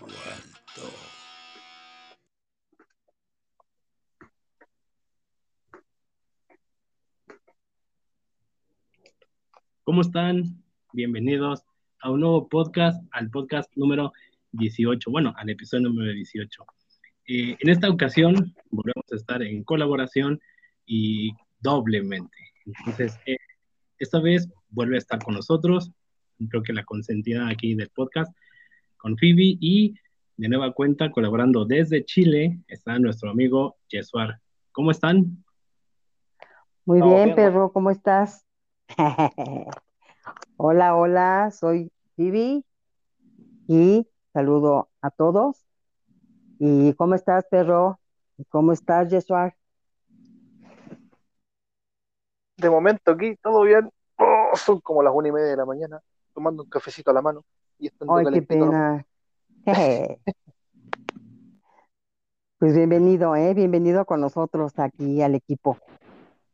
vuelto. ¿Cómo están? Bienvenidos a un nuevo podcast, al podcast número 18, bueno, al episodio número 18. Eh, en esta ocasión volvemos a estar en colaboración y doblemente. Entonces, eh, esta vez vuelve a estar con nosotros, creo que la consentida aquí del podcast, con Phoebe y de nueva cuenta colaborando desde Chile está nuestro amigo Jesuar. ¿Cómo están? Muy bien, bien, perro, ¿cómo estás? Hola, hola, soy Vivi y saludo a todos. ¿Y cómo estás, perro? ¿Y ¿Cómo estás, Jesuar? De momento aquí, todo bien. Oh, son como las una y media de la mañana, tomando un cafecito a la mano y estando Ay, qué pena. Pues bienvenido, ¿eh? Bienvenido con nosotros aquí al equipo.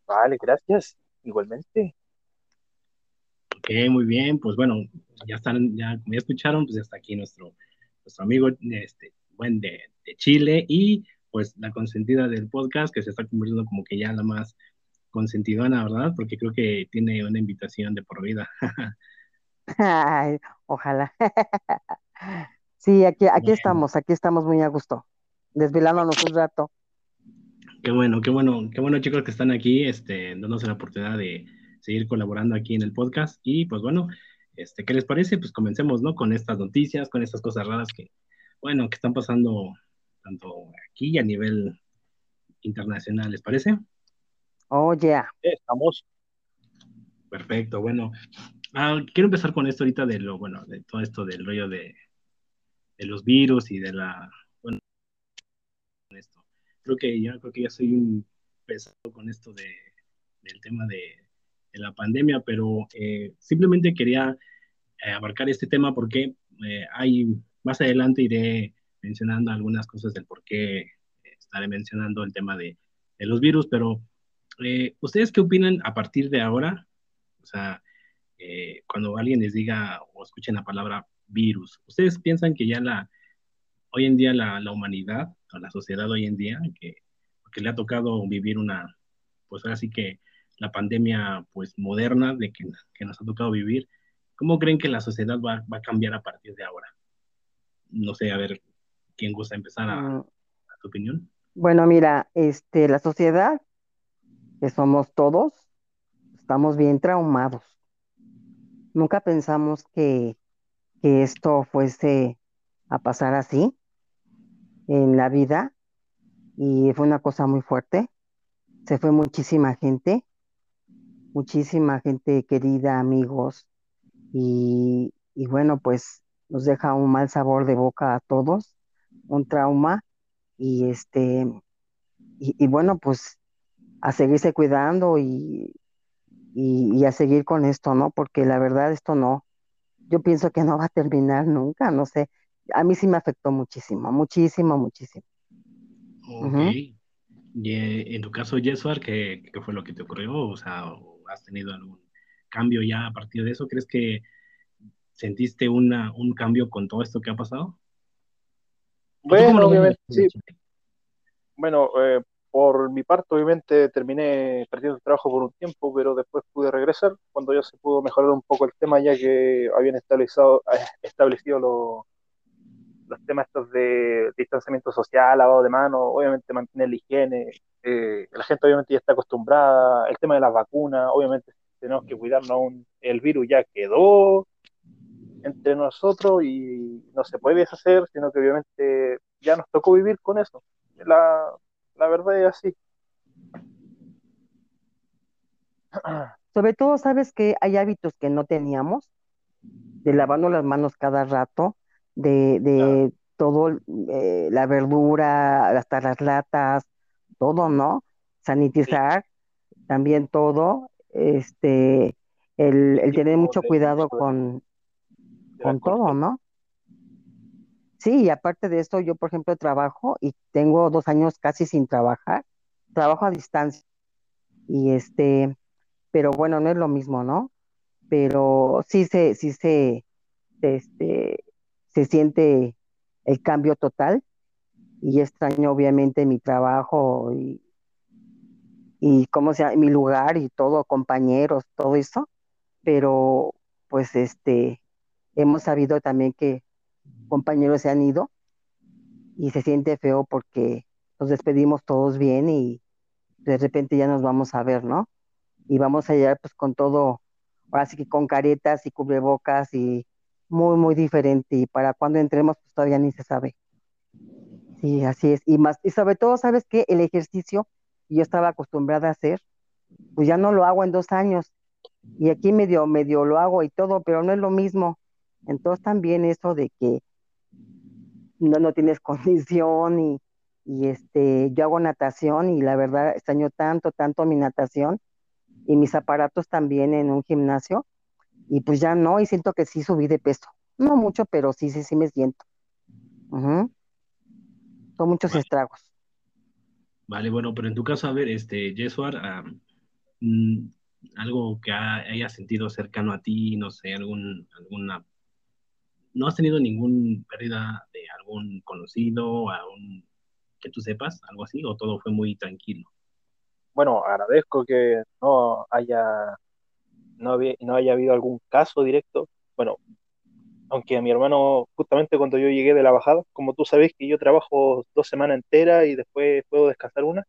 Vale, gracias. Igualmente. Ok, muy bien, pues bueno, ya están, ya como ya escucharon, pues ya está aquí nuestro, nuestro amigo, este, buen de, de Chile y pues la consentida del podcast que se está convirtiendo como que ya la más consentidona, ¿verdad? Porque creo que tiene una invitación de por vida. Ay, ojalá. Sí, aquí, aquí estamos, aquí estamos muy a gusto, desvelándonos un rato. Qué bueno, qué bueno, qué bueno chicos que están aquí, este, dándonos la oportunidad de seguir colaborando aquí en el podcast. Y pues bueno, este, ¿qué les parece? Pues comencemos, ¿no? Con estas noticias, con estas cosas raras que, bueno, que están pasando tanto aquí y a nivel internacional, ¿les parece? Oh, yeah. Eh, Estamos. Perfecto, bueno. Ah, quiero empezar con esto ahorita de lo, bueno, de todo esto del rollo de, de los virus y de la, bueno, esto. Creo que ya, creo que ya soy un pesado con esto de, del tema de, de la pandemia, pero eh, simplemente quería eh, abarcar este tema porque eh, hay, más adelante iré mencionando algunas cosas del por qué eh, estaré mencionando el tema de, de los virus, pero eh, ¿ustedes qué opinan a partir de ahora? O sea, eh, cuando alguien les diga o escuchen la palabra virus, ¿ustedes piensan que ya la, hoy en día la, la humanidad o la sociedad hoy en día, que, que le ha tocado vivir una, pues ahora sí que la pandemia pues moderna de que, que nos ha tocado vivir, ¿cómo creen que la sociedad va, va a cambiar a partir de ahora? No sé, a ver, ¿quién gusta empezar a, Mm, a tu opinión? Bueno, mira, este, la sociedad, que somos todos, estamos bien traumados. Nunca pensamos que, que esto fuese a pasar así en la vida y fue una cosa muy fuerte. Se fue muchísima gente, muchísima gente querida, amigos, y, y bueno, pues nos deja un mal sabor de boca a todos, un trauma, y este, y, y bueno, pues a seguirse cuidando y, y, y a seguir con esto, ¿no? Porque la verdad esto no, yo pienso que no va a terminar nunca, no sé. A mí sí me afectó muchísimo, muchísimo, muchísimo. Ok. Ujú. Y eh, en tu caso, Jesús, ¿qué, ¿qué fue lo que te ocurrió? O sea, ¿o ¿has tenido algún cambio ya a partir de eso? ¿Crees que sentiste una, un cambio con todo esto que ha pasado? ¿O tú cómo Bueno, obviamente, sí. Bueno, eh, por mi parte, obviamente terminé perdiendo el trabajo por un tiempo, pero después pude regresar cuando ya se pudo mejorar un poco el tema, ya que habían establecido, eh, establecido los los temas estos de distanciamiento social, lavado de manos, obviamente mantener la higiene, eh, la gente obviamente ya está acostumbrada, el tema de las vacunas, obviamente tenemos que cuidarnos aún, el virus ya quedó entre nosotros y no se puede deshacer, sino que obviamente ya nos tocó vivir con eso. La verdad es así. Sobre todo, sabes que hay hábitos que no teníamos, de lavarnos las manos cada rato, de, Claro, de todo, eh, la verdura, hasta las latas, todo, ¿no? sí, Sanitizar, también todo, este, el, el tener mucho cuidado de, con, todo. ¿no? Sí, y aparte de esto, yo, por ejemplo, trabajo y tengo dos años casi sin trabajar, trabajo a distancia, y este, pero bueno, no es lo mismo, ¿no? Pero sí se, sí se, este, se siente el cambio total y extraño obviamente mi trabajo y, y cómo sea, mi lugar y todo, compañeros, todo eso, pero pues este, hemos sabido también que compañeros se han ido y se siente feo porque nos despedimos todos bien y de repente ya nos vamos a ver, ¿no? Y vamos a llegar pues con todo, ahora sí que con caretas y cubrebocas y muy, muy diferente. Y para cuando entremos pues todavía ni se sabe. Sí, así es. Y más, y sobre todo, ¿sabes qué? El ejercicio yo estaba acostumbrada a hacer, pues ya no lo hago en dos años. Y aquí medio, medio lo hago y todo, pero no es lo mismo. Entonces también eso de que no, no tienes condición y, y este, yo hago natación y la verdad extraño tanto, tanto mi natación y mis aparatos también en un gimnasio y pues ya no, y siento que sí subí de peso. No mucho, pero sí, sí, sí me siento. Son muchos estragos. Vale, bueno, pero en tu caso, a ver, este, Jesuar, mm, algo que haya sentido cercano a ti, no sé, algún, alguna, ¿no has tenido ninguna pérdida de algún conocido, un que tú sepas, algo así, o todo fue muy tranquilo? Bueno, agradezco que no haya, no haya habido algún caso directo. Bueno, aunque a mi hermano, justamente cuando yo llegué de la bajada, como tú sabes que yo trabajo dos semanas enteras y después puedo descansar una,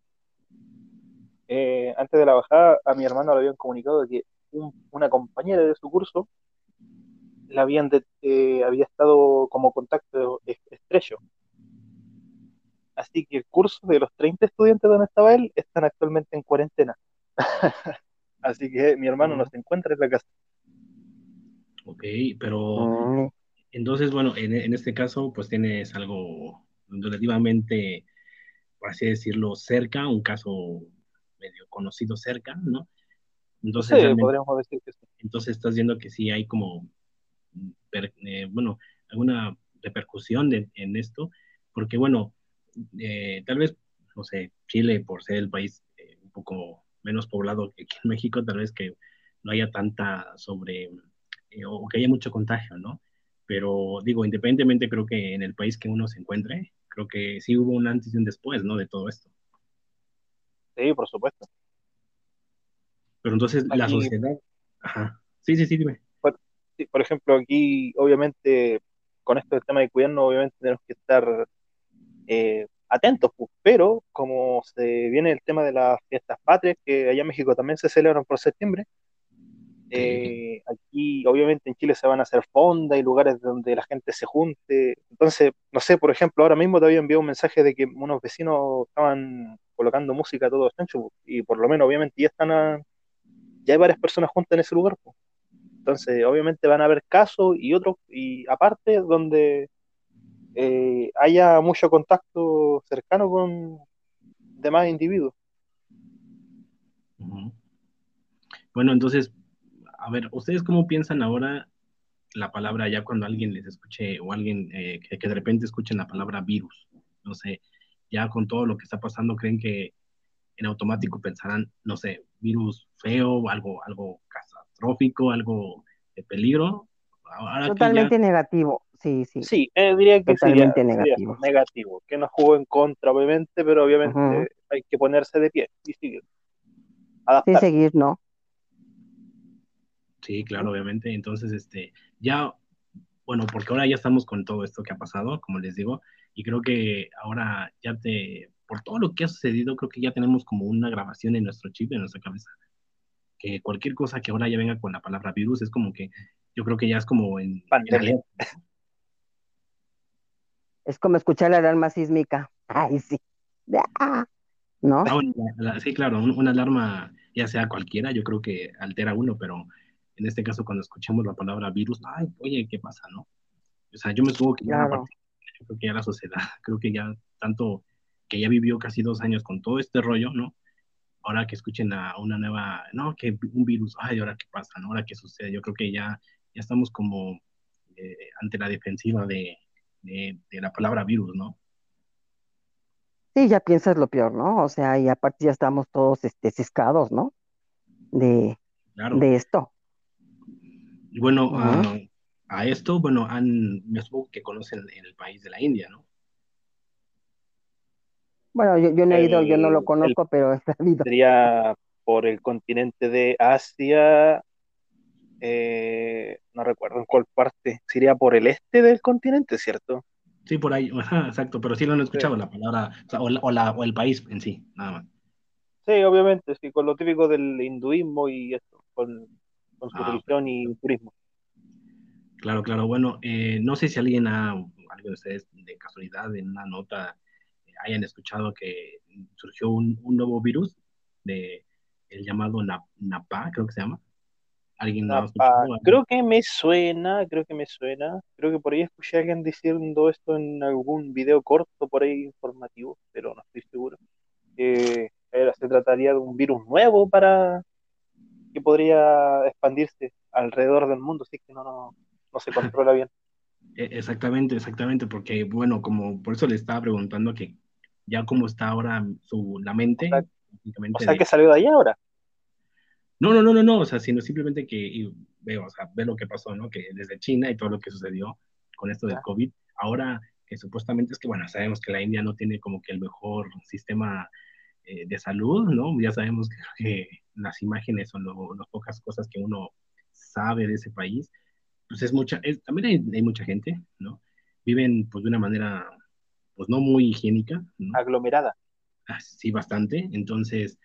eh, antes de la bajada a mi hermano le habían comunicado que una compañera de su curso la habían eh, había estado como contacto estrecho Así que el curso de los 30 estudiantes donde estaba él están actualmente en cuarentena. Así que mi hermano no se encuentra en la casa. Ok, pero mm. entonces, bueno, en, este caso, pues tienes algo relativamente, por así decirlo, cerca, un caso medio conocido cerca, ¿no? Entonces, sí, podríamos decir que sí. Entonces estás viendo que sí hay como, eh, bueno, alguna repercusión en esto, porque bueno, eh, tal vez, no sé, Chile, por ser el país eh, un poco menos poblado que aquí en México, tal vez que no haya tanta sobre, o que haya mucho contagio, ¿no? Pero digo, independientemente, creo que en el país que uno se encuentre, creo que sí hubo un antes y un después, ¿no? De todo esto. Sí, por supuesto. Pero entonces la sociedad... Ajá. Sí, sí, sí, dime. Por, ejemplo, aquí, obviamente, con esto del tema de cuidarnos, obviamente tenemos que estar eh, atentos, pues, pero como se viene el tema de las fiestas patrias, que allá en México también se celebran por septiembre, eh, aquí obviamente en Chile se van a hacer fondas y lugares donde la gente se junte. Entonces, no sé, por ejemplo, ahora mismo te había enviado un mensaje de que unos vecinos estaban colocando música todo chancho pues, y por lo menos obviamente ya están ya hay varias personas juntas en ese lugar. Pues. Entonces, obviamente van a haber casos y otros, y aparte donde eh, haya mucho contacto cercano con demás individuos. Bueno, entonces, a ver, ¿ustedes cómo piensan ahora la palabra ya cuando alguien les escuche o alguien eh, que, de repente escuchen la palabra virus? No sé, ya con todo lo que está pasando, ¿creen que en automático pensarán, no sé, virus feo, algo, algo catastrófico, algo de peligro? Totalmente negativo. Sí, sí. Sí, eh, diría que sería, negativo. negativo. Que nos jugó en contra, obviamente, pero obviamente hay que ponerse de pie y seguir. Sí, seguir, ¿no? Sí, claro, obviamente. Entonces, este, ya, bueno, porque ahora ya estamos con todo esto que ha pasado, como les digo, y creo que ahora ya te, por todo lo que ha sucedido, creo que ya tenemos como una grabación en nuestro chip, en nuestra cabeza. Que cualquier cosa que ahora ya venga con la palabra virus es como que, yo creo que ya es como en, en es como escuchar la alarma sísmica. Ay, sí. Ah, ¿No? Ah, sí, claro, una alarma, ya sea cualquiera, yo creo que altera uno, pero en este caso, cuando escuchamos la palabra virus, ay, oye, ¿qué pasa, no? O sea, yo me supongo que ya, creo que ya la sociedad, creo que ya tanto que ya vivió casi dos años con todo este rollo, ¿no? Ahora que escuchen a una nueva, no, que un virus, ay, ahora qué pasa, ¿no? Ahora qué sucede, yo creo que ya, ya estamos como eh, ante la defensiva de, de, la palabra virus, ¿no? Sí, ya piensas lo peor, ¿no? O sea, y aparte ya estamos todos este, ciscados, ¿no? De, de esto. Y bueno, ah, a esto, bueno, han, me supongo que conocen el país de la India, ¿no? Bueno, yo, yo no he ido, yo no lo conozco, pero he sabido. Sería por el continente de Asia, eh, no recuerdo en cuál parte, sería por el este del continente, ¿cierto? Sí, por ahí, exacto, pero sí no han escuchado la palabra, o, la, o, el país en sí, nada más. Sí, obviamente, sí, con lo típico del hinduismo y esto, con, su ah, religión y turismo. Claro, claro, bueno, eh, no sé si alguien ha, alguien de ustedes de casualidad en una nota hayan escuchado que surgió un, nuevo virus de el llamado Napa, creo que se llama. ¿Alguien Creo que me suena, creo que me suena. Creo que por ahí escuché a alguien diciendo esto en algún video corto por ahí informativo, pero no estoy seguro. Se trataría de un virus nuevo para que podría expandirse alrededor del mundo, así que no, no, no se controla bien. E, exactamente, exactamente, porque bueno, como por eso le estaba preguntando que ya como está ahora su, la mente. O sea, que salió de ahí ahora. No, no, no, no, no, o sea, sino simplemente que veo, o sea, ve lo que pasó, ¿no? Que desde China y todo lo que sucedió con esto del COVID, ahora que supuestamente es que, bueno, sabemos que la India no tiene como que el mejor sistema eh, de salud, ¿no? Ya sabemos que, las imágenes son las pocas cosas que uno sabe de ese país, pues es mucha, también hay, hay, mucha gente, ¿no? Viven pues de una manera pues no muy higiénica. Aglomerada. Ah, sí, bastante. Entonces,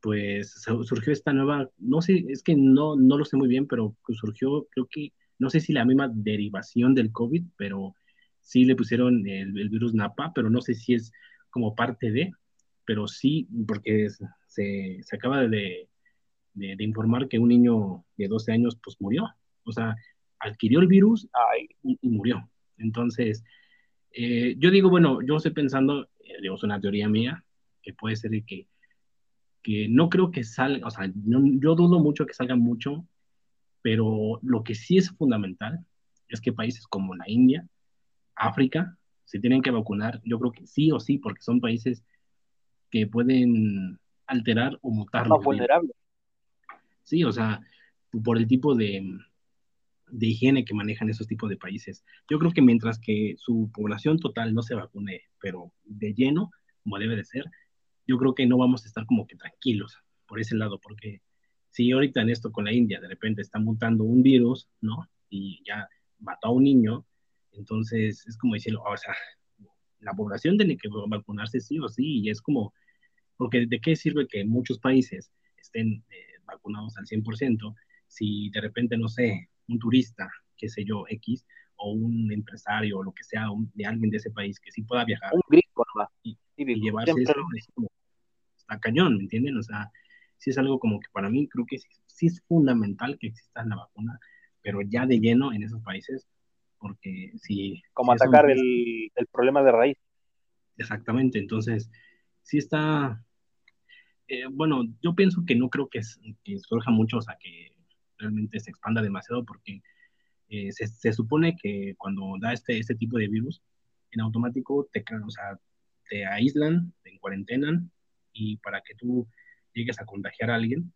pues surgió esta nueva, no sé, es que no, no lo sé muy bien, pero surgió, creo que, no sé si la misma derivación del COVID, pero sí le pusieron el, virus Napa, pero no sé si es como parte de, pero sí, porque se, se acaba de, de, informar que un niño de 12 años pues murió, o sea, adquirió el virus y, y, murió. Entonces, eh, yo digo, bueno, yo estoy pensando, eh, digamos, una teoría mía, que puede ser que, que no creo que salga, o sea, yo dudo mucho que salga mucho, pero lo que sí es fundamental es que países como la India, África, se tienen que vacunar, yo creo que sí o sí, porque son países que pueden alterar o mutar. Más vulnerables. Sí, o sea, por el tipo de, de higiene que manejan esos tipos de países. Yo creo que mientras que su población total no se vacune, pero de lleno, como debe de ser, yo creo que no vamos a estar como que tranquilos por ese lado, porque si ahorita en esto con la India de repente está mutando un virus, ¿no? Y ya mató a un niño, entonces es como decirlo, o sea, la población tiene que vacunarse sí o sí, y es como, porque ¿de qué sirve que muchos países estén eh, vacunados al 100%? Si de repente, no sé, un turista, qué sé yo, X, o un empresario o lo que sea, de alguien de ese país que sí pueda viajar. Un gringo, Y, y llevarse eso, es como, está cañón, ¿me entienden? O sea, sí es algo como que para mí creo que sí, es fundamental que exista la vacuna, pero ya de lleno en esos países, porque si... Como atacar el, el, problema de raíz. Exactamente, entonces, sí está... Eh, bueno, yo pienso que no creo que, que surja mucho, o sea, que realmente se expanda demasiado porque eh, se, supone que cuando da este, este tipo de virus, en automático te, o sea, te aíslan, te cuarentenan y para que tú llegues a contagiar a alguien,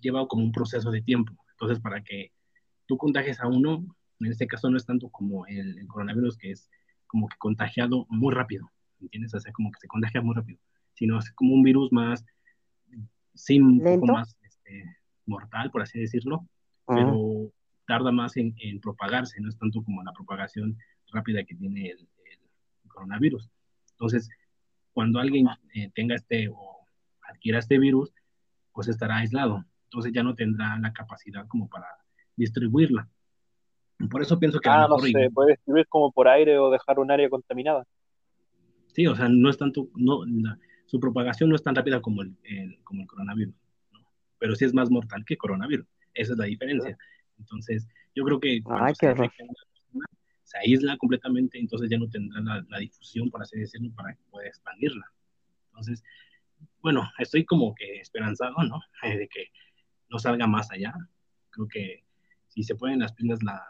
lleva como un proceso de tiempo. Entonces, para que tú contagies a uno, en este caso no es tanto como el, coronavirus, que es como que contagiado muy rápido, ¿entiendes? O sea, como que se contagia muy rápido, sino es como un virus más, sin un poco más, este, mortal, por así decirlo, pero tarda más en, propagarse, no es tanto como la propagación rápida que tiene el, coronavirus. Entonces, cuando alguien eh, tenga este o adquiera este virus, pues estará aislado. Entonces ya no tendrá la capacidad como para distribuirla. Por eso pienso que... Ah, no se puede distribuir como por aire o dejar un área contaminada. Sí, o sea, no es tanto, no, su propagación no es tan rápida como el, como el coronavirus pero sí es más mortal que coronavirus. Esa es la diferencia. Entonces, yo creo que cuando se, se, aísla completamente, entonces ya no tendrá la, difusión, por así decirlo, para que pueda expandirla. Entonces, bueno, estoy como que esperanzado, ¿no? de que no salga más allá. Creo que si se pueden las pilas la,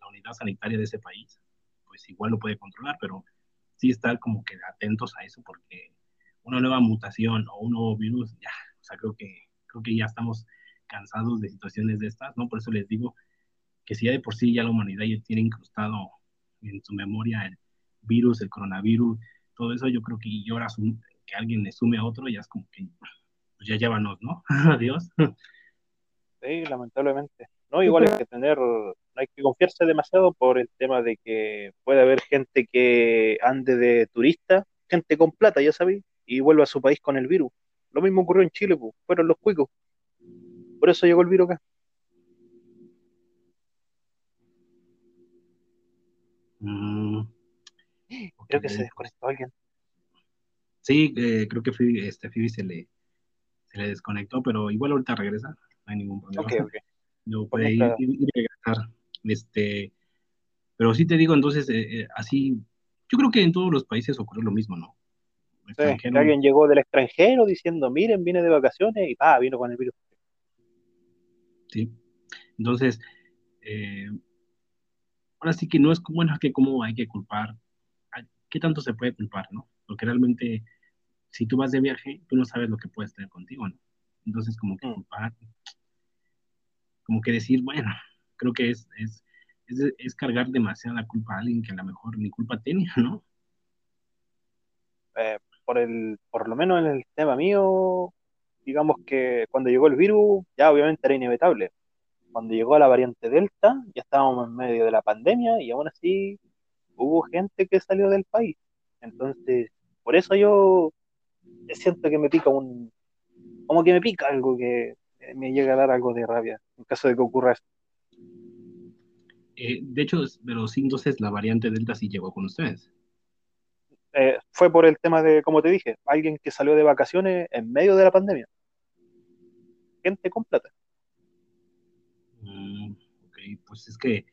la unidad sanitaria de ese país, pues igual lo puede controlar, pero sí estar como que atentos a eso, porque una nueva mutación o un nuevo virus, ya, o sea, creo que creo que ya estamos cansados de situaciones de estas, ¿no? Por eso les digo que si ya de por sí ya la humanidad ya tiene incrustado en su memoria el virus, el coronavirus, todo eso, yo creo que y ahora que alguien le sume a otro, ya es como que, pues ya llévanos, ¿no? Adiós. Sí, lamentablemente. No, igual hay que tener, no hay que confiarse demasiado por el tema de que puede haber gente que ande de turista, gente con plata, ya sabéis, y vuelva a su país con el virus. Lo mismo ocurrió en Chile, pues, fueron los cuicos. Por eso llegó el virus acá. Mm, Creo que se desconectó alguien. Sí, eh, creo que Phoebe, este, Phoebe se le, se le desconectó, pero igual ahorita regresa, no hay ningún problema. No puede ir, y regresar. Este, pero sí te digo, entonces, eh, eh, así, yo creo que en todos los países ocurre lo mismo, ¿no? Sí, que alguien llegó del extranjero diciendo, miren, vine de vacaciones y pa, vino con el virus. sí. Entonces, eh, ahora sí que no es como, bueno, que cómo hay que culpar, ¿A ¿qué tanto se puede culpar, no? Porque realmente, si tú vas de viaje, tú no sabes lo que puedes tener contigo, ¿no? Entonces, como que Mm. culpar, como que decir, bueno, creo que es, es, es, es cargar demasiada culpa a alguien que a lo mejor ni culpa tenía, ¿no? Eh, por el, por lo menos en el tema mío, digamos que cuando llegó el virus, ya obviamente era inevitable. Cuando llegó la variante Delta, ya estábamos en medio de la pandemia y aún así hubo gente que salió del país. Entonces, por eso yo siento que me pica un, como que me pica algo que me llega a dar algo de rabia en caso de que ocurra eso. Eh, de hecho, pero sí, entonces la variante Delta sí llegó con ustedes. Eh, fue por el tema de, como te dije, alguien que salió de vacaciones en medio de la pandemia. Gente con plata. Mm, ok, pues es que,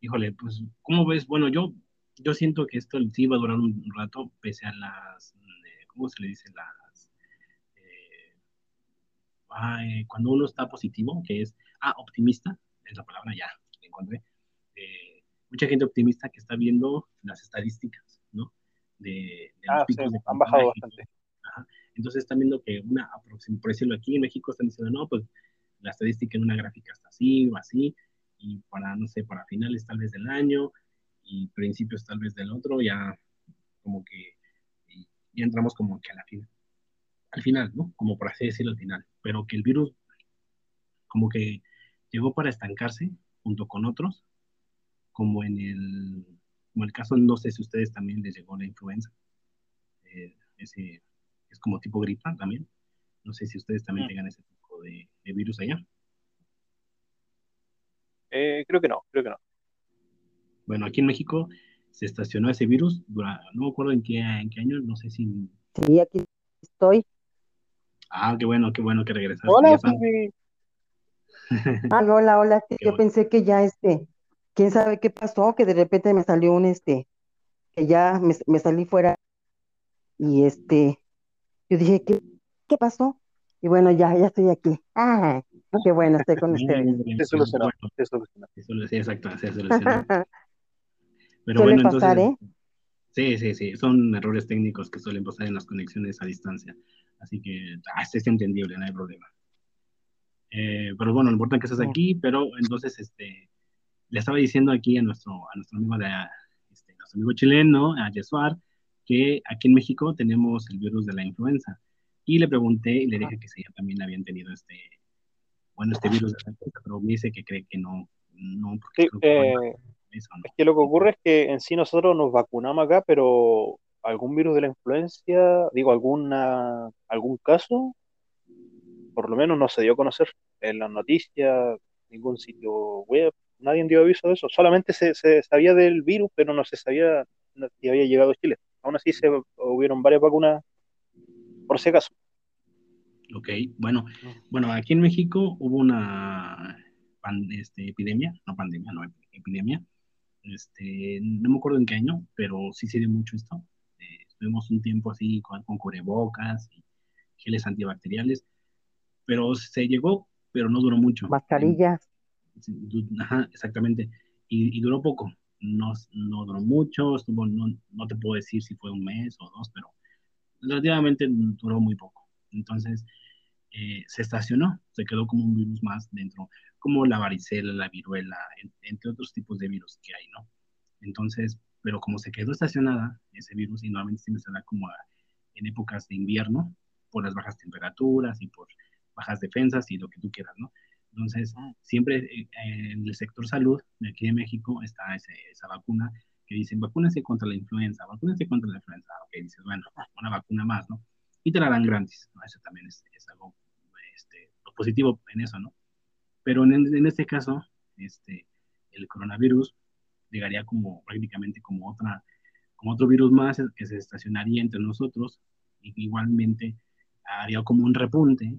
híjole, pues, ¿cómo ves? Bueno, yo, yo siento que esto sí va a durar un rato, pese a las, eh, ¿cómo se le dice? Las, eh, cuando uno está positivo, que es, ah, optimista, es la palabra, ya, la encontré. Eh, mucha gente optimista que está viendo las estadísticas, De, los Ah, sí, picos de han bajado bastante. Ajá. Entonces están viendo que una por decirlo aquí en México, están diciendo, no, pues la estadística en una gráfica está así o así, y para, no sé, para finales tal vez del año y principios tal vez del otro, ya como que ya entramos como que a la fin, al final, ¿no? Como por así decirlo al final, pero que el virus como que llegó para estancarse junto con otros, como en el, como el caso, no sé si a ustedes también les llegó la influenza, eh, ese es como tipo gripa también, no sé si ustedes también Mm. tengan ese tipo de, de virus allá. Eh, creo que no, creo que no. Bueno, aquí en México se estacionó ese virus, dura, no me acuerdo en qué, en qué año, no sé si... Sí, aquí estoy. Ah, qué bueno, qué bueno que regresaste. Hola, Phoebe. Ah, hola, hola. sí, Qué Yo bueno. pensé que ya este, quién sabe qué pasó, que de repente me salió un este, que ya me, me salí fuera y este, yo dije, ¿qué, qué pasó? Y bueno, ya, ya estoy aquí. Ah, qué bueno, estoy con ustedes. Se solucionó, se solucionó. sí, exacto, se solucionó. Pero bueno, pasar, entonces, ¿eh? sí, sí, sí, son errores técnicos que suelen pasar en las conexiones a distancia. Así que ah, es entendible, no hay problema. Eh, pero bueno, lo importante es que estás aquí, pero entonces, este, le estaba diciendo aquí a nuestro, a nuestro amigo de, este, nuestro amigo chileno, a Yesuar, que aquí en México tenemos el virus de la influenza. Y le pregunté y le dije que si ya también habían tenido este, bueno, este virus de la influenza, pero me dice que cree que no, no, porque Sí, creo que eh, eso, ¿no? es que lo que ocurre es que en sí nosotros nos vacunamos acá, pero algún virus de la influencia, digo, alguna, algún caso, por lo menos no se dio a conocer en las noticias, ningún sitio web, nadie dio aviso de eso. Solamente se, se sabía del virus, pero no se sabía no- si había llegado a Chile. Aún así se hubieron varias vacunas, por si acaso. Ok, bueno, bueno, aquí en México hubo una pan- este, epidemia, no pandemia, no epidemia, este, no me acuerdo en qué año, pero sí se dio mucho esto. Eh, estuvimos un tiempo así con, con cubrebocas y geles antibacteriales, pero se llegó, pero no duró mucho. Mascarillas. Ajá, exactamente. Y, y duró poco. No, no duró mucho, estuvo, no, no te puedo decir si fue un mes o dos, pero relativamente duró muy poco. Entonces, eh, se estacionó, se quedó como un virus más dentro. como la varicela, la viruela, entre otros tipos de virus que hay, ¿no? Entonces, pero como se quedó estacionada ese virus y normalmente se da como en épocas de invierno por las bajas temperaturas y por bajas defensas y lo que tú quieras, ¿no? Entonces, siempre eh, en el sector salud de aquí de México está esa vacuna que dicen, vacúnense contra la influenza, vacúnense contra la influenza. Ok, dices, bueno, una vacuna más, ¿no? Y te la dan gratis, ¿no? Eso también es, algo este, positivo en eso, ¿no? Pero en, en, este caso, este, el coronavirus llegaría como prácticamente como otra, como otro virus más que se estacionaría entre nosotros y igualmente haría como un repunte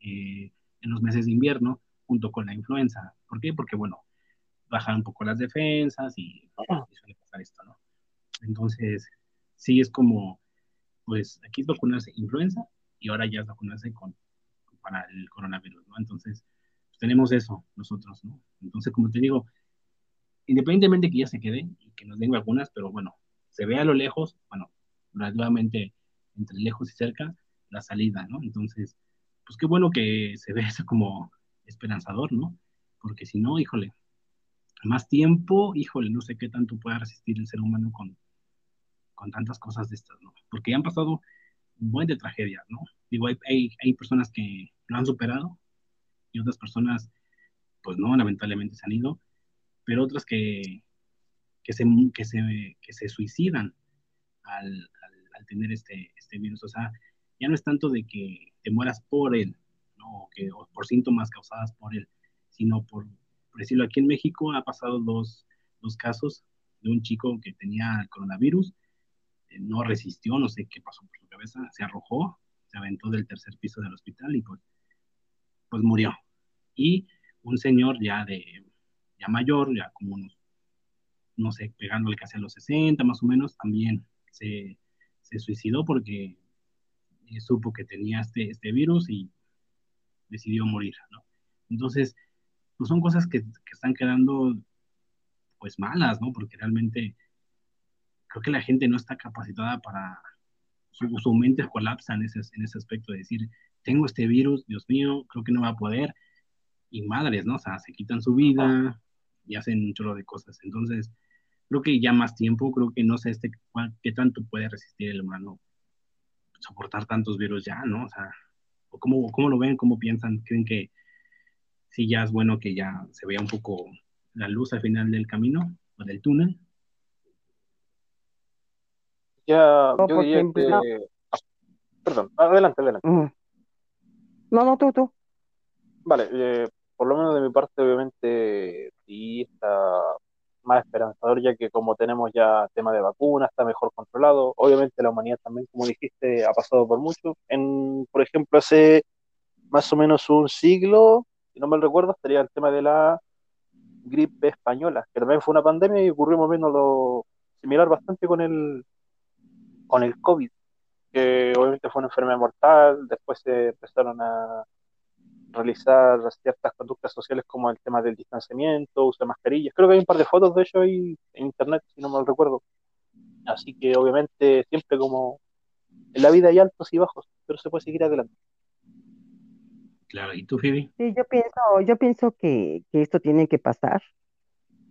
eh, en los meses de invierno junto con la influenza. ¿Por qué? Porque, bueno, bajan un poco las defensas y, suele pasar esto, ¿no? Entonces, sí es como, pues aquí es vacunarse influenza y ahora ya es vacunarse con, para el coronavirus, ¿no? Entonces, pues, tenemos eso nosotros, ¿no? Entonces, como te digo, independientemente que ya se quede y que nos den vacunas, pero bueno, se ve a lo lejos, bueno, relativamente entre lejos y cerca, la salida, ¿no? Entonces, pues qué bueno que se ve eso como esperanzador, ¿no? Porque si no, híjole, más tiempo, híjole, no sé qué tanto pueda resistir el ser humano con, con tantas cosas de estas, ¿no? Porque ya han pasado un buen de tragedias, ¿no? Digo, hay, hay, personas que lo han superado y otras personas, pues no, lamentablemente se han ido, pero otras que, que, se, que, se, que se suicidan al, al, tener este, este virus. O sea, ya no es tanto de que te mueras por él, ¿no? que, o por síntomas causadas por él, sino por, por decirlo, aquí en México ha pasado dos, dos casos de un chico que tenía coronavirus, eh, no resistió, no sé qué pasó por su cabeza, se arrojó, se aventó del tercer piso del hospital y pues, pues murió. Y un señor ya de, ya mayor, ya como unos, no sé, pegándole casi a los 60 más o menos, también se, se suicidó porque supo que tenía este, este virus y decidió morir, ¿no? Entonces, pues son cosas que, que, están quedando, pues malas, ¿no? Porque realmente creo que la gente no está capacitada para, su, su mente colapsa en ese, en ese aspecto de decir, tengo este virus, Dios mío, creo que no va a poder, y madres, ¿no? O sea, se quitan su vida y hacen un chorro de cosas. Entonces, creo que ya más tiempo, creo que no sé este, qué tanto puede resistir el humano soportar tantos virus ya, ¿no? O sea, ¿cómo, cómo lo ven? ¿Cómo piensan? ¿Creen que sí ya es bueno que ya se vea un poco la luz al final del camino o del túnel? Ya, yo diría que... Perdón, adelante, adelante. No, no, tú, tú. Vale, eh, por lo menos de mi parte, obviamente, sí está más esperanzador, ya que como tenemos ya tema de vacunas, está mejor controlado. Obviamente la humanidad también, como dijiste, ha pasado por mucho. En, por ejemplo, hace más o menos un siglo, si no me recuerdo, estaría el tema de la gripe española, que también fue una pandemia y ocurrió más o menos lo similar bastante con el, con el COVID, que obviamente fue una enfermedad mortal, después se empezaron a realizar ciertas conductas sociales como el tema del distanciamiento, uso de mascarillas. Creo que hay un par de fotos de ello ahí en internet, si no me recuerdo. Así que obviamente siempre como en la vida hay altos y bajos, pero se puede seguir adelante. Claro, ¿y tú, Phoebe? Sí, yo pienso, yo pienso que, esto tiene que pasar.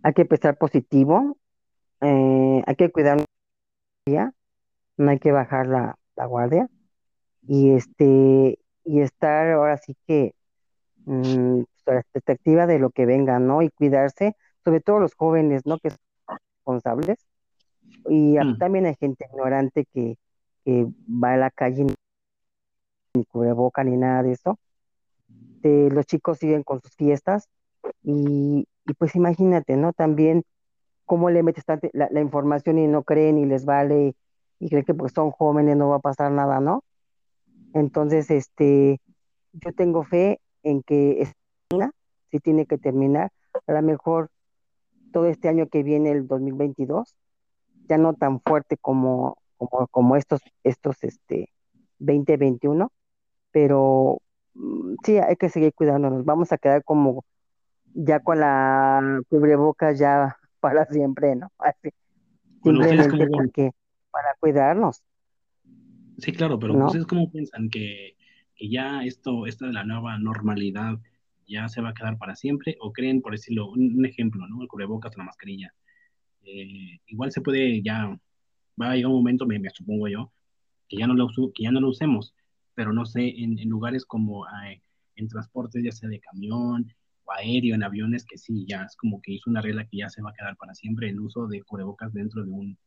Hay que empezar positivo, eh, hay que cuidar no hay que bajar la, la guardia y este y estar ahora sí que Mm, pues, la expectativa de lo que venga, ¿no? Y cuidarse, sobre todo los jóvenes, ¿no? Que son responsables. Y mm. también hay gente ignorante que, va a la calle ni boca ni nada de eso. los chicos siguen con sus fiestas y, pues imagínate, ¿no? También cómo le metes la, la, información y no creen y les vale y creen que pues son jóvenes, no va a pasar nada, ¿no? Entonces, este, yo tengo fe en que si tiene que terminar, a lo mejor todo este año que viene, el 2022, ya no tan fuerte como, como, como estos, estos este, 2021, pero mm, sí, hay que seguir cuidándonos. Vamos a quedar como ya con la cubreboca ya para siempre, ¿no? Así, simplemente porque para cuidarnos. Sí, claro, pero ¿no? ustedes cómo piensan que que ya esto, esta de la nueva normalidad ya se va a quedar para siempre o creen, por decirlo, un, ejemplo, ¿no? El cubrebocas, la mascarilla. Eh, igual se puede ya, va a llegar un momento, me, supongo yo, que ya no lo, que ya no lo usemos, pero no sé, en, lugares como eh, en transportes, ya sea de camión o aéreo, en aviones, que sí, ya es como que hizo una regla que ya se va a quedar para siempre el uso de cubrebocas dentro de un,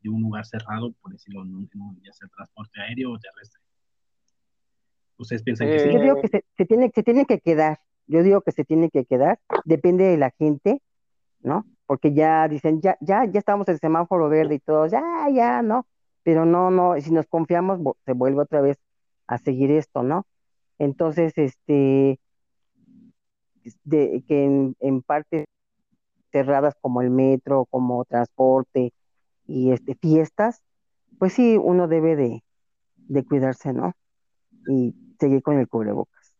de un lugar cerrado, por decirlo, en ya sea transporte aéreo o terrestre. ¿Ustedes piensan que sí? Yo digo que se, tiene, se tiene que quedar, yo digo que se tiene que quedar, depende de la gente, ¿no? Porque ya dicen, ya, ya, ya estamos en semáforo verde y todos, ya, ya, ¿no? Pero no, no, si nos confiamos, se vuelve otra vez a seguir esto, ¿no? Entonces, este, de, que en, en partes cerradas como el metro, como transporte y este, fiestas, pues sí, uno debe de, de cuidarse, ¿no? Y seguir con el cubrebocas.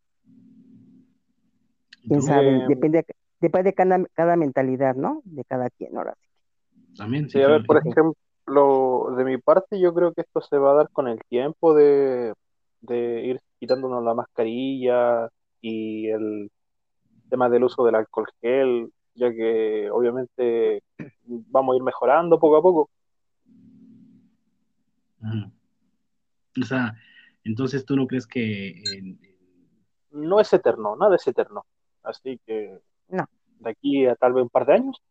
Quién sabe, depende, depende de cada, cada, mentalidad, ¿no? De cada quien, ahora sí. También, sí. a ver, por ejemplo, de mi parte, yo creo que esto se va a dar con el tiempo de, de ir quitándonos la mascarilla y el tema del uso del alcohol gel, ya que obviamente vamos a ir mejorando poco a poco. O sea, entonces tú no crees que... No es eterno, nada es eterno. Así que no. de aquí a tal vez un par de años.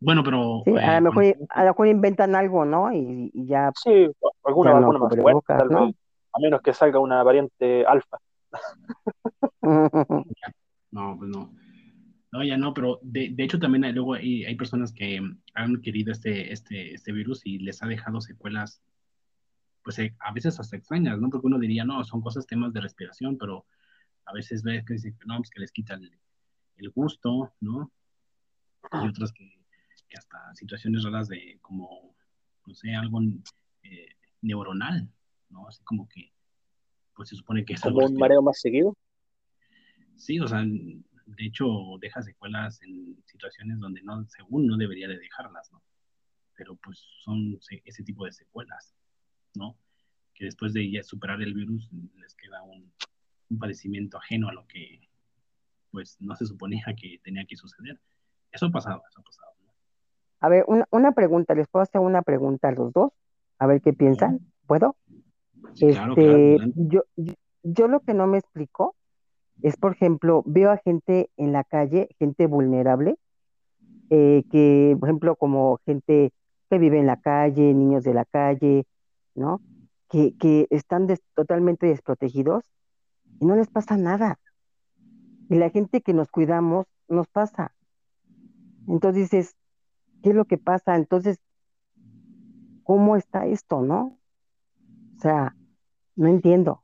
Bueno, pero... Sí, a, lo mejor, inventan algo, ¿no? Y, ya... Sí, alguna vacuna más fuerte, tal vez. A menos que salga una variante alfa. no, pues no. No, ya no, pero de, de hecho también hay, luego hay, hay, personas que han querido este, este, este virus y les ha dejado secuelas, pues eh, a veces hasta extrañas, ¿no? Porque uno diría, no, son cosas, temas de respiración, pero a veces ves que dicen, no, pues que les quita el, el gusto, ¿no? Y otras que, que, hasta situaciones raras de como, no sé, algo eh, neuronal, ¿no? Así como que, pues se supone que es ¿Como un mareo más seguido? Sí, o sea, de hecho deja secuelas en situaciones donde no, según no debería de dejarlas, ¿no? Pero pues son ese tipo de secuelas, ¿no? Que después de ya superar el virus les queda un, padecimiento ajeno a lo que pues no se suponía que tenía que suceder. Eso ha pasado, eso ha pasado. A ver, una, una, pregunta, les puedo hacer una pregunta a los dos, a ver qué piensan, ¿puedo? claro, este, yo, yo lo que no me explico es, por ejemplo, veo a gente en la calle, gente vulnerable, eh, que, por ejemplo, como gente que vive en la calle, niños de la calle, ¿no? Que, que están totalmente desprotegidos y no les pasa nada. Y la gente que nos cuidamos nos pasa. Entonces dices, ¿qué es lo que pasa? Entonces, ¿cómo está esto, no? O sea, no entiendo.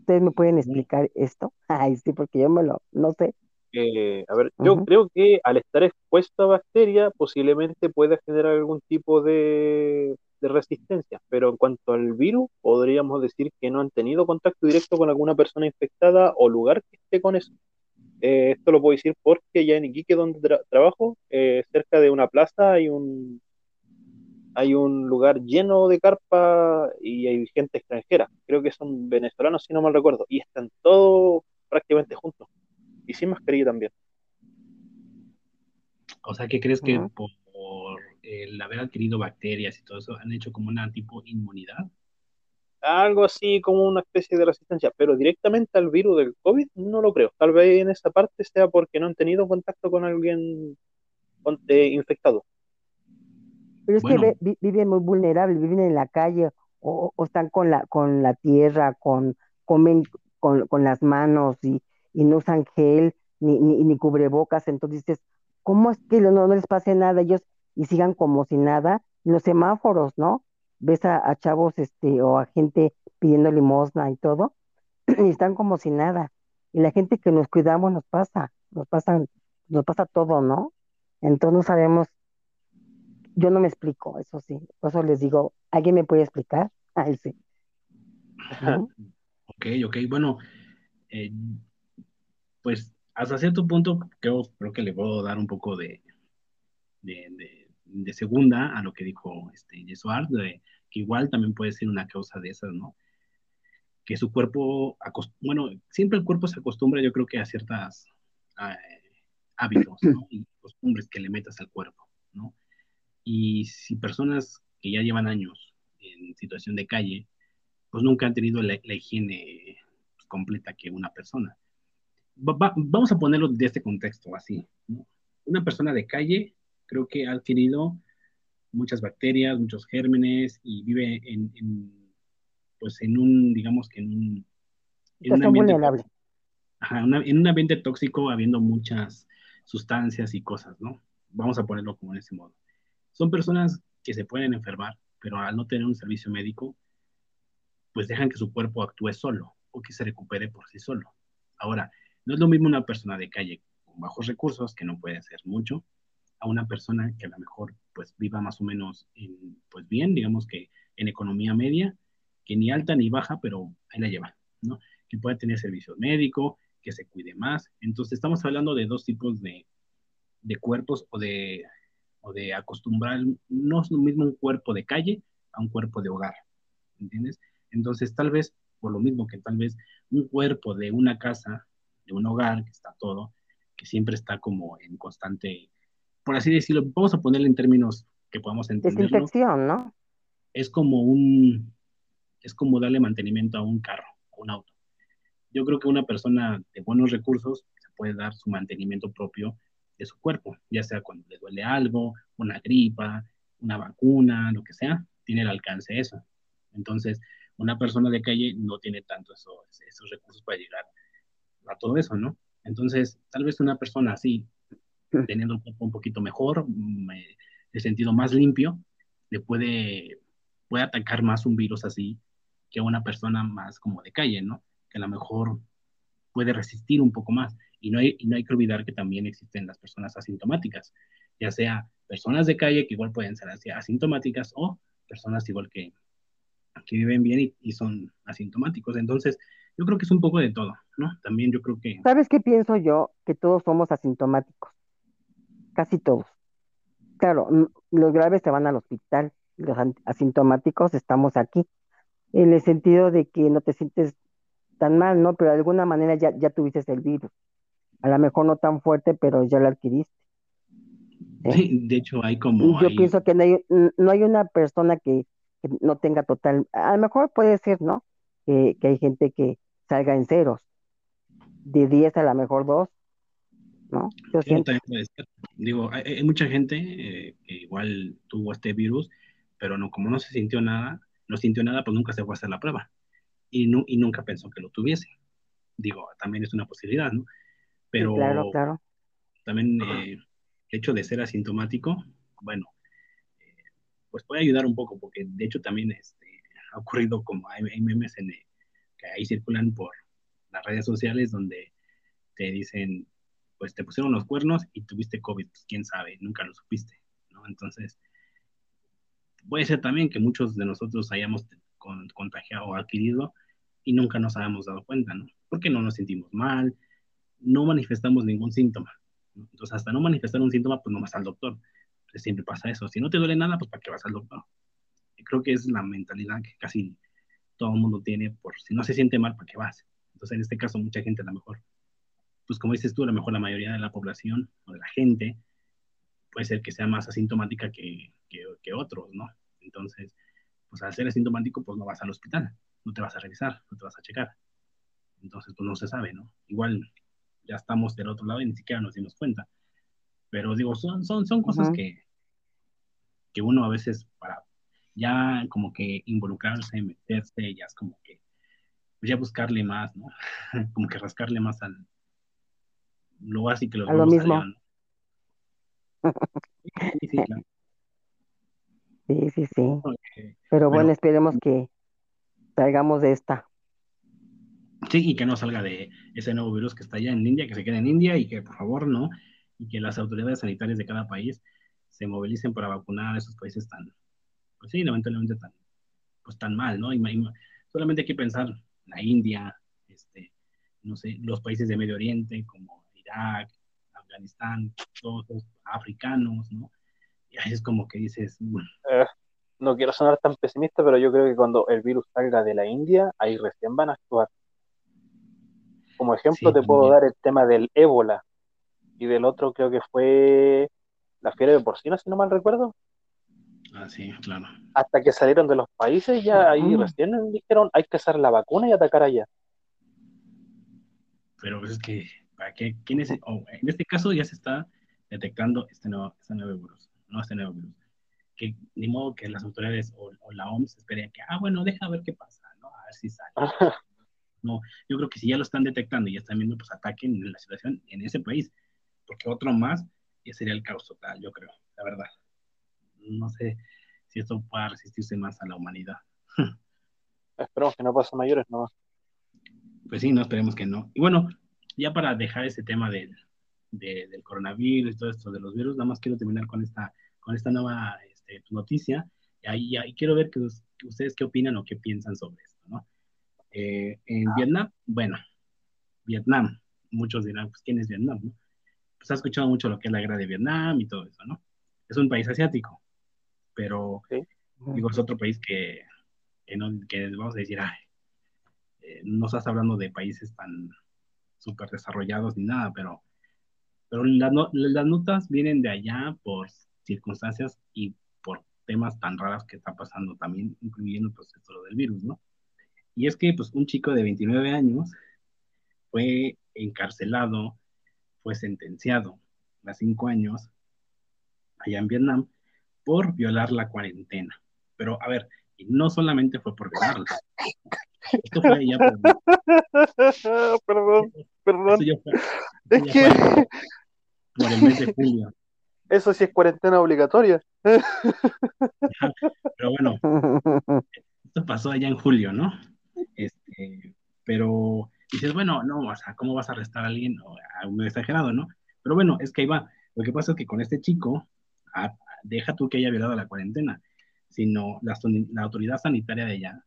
¿Ustedes me pueden explicar esto? Ay, sí, porque yo me lo, no sé. Eh, a ver, yo creo que al estar expuesto a bacteria posiblemente pueda generar algún tipo de, resistencia, pero en cuanto al virus, podríamos decir que no han tenido contacto directo con alguna persona infectada o lugar que esté con eso. Eh, esto lo puedo decir porque ya en Iquique, donde trabajo, eh, cerca de una plaza hay un, hay un lugar lleno de carpa y hay gente extranjera. Creo que son venezolanos, si no mal recuerdo, y están todos prácticamente juntos. Y sin mascarilla también. O sea, ¿qué crees que por, el haber adquirido bacterias y todo eso han hecho como una tipo inmunidad? Algo así como una especie de resistencia, pero directamente al virus del COVID no lo creo. Tal vez en esa parte sea porque no han tenido contacto con alguien eh, infectado. Pero es que viven muy vulnerables, viven en la calle o, están con la, con la tierra, con, comen con, con las manos y, y, no usan gel ni, ni, ni, cubrebocas. Entonces dices, ¿cómo es que no, no, les pase nada ellos y sigan como si nada? Los semáforos, ¿no? Ves a, a chavos este, o a gente pidiendo limosna y todo, y están como si nada. Y la gente que nos cuidamos nos pasa, nos pasan, nos pasa todo, ¿no? Entonces no sabemos yo no me explico, eso sí. Por eso les digo, ¿alguien me puede explicar? Ay, sí. Ok, ok, bueno, eh, pues hasta cierto punto creo, creo que le puedo dar un poco de, de, de, segunda a lo que dijo este de, que igual también puede ser una causa de esas, ¿no? que su cuerpo, bueno, siempre el cuerpo se acostumbra, yo creo que a ciertas hábitos y costumbres que le metas al cuerpo, ¿no? Y si personas que ya llevan años en situación de calle, pues nunca han tenido la, higiene completa que una persona. vamos a ponerlo de este contexto así. Una persona de calle creo que ha adquirido muchas bacterias, muchos gérmenes y vive en, pues en un, digamos que en un... En un, ambiente, en un ambiente tóxico habiendo muchas sustancias y cosas, ¿no? Vamos a ponerlo como en ese modo. Son personas que se pueden enfermar, pero al no tener un servicio médico, pues dejan que su cuerpo actúe solo o que se recupere por sí solo. Ahora, no es lo mismo una persona de calle con bajos recursos, que no puede hacer mucho, a una persona que a lo mejor pues viva más o menos en, pues bien, digamos que en economía media, que ni alta ni baja, pero ahí la lleva, ¿no? Que pueda tener servicio médico, que se cuide más. Entonces estamos hablando de dos tipos de, de cuerpos o de, o de acostumbrar, no es lo mismo un cuerpo de calle a un cuerpo de hogar, ¿entiendes? Entonces tal vez, por lo mismo que tal vez un cuerpo de una casa, de un hogar, que está todo, que siempre está como en constante por así decirlo, vamos a ponerle en términos que podamos entender. Desinfección, ¿no? Es como un, es como darle mantenimiento a un carro, a un auto. Yo creo que una persona de buenos recursos se puede dar su mantenimiento propio de su cuerpo, ya sea cuando le duele algo, una gripa, una vacuna, lo que sea, tiene el alcance eso. Entonces, una persona de calle no tiene tanto esos recursos para llegar a todo eso, ¿no? Entonces, tal vez una persona así, teniendo un cuerpo un poquito mejor, de sentido más limpio, le puede, puede atacar más un virus así que una persona más como de calle, ¿no? Que a lo mejor puede resistir un poco más. Y no hay, y no hay que olvidar que también existen las personas asintomáticas, ya sea personas de calle que igual pueden ser asintomáticas o personas igual que, que viven bien y, y, son asintomáticos. Entonces, yo creo que es un poco de todo, ¿no? También yo creo que... ¿Sabes qué pienso yo? Que todos somos asintomáticos casi todos. Claro, los graves se van al hospital, los asintomáticos estamos aquí, en el sentido de que no te sientes tan mal, ¿no? Pero de alguna manera ya, ya tuviste el virus. A lo mejor no tan fuerte, pero ya lo adquiriste. Sí, de hecho hay como... Yo pienso que no hay, no hay una persona que, no tenga total... A lo mejor puede ser, ¿no? Que, que hay gente que salga en ceros. De 10 a lo mejor 2, ¿no? Digo, hay, mucha gente eh, que igual tuvo este virus, pero no, como no se sintió nada, no sintió nada, pues nunca se fue a hacer la prueba. Y, no, y nunca pensó que lo tuviese. Digo, también es una posibilidad, ¿no? Pero claro, claro. también eh, el hecho de ser asintomático, bueno, eh, pues puede ayudar un poco, porque de hecho también este, ha ocurrido como hay, memes en, que ahí circulan por las redes sociales donde te dicen, pues te pusieron los cuernos y tuviste COVID, pues quién sabe, nunca lo supiste, ¿no? Entonces, puede ser también que muchos de nosotros hayamos contagiado o adquirido y nunca nos habíamos dado cuenta, ¿no? Porque no nos sentimos mal, no manifestamos ningún síntoma. Entonces, hasta no manifestar un síntoma, pues no vas al doctor. Pues siempre pasa eso. Si no te duele nada, pues ¿para qué vas al doctor? Y creo que es la mentalidad que casi todo el mundo tiene por si no se siente mal, ¿para qué vas? Entonces, en este caso, mucha gente a lo mejor pues como dices tú, a lo mejor la mayoría de la población o de la gente puede ser que sea más asintomática que, que, otros, ¿no? Entonces, pues al ser asintomático, pues no vas al hospital, no te vas a revisar, no te vas a checar. Entonces, pues no se sabe, ¿no? Igual ya estamos del otro lado y ni siquiera nos dimos cuenta. Pero digo, son, son, son cosas que, que uno a veces para ya como que involucrarse, meterse, ya es como que, pues ya buscarle más, ¿no? como que rascarle más al, lo básico lo, a lo mismo. sí, sí, sí, Pero bueno, esperemos que salgamos de esta. Sí, y que no salga de ese nuevo virus que está allá en India, que se quede en India y que por favor no, y que las autoridades sanitarias de cada país se movilicen para vacunar a esos países tan, pues sí, lamentablemente tan, pues tan mal, ¿no? solamente hay que pensar la India, este, no sé, los países de Medio Oriente como Afganistán, todos africanos, ¿no? Y ahí es como que dices, mm, eh, no quiero sonar tan pesimista, pero yo creo que cuando el virus salga de la India, ahí recién van a actuar. Como ejemplo te puedo dar el tema del ébola y del otro creo que fue la fiebre de porcina, si no mal recuerdo. Ah, sí, claro. Hasta que salieron de los países, ya ahí recién dijeron hay que hacer la vacuna y atacar allá. Pero es que, ¿para qué? ¿Quién es? en este caso ya se está detectando este nuevo, este nuevo virus, no este nuevo virus. Que ni modo que las autoridades o, la OMS esperen que, ah, bueno, deja ver qué pasa, ¿no? A ver si sale. no, yo creo que si ya lo están detectando y ya están viendo, pues ataquen la situación en ese país, porque otro más ya sería el caos total, yo creo, la verdad no sé si esto pueda resistirse más a la humanidad. Esperemos que no pase mayores, no. Pues sí, no esperemos que no. Y bueno, ya para dejar ese tema del, del coronavirus y todo esto de los virus, nada más quiero terminar con esta, con esta nueva este, noticia. Y ahí, ahí, quiero ver que, ustedes qué opinan o qué piensan sobre esto, ¿no? Eh, en ah. Vietnam, bueno, Vietnam, muchos dirán, pues, ¿quién es Vietnam? No? Pues ha escuchado mucho lo que es la guerra de Vietnam y todo eso, ¿no? Es un país asiático pero digo, es otro país que, que, vamos a decir, ay, eh, no estás hablando de países tan súper desarrollados ni nada, pero, pero las notas vienen de allá por circunstancias y por temas tan raros que está pasando también, incluyendo pues esto del virus, ¿no? Y es que pues un chico de 29 años fue encarcelado, fue sentenciado a cinco años allá en Vietnam por violar la cuarentena. Pero, a ver, no solamente fue por violarla. Esto fue perdón, perdón. es que... por el mes de julio. Eso sí es cuarentena obligatoria. pero bueno, esto pasó allá en julio, ¿no? Este, pero dices, bueno, no, o sea, ¿cómo vas a arrestar a alguien? a un exagerado, ¿no? Pero bueno, es que ahí va. Lo que pasa es que con este chico, deja tú que haya violado la cuarentena, sino la, autoridad sanitaria de allá,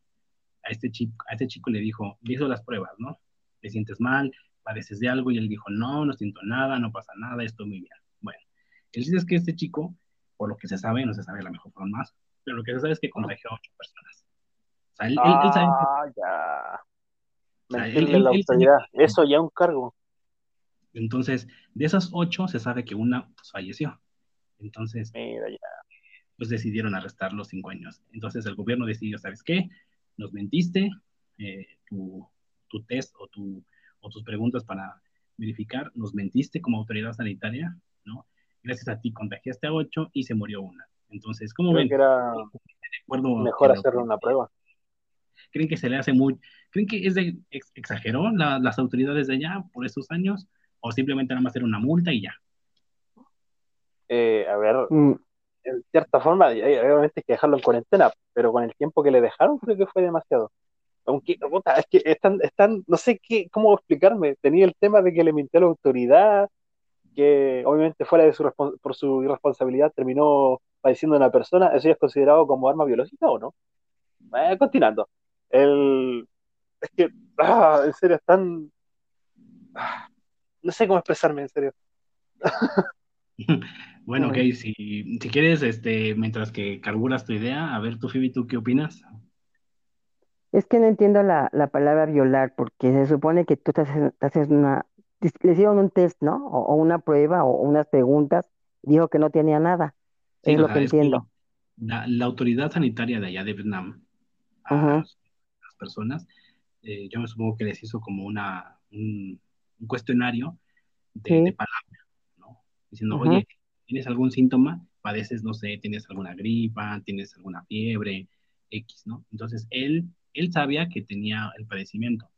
a este, chico, a este chico le dijo, le hizo las pruebas, ¿no? ¿Te sientes mal? ¿Padeces de algo? Y él dijo, no, no siento nada, no pasa nada, estoy muy bien. Bueno, el chiste es que este chico, por lo que se sabe, no se sabe a lo mejor fueron más, pero lo que se sabe es que contagió a ocho personas. O sea, él, ah, ya. la autoridad. Eso ya un cargo. Entonces, de esas ocho se sabe que una pues, falleció. Entonces, pues decidieron arrestar los cinco años. Entonces el gobierno decidió, ¿sabes qué? Nos mentiste, eh, tu, test o, tu, o tus preguntas para verificar, nos mentiste como autoridad sanitaria, ¿no? Gracias a ti contagiaste a ocho y se murió una. Entonces, ¿cómo ven? Que era mejor hacerle una prueba. ¿Creen que se le hace muy... ¿Creen que es de, exageró las autoridades de allá por estos años? ¿O simplemente nada más era una multa y ya? Eh, a ver, mm. en cierta forma, obviamente hay que dejarlo en cuarentena, pero con el tiempo que le dejaron creo que fue demasiado. Aunque, es que están, están, no sé qué, cómo explicarme. Tenía el tema de que le mintió a la autoridad, que obviamente fuera de su por su irresponsabilidad terminó padeciendo una persona. ¿Eso ya es considerado como arma biológica o no? Eh, continuando. El, es que, ah, en serio, están. Ah, no sé cómo expresarme, en serio. Bueno, ok, si, si quieres, este, mientras que carburas tu idea, a ver tú, Phoebe, ¿tú qué opinas? Es que no entiendo la, palabra violar, porque se supone que tú te haces, una, le hicieron un test, ¿no? O, una prueba o unas preguntas, dijo que no tenía nada. es lo que entiendo. la, autoridad sanitaria de allá de Vietnam, a las, personas, eh, yo me supongo que les hizo como una, un, cuestionario de, palabras, ¿no? Diciendo, oye, tienes algún síntoma, padeces, no sé, tienes alguna gripa, tienes alguna fiebre, X, ¿no? Entonces, él, él sabía que tenía el padecimiento.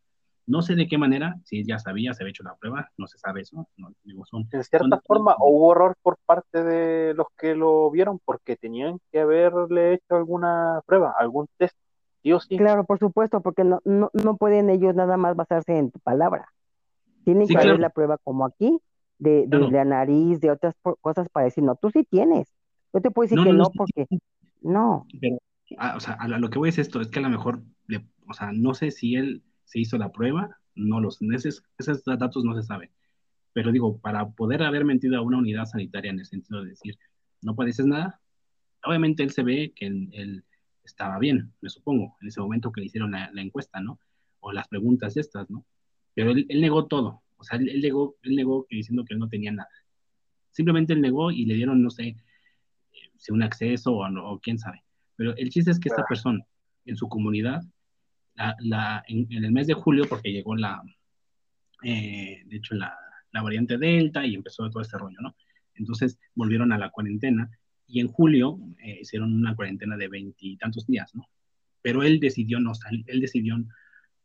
No sé de qué manera, si él ya sabía, se había hecho la prueba, no se sabe eso. No, digo, son, en cierta forma, hubo error por parte de los que lo vieron porque tenían que haberle hecho alguna prueba, algún test, sí o sí. Claro, por supuesto, porque no, no, no pueden ellos nada más basarse en tu palabra. Tienen que hacer la prueba como aquí, de, la nariz, de otras cosas para decir, no, tú sí tienes. Yo te puedo decir que no, porque no. Pero, ah, o sea, a lo que voy es esto, es que a lo mejor, o sea, no sé si él se hizo la prueba, no los, esos, esos datos no se saben. Pero digo, para poder haber mentido a una unidad sanitaria en el sentido de decir, no padeces nada, obviamente él se ve que el, estaba bien, me supongo, en ese momento que le hicieron la, encuesta, ¿no? O las preguntas estas, ¿no? Pero él, negó todo, o sea, él, negó, él negó que diciendo que él no tenía nada. Simplemente él negó y le dieron, no sé, si un acceso o, o, quién sabe. Pero el chiste es que esta persona, en su comunidad, la, en, el mes de julio, porque llegó la, eh, de hecho, la, la variante Delta y empezó todo este rollo, ¿no? Entonces volvieron a la cuarentena y en julio eh, hicieron una cuarentena de veintitantos días, ¿no? Pero él decidió no salir, él decidió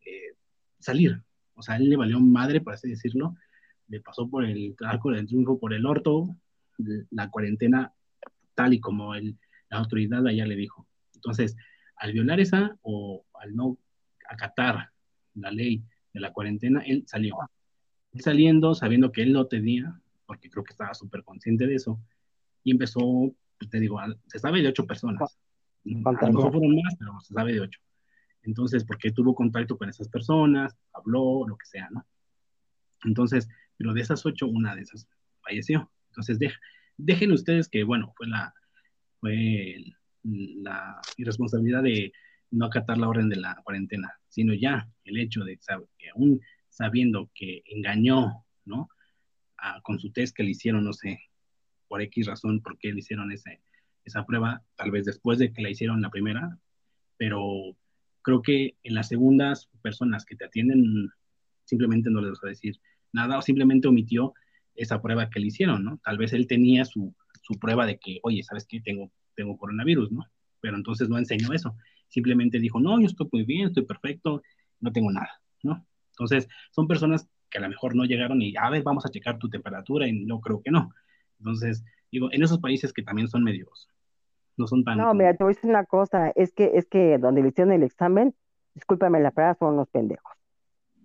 eh, salir, o sea, él le valió madre, por así decirlo, le pasó por el arco del triunfo, por el orto, la cuarentena tal y como él, la autoridad allá le dijo. Entonces, al violar esa o al no acatar la ley de la cuarentena, él salió. Él saliendo, sabiendo que él lo tenía, porque creo que estaba súper consciente de eso, y empezó pues, te digo, se sabe de ocho personas. A lo mejor fueron más, pero se sabe de ocho. Entonces, porque tuvo contacto con esas personas, habló, lo que sea, ¿no? Entonces, pero de esas ocho, una de esas falleció. Entonces, dejen ustedes que, bueno, fue la, fue la irresponsabilidad de no acatar la orden de la cuarentena, sino ya el hecho de que aún sabiendo que engañó, ¿no? con su test que le hicieron, no sé, por X razón por qué le hicieron ese, esa prueba, tal vez después de que la hicieron la primera, pero creo que en las segundas personas que te atienden simplemente no les vas a decir nada o simplemente omitió esa prueba que le hicieron, ¿no? Tal vez él tenía su, su prueba de que, oye, ¿sabes qué? Tengo, tengo coronavirus, ¿no? Pero entonces no enseñó eso. Simplemente dijo, no, yo estoy muy bien, estoy perfecto, no tengo nada, ¿no? Entonces, son personas que a lo mejor no llegaron y, a ver, vamos a checar tu temperatura y no creo que no. Entonces, digo, en esos países que también son medios, no son tan... No, mira, te voy a decir una cosa, es que, es que donde le hicieron el examen, discúlpame la palabra, son unos pendejos.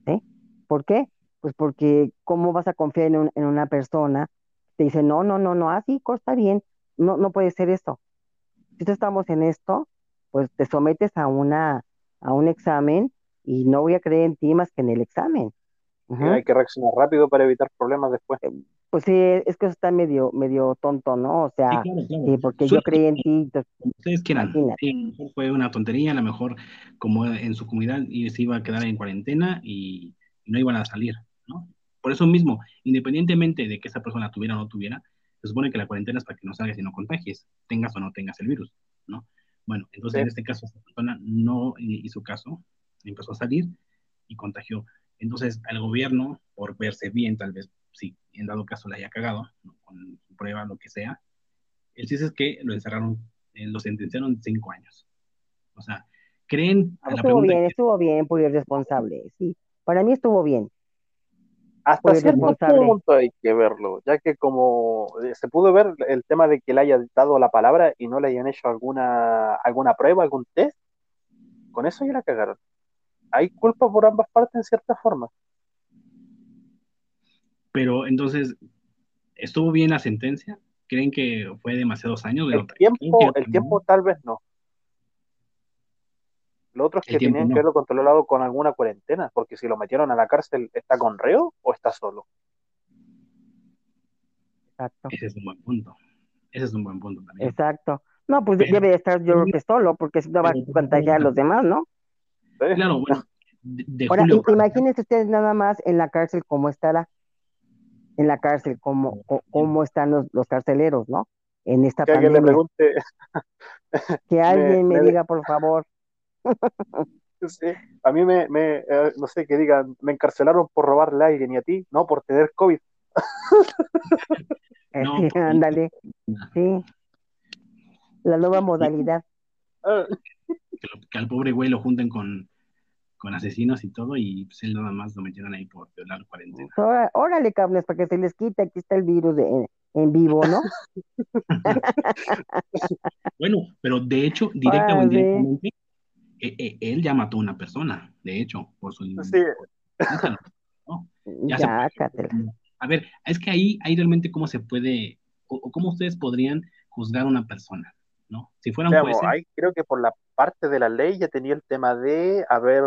¿sí? ¿Por qué? Pues porque, ¿cómo vas a confiar en, en una persona? Te dice, no, no, no, no, así, ah, bien, no, no puede ser esto. Si estamos en esto, pues te sometes a una, a un examen y no voy a creer en ti más que en el examen. Hay que reaccionar rápido para evitar problemas después. Eh, pues sí, es que eso está medio, medio tonto, ¿no? O sea, sí, porque yo creí en ti. ustedes quieran. Sí, fue una tontería, a lo mejor como en su comunidad y se iba a quedar en cuarentena y, no iban a salir, ¿no? Por eso mismo, independientemente de que esa persona tuviera o no tuviera, se supone que la cuarentena es para que no salgas y no contagies, tengas o no tengas el virus, ¿no? Bueno, entonces en este caso, esa persona no hizo caso, empezó a salir y contagió. Entonces, al gobierno, por verse bien, tal vez, si en dado caso le haya cagado, con su prueba, lo que sea, el chiste es que lo encerraron, eh, lo sentenciaron cinco años. O sea, creen... Ah, estuvo bien, estuvo bien por irresponsable, sí. Para mí estuvo bien. Hasta cierto punto hay que verlo, ya que como eh, se pudo ver el tema de que le haya dado la palabra y no le hayan hecho alguna, alguna prueba, algún test, con eso ya la cagaron hay culpa por ambas partes en cierta forma. Pero entonces, ¿estuvo bien la sentencia? ¿Creen que fue demasiados años? El tiempo, el tiempo tal vez no. Lo otro es que tenían que verlo controlado con alguna cuarentena, porque si lo metieron a la cárcel, ¿está con reo o está solo? Exacto. Ese es un buen punto. Ese es un buen punto también. Exacto. No, pues debe estar yo creo que solo, porque si no va a contagiar a los demás, ¿no? Claro, bueno. Ahora, imagínense ustedes nada más en la cárcel cómo estará. En la cárcel, cómo, cómo están los, los carceleros, ¿no? En esta que Alguien le pregunte. que alguien me, diga, por favor. Sí, a mí me, me eh, no sé, que digan, me encarcelaron por robarle a alguien y a ti, no, por tener COVID. sí, ándale. Sí. La nueva modalidad. Que, al pobre güey lo junten con, con asesinos y todo, y pues él nada más lo metieron ahí por violar cuarentena. órale, cabrones, para que se les quite, aquí está el virus en, vivo, ¿no? bueno, pero de hecho, directa o indirectamente, él ya mató a una persona, de hecho, por su... Sí. Ya, a ver, es que ahí, ahí realmente cómo se puede, o, cómo ustedes podrían juzgar a una persona. ¿no? Si fuera un creo que por la parte de la ley ya tenía el tema de haber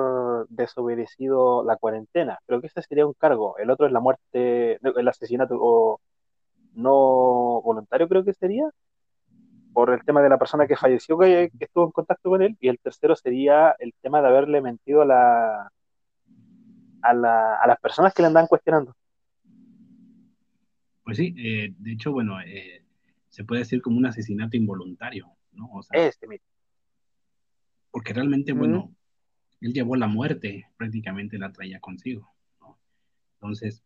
desobedecido la cuarentena. Creo que ese sería un cargo. El otro es la muerte, el asesinato o no voluntario, creo que sería. Por el tema de la persona que falleció que, estuvo en contacto con él, y el tercero sería el tema de haberle mentido a, la, a, la, a las personas que le andan cuestionando. Pues sí, eh, de hecho, bueno, eh, se puede decir como un asesinato involuntario, ¿no? O sea, este mismo. Porque realmente, bueno, él llevó la muerte, prácticamente la traía consigo, ¿no? Entonces,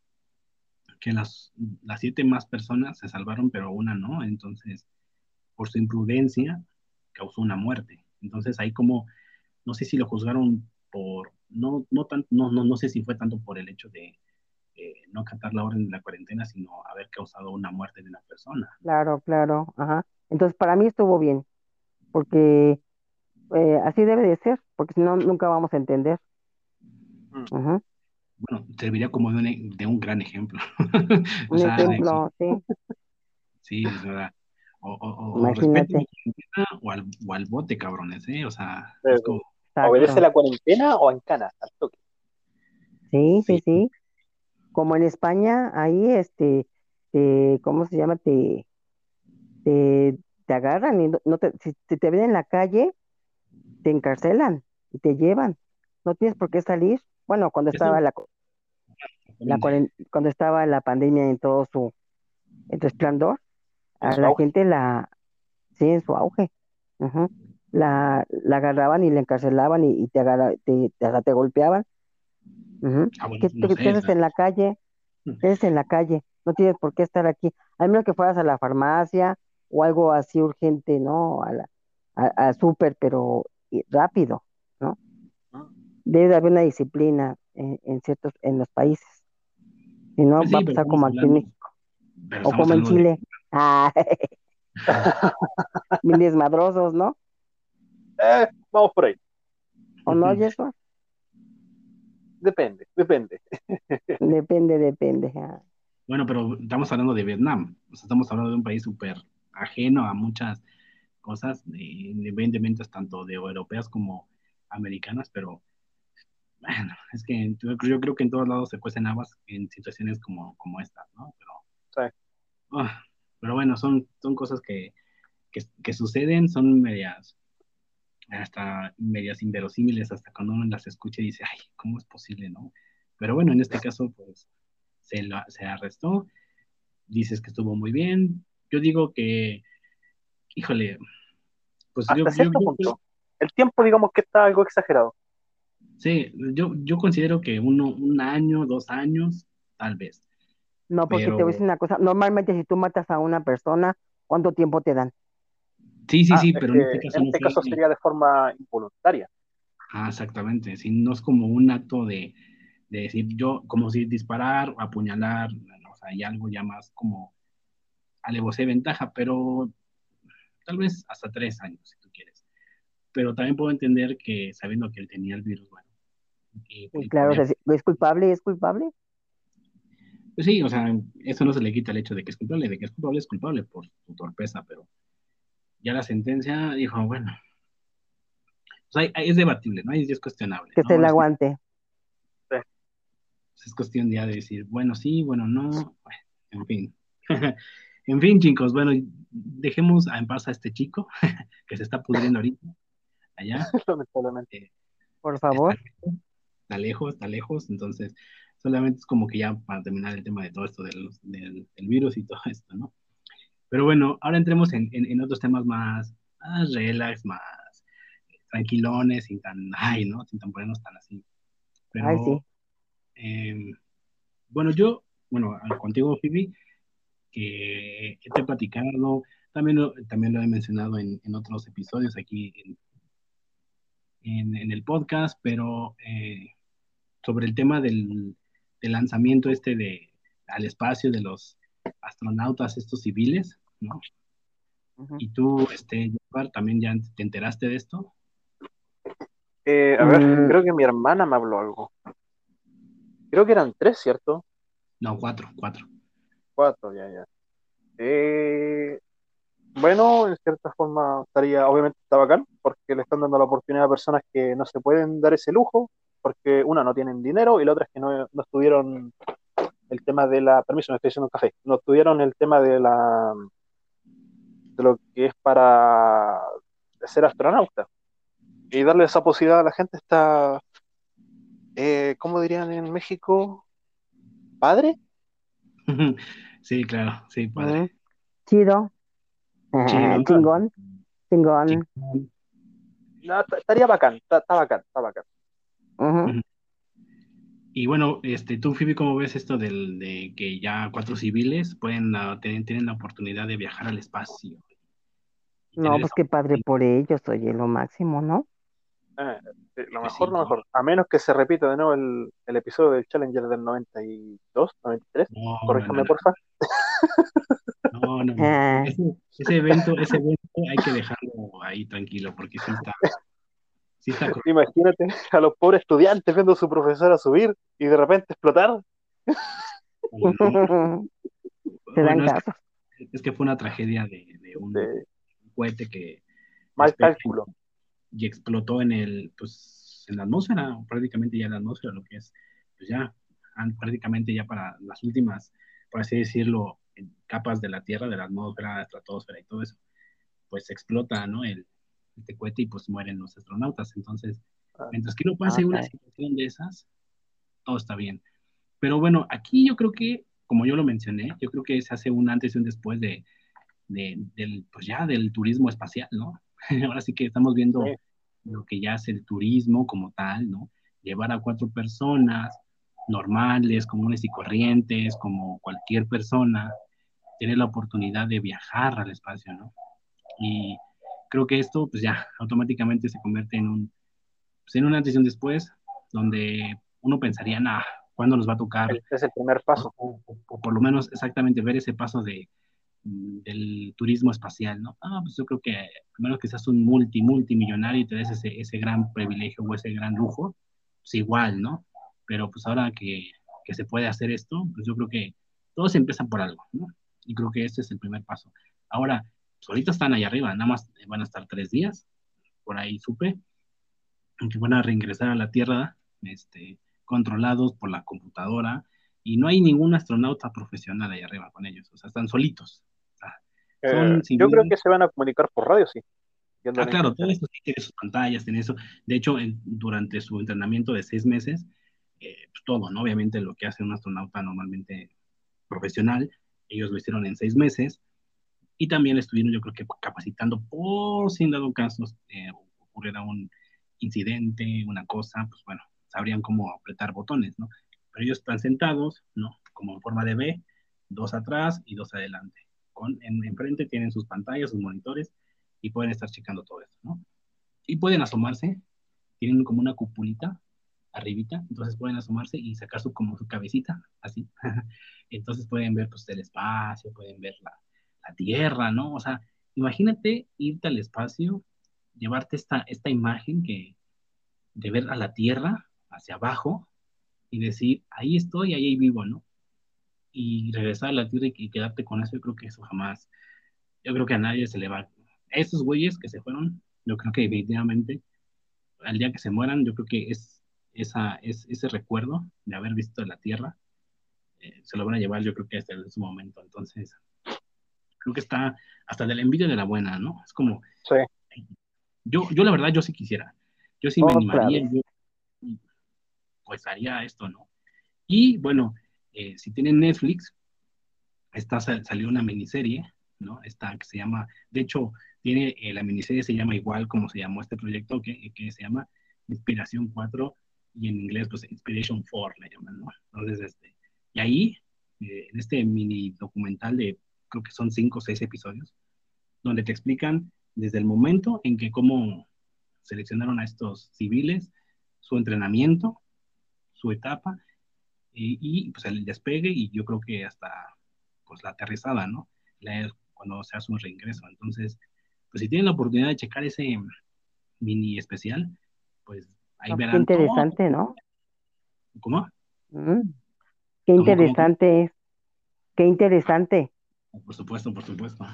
que las, las siete más personas se salvaron, pero una no, entonces, por su imprudencia, causó una muerte. Entonces, ahí como, no sé si lo juzgaron por, no, no, tan, no, no, no sé si fue tanto por el hecho de no acatar la orden de la cuarentena, sino haber causado una muerte de una persona. Claro, claro, ajá. Entonces, para mí estuvo bien, porque eh, así debe de ser, porque si no, nunca vamos a entender. Mm. Bueno, serviría como de un, de un gran ejemplo. un ejemplo, sí. Sí, es verdad. O, o, Imagínate. O al, o al, bote, cabrones, ¿eh? O sea, ¿obedece la cuarentena o en cana? Al toque. Sí, sí, sí. Como en España, ahí, este, ¿cómo se llama? Te, te, agarran y no, te, si, te ven en la calle, te encarcelan y te llevan. No tienes por qué salir. Bueno, cuando estaba la, la cuando estaba la pandemia en todo su resplandor, a la gente la, sí, en su auge, la, la agarraban y la encarcelaban y, te, te, te, golpeaban Ah, ¿Qué, haces en la calle? ¿Qué haces en la calle? No tienes por qué estar aquí. A menos que fueras a la farmacia o algo así urgente, ¿no? A la, a, súper, pero rápido, ¿no? Ah. Debe haber una disciplina en, ciertos, en los países. Si no, pues va a pasar como aquí en México. O como en Chile. Ah. Mil desmadrosos, ¿no? Eh, vamos por ahí. ¿O no, Jesús? depende, depende. Depende, depende. Bueno, pero estamos hablando de Vietnam, estamos hablando de un país súper ajeno a muchas cosas, independientemente tanto de europeas como americanas, pero bueno, es que yo creo que en todos lados se cuecen habas en situaciones como, como estas, ¿no? Pero, ah, pero bueno, son, son cosas que, que, que suceden, son medias hasta medias inverosímiles, hasta cuando uno las escucha y dice, ay, ¿cómo es posible, no? Pero bueno, en este caso, pues, se, lo, se arrestó, dices que estuvo muy bien, yo digo que, híjole, pues hasta cierto punto. El tiempo, digamos que está algo exagerado. Sí, yo, yo considero que uno, un año, dos años, tal vez. No, porque te voy a decir una cosa, normalmente si tú matas a una persona, ¿cuánto tiempo te dan? Sí, sí, ah, sí, pero en este caso, en este caso sería de forma involuntaria. Ah, exactamente, sí, no es como un acto de, de decir yo, como si disparar o apuñalar, o sea, hay algo ya más como alevosé ventaja, pero tal vez hasta tres años, si tú quieres. Pero también puedo entender que sabiendo que él tenía el virus, bueno. claro, ¿es culpable? ¿Es culpable? Pues sí, o sea, eso no se le quita el hecho de que es culpable, de que es culpable, es culpable por su torpeza, pero ya la sentencia dijo, bueno, es debatible, ¿no? Es, cuestionable. Que se le aguante. Es, cuestión ya de decir, bueno, sí, bueno, no, en fin. en fin, chicos, bueno, dejemos en paz a este chico que se está pudriendo ahorita, allá. Lamentablemente. Por favor. Está lejos, está lejos, entonces solamente es como que ya para terminar el tema de todo esto del, del virus y todo esto, ¿no? Pero bueno, ahora entremos en, en, otros temas más, más relax, más tranquilones, sin tan, ay, ¿no? Sin tan ponernos tan así. Pero, em, bueno, yo, bueno, contigo, Phoebe, que te he platicado, también lo, también lo he mencionado en, en otros episodios aquí en, en, el podcast, pero eh, sobre el tema del, del lanzamiento este de al espacio de los astronautas estos civiles, ¿no? Y tú, este, también ya te enteraste de esto. Eh, a ver, mm. creo que mi hermana me habló algo. Creo que eran tres, ¿cierto? No, cuatro, cuatro. Cuatro, ya, ya. Eh, bueno, en cierta forma estaría, obviamente está bacán, porque le están dando la oportunidad a personas que no se pueden dar ese lujo, porque una no tienen dinero y la otra es que no, no estuvieron el tema de la, permiso, me estoy haciendo un café, no tuvieron el tema de la de lo que es para ser astronauta. Y darle esa posibilidad a la gente está, eh, ¿cómo dirían en México? ¿Padre? Sí, claro, sí, padre. Chido. Chingón. Chingón. estaría bacán, está, bacán, está bacán. Y bueno, este, tú, Phoebe, ¿cómo ves esto del, de que ya cuatro civiles pueden uh, tienen la oportunidad de viajar al espacio? No, pues qué padre por ellos, oye, lo máximo, ¿no? Eh, lo mejor, lo mejor. A menos que se repita de nuevo el, el episodio del Challenger del 92, 93. No, Corríjame, por favor. No, no. Ah. Ese, evento, ese evento hay que dejarlo ahí tranquilo, porque sí está, Imagínate a los pobres estudiantes viendo a su profesora subir y de repente explotar. es, que, fue una tragedia de, un cohete que mal cálculo. y explotó en el pues en la atmósfera prácticamente ya en la atmósfera lo que es pues ya prácticamente ya para las últimas por así decirlo capas de la tierra de la atmósfera la estratosfera y todo eso pues explota no el, este cohete y pues mueren los astronautas. Entonces, ah, mientras que no pase una situación de esas, todo está bien. Pero bueno, aquí yo creo que, como yo lo mencioné, yo creo que se hace un antes y un después de, del, pues ya del turismo espacial, ¿no? Ahora sí que estamos viendo lo que ya es el turismo como tal, ¿no? Llevar a cuatro personas normales, comunes y corrientes, como cualquier persona, tener la oportunidad de viajar al espacio, ¿no? Y creo que esto, pues ya, automáticamente se convierte en un, pues en una decisión después, donde uno pensaría, nah, ¿cuándo nos va a tocar? Este es el primer paso. O, por lo menos exactamente ver ese paso de, del turismo espacial, ¿no? Ah, pues yo creo que a menos que seas un multi, multimillonario y te des ese, ese gran privilegio o ese gran lujo, pues igual, ¿no? Pero pues ahora que, que se puede hacer esto, pues yo creo que todo se empieza por algo, ¿no? Y creo que este es el primer paso. Ahora, ahorita están ahí arriba, nada más van a estar tres días, por ahí supe, que van a reingresar a la Tierra, este, controlados por la computadora, y no hay ningún astronauta profesional ahí arriba con ellos, o sea, están solitos. Eh, yo creo que se van a comunicar por radio, sí. Ah, claro, todo esto sí tiene sus pantallas, tiene eso. De hecho, durante su entrenamiento de seis meses, eh, pues todo, ¿no? Obviamente lo que hace un astronauta normalmente profesional, ellos lo hicieron en seis meses, y también estuvieron, yo creo que capacitando por si en dado caso eh, ocurriera un incidente, una cosa, pues bueno, sabrían cómo apretar botones, ¿no? Pero ellos están sentados, ¿no? Como en forma de B, dos atrás y dos adelante. Con, en, enfrente tienen sus pantallas, sus monitores y pueden estar checando todo esto, ¿no? Y pueden asomarse, tienen como una cupulita arribita, entonces pueden asomarse y sacar su, como su cabecita, así. entonces pueden ver pues el espacio, pueden ver la, la Tierra, ¿no? O sea, imagínate irte al espacio, llevarte esta, esta imagen que, de ver a la Tierra hacia abajo y decir, ahí estoy, ahí vivo, ¿no? Y regresar a la Tierra y, quedarte con eso, yo creo que eso jamás, yo creo que a nadie se le va. Esos güeyes que se fueron, yo creo que definitivamente, al día que se mueran, yo creo que es, esa, es ese recuerdo de haber visto la Tierra, eh, se lo van a llevar yo creo que hasta ese momento. Entonces, creo que está hasta de la envidia de la buena, ¿no? Es como, sí. yo, yo la verdad, yo sí quisiera, yo sí me oh, animaría, yo, pues haría esto, ¿no? Y bueno, eh, si tienen Netflix, está, salió una miniserie, ¿no? Esta que se llama, de hecho, tiene, eh, la miniserie se llama igual como se llamó este proyecto, que, que se llama Inspiración 4, y en inglés, pues Inspiration 4 le llaman, ¿no? Entonces, este, y ahí, eh, en este mini documental de creo que son cinco o seis episodios, donde te explican desde el momento en que cómo seleccionaron a estos civiles, su entrenamiento, su etapa, y, pues el despegue y yo creo que hasta pues la aterrizada, ¿no? cuando se hace un reingreso. Entonces, pues si tienen la oportunidad de checar ese mini especial, pues ahí ah, verán. Qué interesante, ¿no? ¿Cómo? Mm, qué interesante Qué interesante. Por supuesto, por supuesto.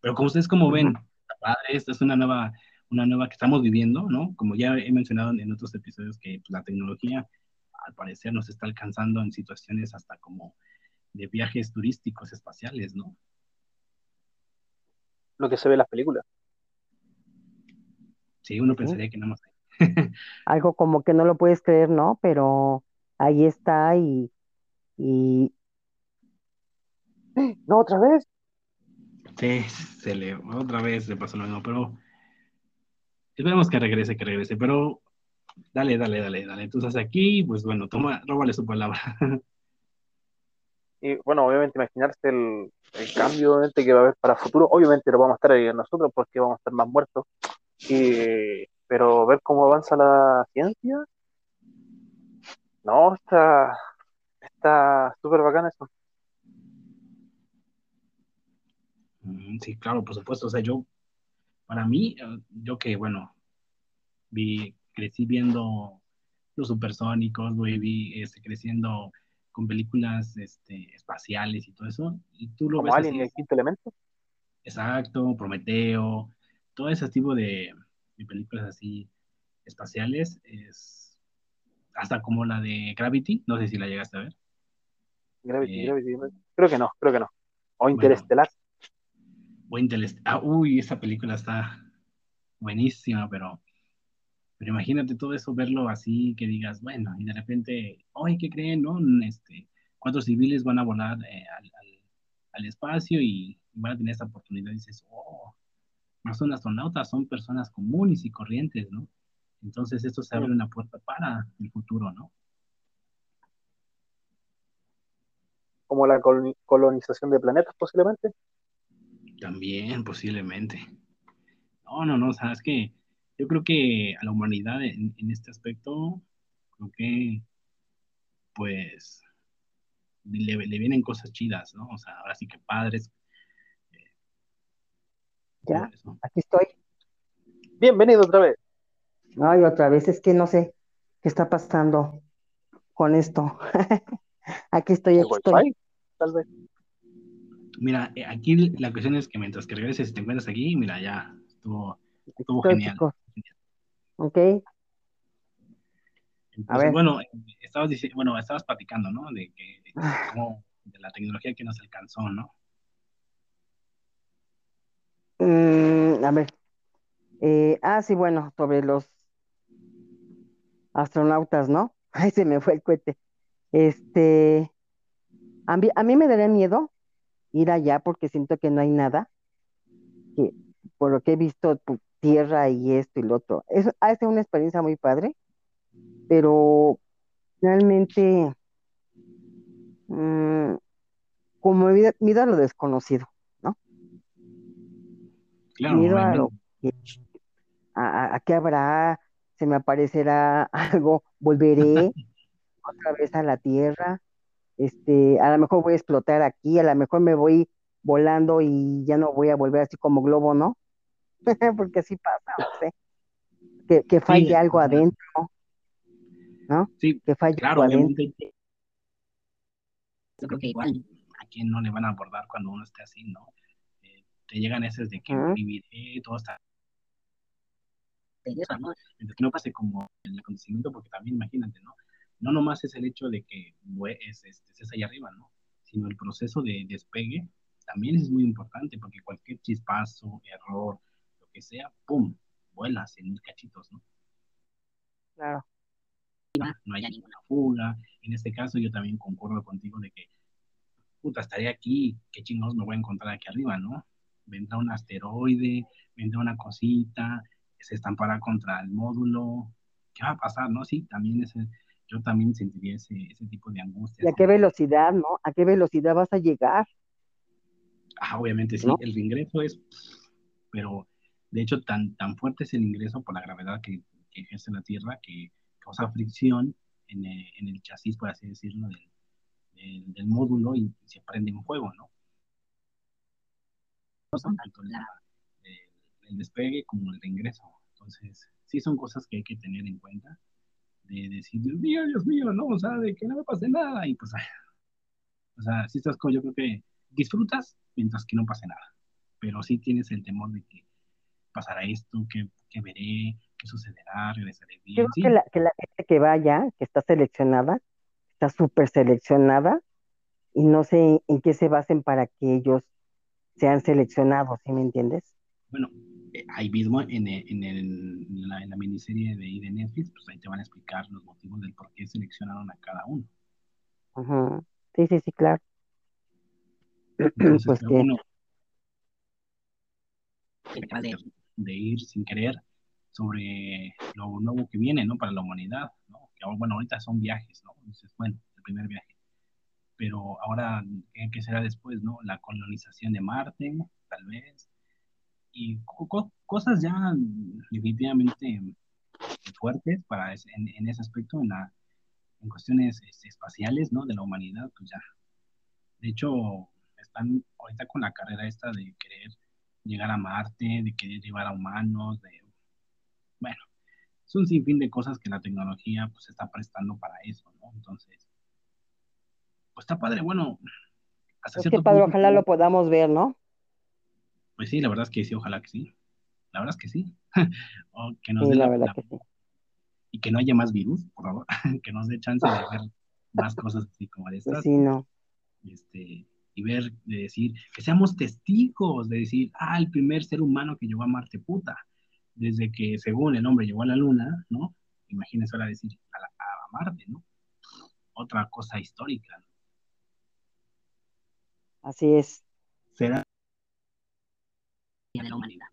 Pero como ustedes como ven, padre, esta es una nueva, una nueva que estamos viviendo, ¿no? Como ya he mencionado en otros episodios que pues, la tecnología al parecer nos está alcanzando en situaciones hasta como de viajes turísticos espaciales, ¿no? lo que se ve en las películas. Sí, uno pensaría que no más. Algo como que no lo puedes creer, ¿no? Pero ahí está y, y... No, otra vez. Sí, se le, otra vez le pasó lo mismo, pero esperemos que regrese, que regrese, pero dale, dale, dale, dale. Estás aquí, pues bueno, toma, róbale su palabra. Y bueno, obviamente imaginarse el, el cambio obviamente, que va a haber para futuro, obviamente lo vamos a estar ahí nosotros porque vamos a estar más muertos, y, pero ver cómo avanza la ciencia, no, está está súper bacán eso. Mm, Sí, claro, por supuesto. O sea, yo, para mí, eh, yo que, bueno, vi, crecí viendo los supersónicos, güey, vi este, creciendo con películas este, espaciales y todo eso, y tú lo Como ves Alien así, el quinto elemento. exacto, Prometeo, todo ese tipo de, de películas así espaciales, es hasta como la de Gravity, no sé si la llegaste a ver. Gravity, Eh, Gravity. Creo que no, creo que no. O Interestelar. Ah, uy, esa película está buenísima, pero Pero imagínate todo eso, verlo así, que digas, bueno, y de repente, oye, ¿qué creen, no? Este, cuatro civiles van a volar eh, al, al- al espacio y van a tener esta oportunidad. Y dices, oh, no son astronautas, son personas comunes y corrientes, ¿no? Entonces esto se abre una puerta para el futuro, ¿no? Como la coloni- colonización de planetas, posiblemente. También, posiblemente. No, no, no, o sea, es que yo creo que a la humanidad en, en este aspecto, creo que, pues, le, le vienen cosas chidas, ¿no? O sea, ahora sí que padres, todo Ya, eso. aquí estoy. Bienvenido otra vez. Ay, otra vez, es que no sé qué está pasando con esto. Aquí estoy, ¿El aquí estoy. Wi-Fi? Tal vez. Mira, eh, aquí la cuestión es que mientras que regreses, si te encuentras aquí, mira, ya estuvo, genial. Ok, Entonces, ver. bueno, estabas diciendo, bueno, estabas platicando, ¿no? De que, de cómo- de la tecnología que nos alcanzó, ¿no? Mm, a ver. Eh, ah, sí, bueno, sobre los astronautas, ¿no? Ay, se me fue el cohete. Este, a mí, a mí me daría miedo ir allá porque siento que no hay nada, que por lo que he visto, pu- tierra y esto y lo otro. Es, ha de ser una experiencia muy padre, pero realmente, mm, como miedo, miedo a lo desconocido, ¿no? Claro, Miedo a lo que, a qué habrá, se me aparecerá algo, volveré otra vez a la tierra, este, a lo mejor voy a explotar aquí, a lo mejor me voy volando y ya no voy a volver así como globo, ¿no? Porque así pasa, no sé, que, que Sí, falle algo adentro, ¿no? sí, Que falle claro, algo adentro. Yo creo que igual a quien no le van a abordar cuando uno esté así, ¿no? Eh, te llegan esas de que Ujú. viviré, todo está ¿no? Mientras que no pase como el acontecimiento, porque también imagínate, ¿no? No nomás es el hecho de que es, es- estés ahí arriba, ¿no? Sino el proceso de despegue también es muy importante, porque cualquier chispazo, error, lo que sea, ¡pum! vuelas en mil cachitos, ¿no? Claro, No haya ninguna fuga. En este caso yo también concuerdo contigo de que, puta, estaré aquí, qué chingados me voy a encontrar aquí arriba, ¿no? Vendrá un asteroide, vendrá una cosita, se estampará contra el módulo, ¿qué va a pasar, no? Sí, también ese, yo también sentiría ese, ese tipo de angustia. ¿y a qué velocidad, no? ¿A qué velocidad vas a llegar, Ah, obviamente sí, no? el ingreso es, pero de hecho tan, tan fuerte es el ingreso por la gravedad que, que ejerce la Tierra que causa fricción en el, en el chasis, por así decirlo, del, del, del módulo y se prende en fuego, ¿no? Tanto la- el, el despegue como el ingreso. Entonces, sí son cosas que hay que tener en cuenta, de decir, Dios mío, Dios mío, no, o sea, de que no me pase nada, y pues, ay, o sea, si estás con, yo creo que disfrutas mientras que no pase nada, pero sí tienes el temor de que pasará esto, que, que veré, qué sucederá, regresaré bien, creo sí, que la, que la gente que vaya, que está seleccionada, está súper seleccionada y no sé en qué se basen para que ellos sean seleccionados, ¿sí me entiendes? Bueno, ahí mismo en, el- en, el- en la, en la miniserie de, de Netflix, pues ahí te van a explicar los motivos del por qué seleccionaron a cada uno. Ujú. Sí, sí, sí, claro. Entonces, Pues que, bueno, de, de ir sin querer sobre lo nuevo que viene, ¿no? Para la humanidad, ¿no? Que bueno, ahorita son viajes, ¿no? Entonces, bueno, el primer viaje. Pero ahora, ¿qué, qué será después, no? La colonización de Marte, tal vez. Y co- co- cosas ya definitivamente fuertes para ese- en, en ese aspecto, en, la, en cuestiones este, espaciales, ¿no? De la humanidad, pues ya. De hecho, están ahorita con la carrera esta de querer llegar a Marte, de querer llevar a humanos, de, bueno, es un sinfín de cosas que la tecnología pues está prestando para eso, ¿no? Entonces, pues está padre, bueno, hasta qué cierto padre, punto, ojalá lo podamos ver, ¿no? Pues sí, la verdad es que sí, ojalá que sí, la verdad es que sí, o que nos Sí, dé la la, verdad la- que sí. y que no haya más virus, por favor, que nos dé chance de ver más cosas así como de Pues estas, sí, no. este, y ver, de decir, que seamos testigos, de decir, ah, el primer ser humano que llegó a Marte, puta, desde que según el hombre llegó a la Luna, ¿no? Imagínense ahora decir, a, la- a Marte, ¿no? Otra cosa histórica, ¿no? Así es. Será de la humanidad.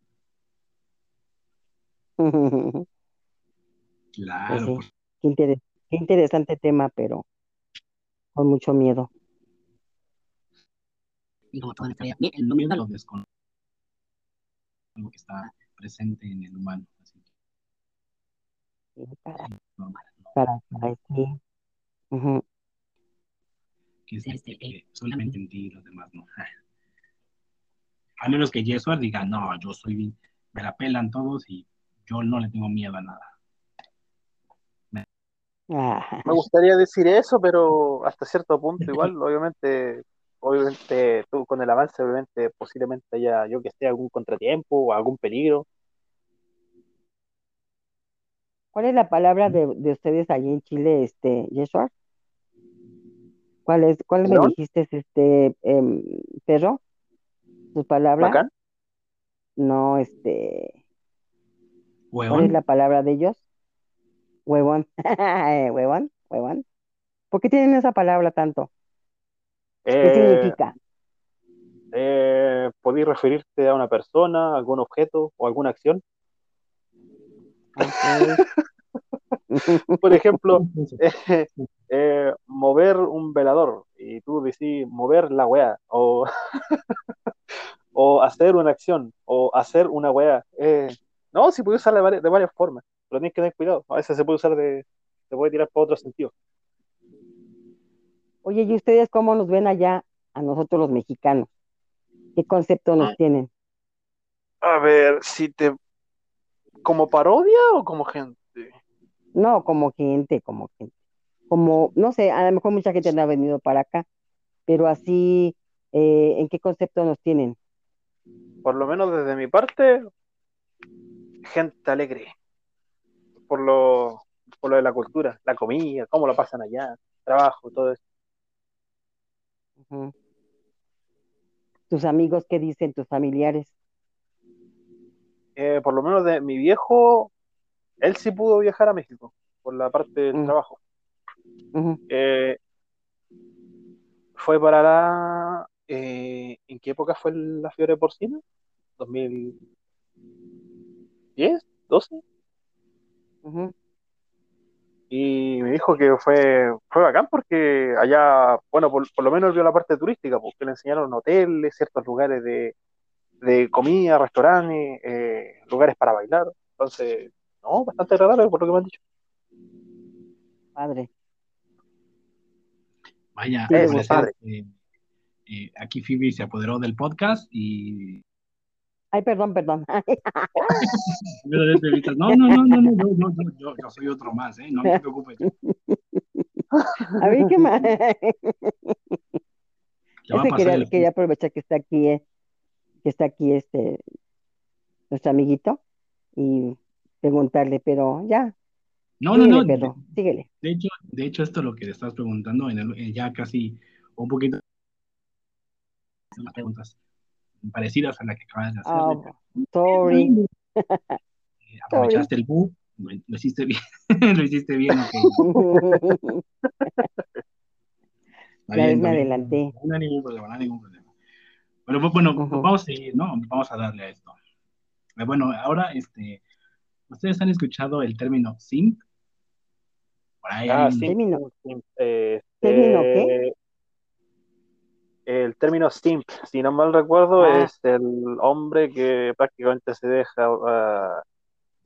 Pues Claro, sí, pues, qué, interes- qué interesante tema, pero con mucho miedo. y como toda la historia, el nombre lo desconozco, algo que está presente en el humano, así que Sí, caray, normal, ¿no? caray, caray, sí. Ujú. que es este, que solamente en ti y los demás no. A menos que Jesús diga, no, yo soy bien, me la pelan todos y yo no le tengo miedo a nada. Ah, Me gustaría decir eso, pero hasta cierto punto igual, obviamente, obviamente tú con el avance, obviamente, posiblemente haya, yo que sé, algún contratiempo o algún peligro. ¿Cuál es la palabra de, de ustedes allí en Chile, este, Yeshua? ¿Cuál es, cuál me dijiste, este, em, perro? ¿Tu palabra? Bacán. No, este, ¿cuál es Huevón, la palabra de ellos? Huevón. Huevón, huevón. ¿Por qué tienen esa palabra tanto? ¿Qué Eh, significa? eh, ¿podéis referirte a una persona, algún objeto o alguna acción? Por ejemplo, eh, eh, mover un velador y tú decís mover la wea o, o hacer una acción o hacer una wea. Eh, no, si puede usar de varias, de varias formas, pero tienes que tener cuidado. A veces se puede usar de, se puede tirar para otro sentido. Oye, ¿y ustedes cómo nos ven allá a nosotros los mexicanos? ¿Qué concepto nos tienen? A ver, si te. ¿Como parodia o como gente? No, como gente, como gente. Como, no sé, a lo mejor mucha gente no ha venido para acá, pero así, eh, ¿en qué concepto nos tienen? Por lo menos desde mi parte, gente alegre. Por lo, por lo de la cultura, la comida, cómo lo pasan allá, trabajo, todo eso. ¿Tus amigos qué dicen, tus familiares? Eh, por lo menos de mi viejo, él sí pudo viajar a México por la parte del Mm. trabajo. Eh, fue para la. Eh, ¿en qué época fue la fiebre porcina? ¿2010? ¿12? Ujú. Y me dijo que fue, fue bacán porque allá, bueno, por, por lo menos vio la parte turística, porque le enseñaron hoteles, ciertos lugares de, de comida, restaurantes, eh, lugares para bailar. Entonces, no, bastante agradable por lo que me han dicho. Padre. vaya, Sí, parecer, padre. eh, eh, aquí Phoebe se apoderó del podcast y Ay, perdón, perdón. no, no, no, no, no, no, yo, soy otro más, ¿eh? No te preocupes. A ver, ¿qué más? Pasar quería, el quería aprovechar que está aquí, eh, que está aquí este, nuestro amiguito, y preguntarle, pero ya, No, no, no. De, perro, síguele. de hecho, de hecho, esto es lo que le estás preguntando, en el- ya casi un poquito más preguntas. parecidas a la que acabas de hacer. Oh, sorry. Eh, aprovechaste el boom, lo, lo, hiciste bien, lo hiciste bien. Okay. ya bien, me adelanté. No hay ningún problema, no hay ningún problema. Bueno, pues, bueno, uh -huh. vamos a seguir, ¿no? Vamos a darle a esto. Eh, bueno, ahora, este, ¿ustedes han escuchado el término simp? Por ahí ah, sí. ¿Término? Eh, ¿Término qué? El término simp, si no mal recuerdo, ah. es el hombre que prácticamente se deja uh,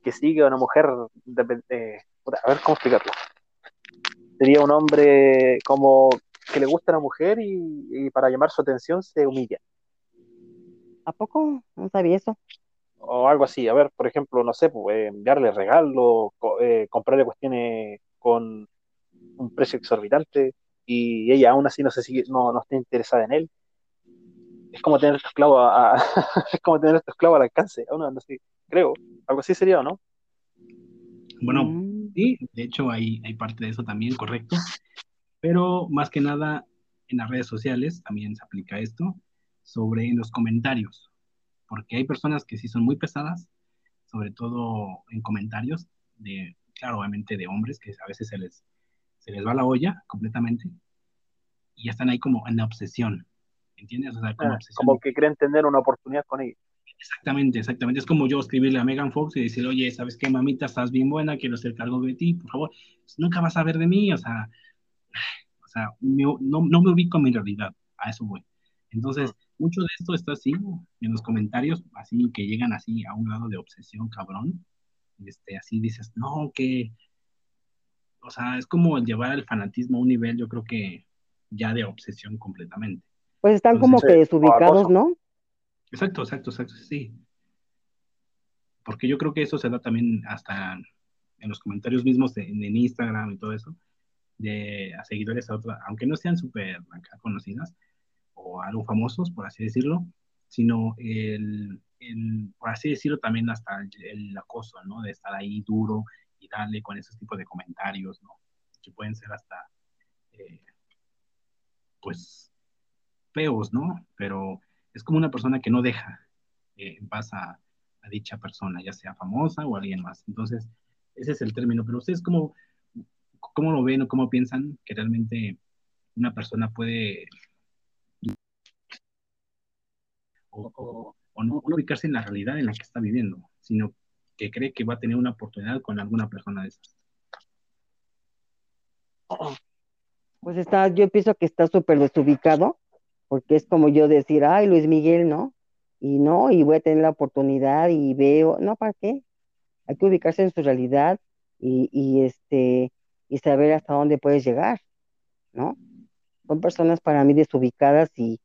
que sigue a una mujer de, de, a ver cómo explicarlo. Sería un hombre como que le gusta a una mujer y, y, para llamar su atención se humilla. ¿A poco? No sabía eso. O algo así, a ver, por ejemplo, no sé, pues, enviarle regalos, eh, comprarle cuestiones con un precio exorbitante y ella aún así no se sigue, no, no está interesada en él. Es como tener estos esclavo a, a es como tener estos esclavo al alcance, aún no sé, creo, algo así sería, ¿no? Bueno, mm. sí, de hecho hay, hay parte de eso también, correcto. Pero más que nada en las redes sociales también se aplica esto sobre los comentarios, porque hay personas que sí son muy pesadas, sobre todo en comentarios de, claro, obviamente de hombres que a veces se les, se les va la olla completamente y ya están ahí como en la obsesión, ¿entiendes? O sea, como, ah, obsesión. como que creen tener una oportunidad con ellos. Exactamente, exactamente. Es como yo escribirle a Megan Fox y decir, oye, ¿sabes qué, mamita? Estás bien buena, quiero ser cargo de ti, por favor. Nunca vas a ver de mí, o sea, o sea, no, no me ubico en mi realidad, a eso voy. Entonces, mucho de esto está así, en los comentarios, así que llegan así a un grado de obsesión, cabrón. Este, así dices, no, que, o sea, es como llevar el fanatismo a un nivel, yo creo que ya de obsesión completamente. Pues están Entonces, como que desubicados, ¿no? Exacto, exacto, exacto, sí. Porque yo creo que eso se da también hasta en los comentarios mismos de, en Instagram y todo eso, de a seguidores a otras, aunque no sean súper conocidas o algo famosos, por así decirlo, sino el, el, por así decirlo, también hasta el, el, acoso, ¿no? De estar ahí duro y darle con esos tipos de comentarios, ¿no? Que pueden ser hasta, eh, pues, feos, ¿no? Pero es como una persona que no deja eh, en paz a, dicha persona, ya sea famosa o alguien más. Entonces, ese es el término. Pero ustedes, ¿cómo, cómo lo ven o cómo piensan que realmente una persona puede o no, no ubicarse en la realidad en la que está viviendo, sino que cree que va a tener una oportunidad con alguna persona de esas? Pues está, yo pienso que está súper desubicado porque es como yo decir, ay, Luis Miguel, ¿no? Y no, y voy a tener la oportunidad y veo, no, ¿para qué? Hay que ubicarse en su realidad y, y este, y saber hasta dónde puedes llegar, ¿no? Son personas para mí desubicadas y,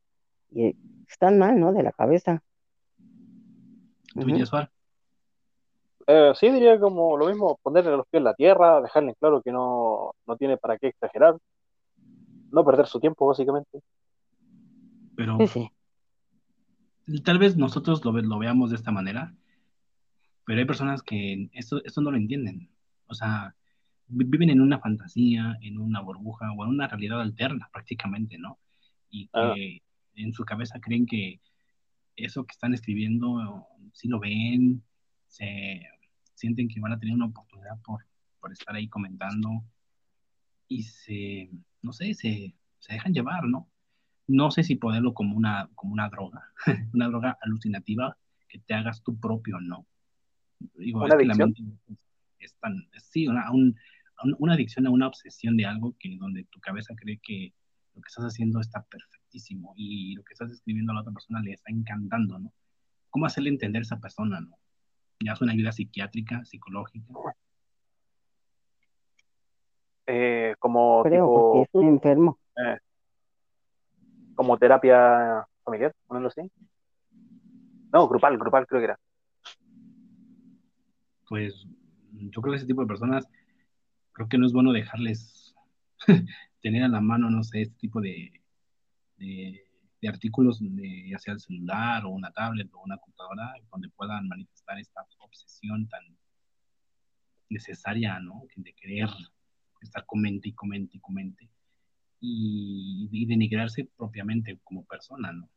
y están mal, ¿no? De la cabeza. ¿Tú, uh -huh. eh, sí, diría como lo mismo, ponerle los pies en la tierra, dejarle claro que no, no tiene para qué exagerar, no perder su tiempo, básicamente. Pero sí, sí. tal vez nosotros lo, lo, veamos de esta manera, pero hay personas que esto, esto no lo entienden. O sea, viven en una fantasía, en una burbuja o en una realidad alterna prácticamente, ¿no? Y que ah. en su cabeza creen que eso que están escribiendo, si lo ven, se sienten que van a tener una oportunidad por, por estar ahí comentando y se, no sé, se, se dejan llevar, ¿no? no sé si ponerlo como una, como una droga, una droga alucinativa que te hagas tu propio no. Digo, ¿Una es adicción? Que la mente es tan, sí, una, un, una adicción a una obsesión de algo que donde tu cabeza cree que lo que estás haciendo está perfectísimo y lo que estás escribiendo a la otra persona le está encantando, ¿no? ¿Cómo hacerle entender a esa persona, no? Ya es una ayuda psiquiátrica, psicológica. Eh, como Creo, tipo... porque estoy enfermo. Eh, como terapia familiar, ponerlo así. No, grupal, grupal creo que era. Pues yo creo que ese tipo de personas, creo que no es bueno dejarles tener a la mano, no sé, este tipo de, de, de artículos, de, ya sea el celular o una tablet o una computadora, donde puedan manifestar esta obsesión tan necesaria, ¿no? De querer estar comente y comente y comente y, y denigrarse propiamente como persona, ¿no?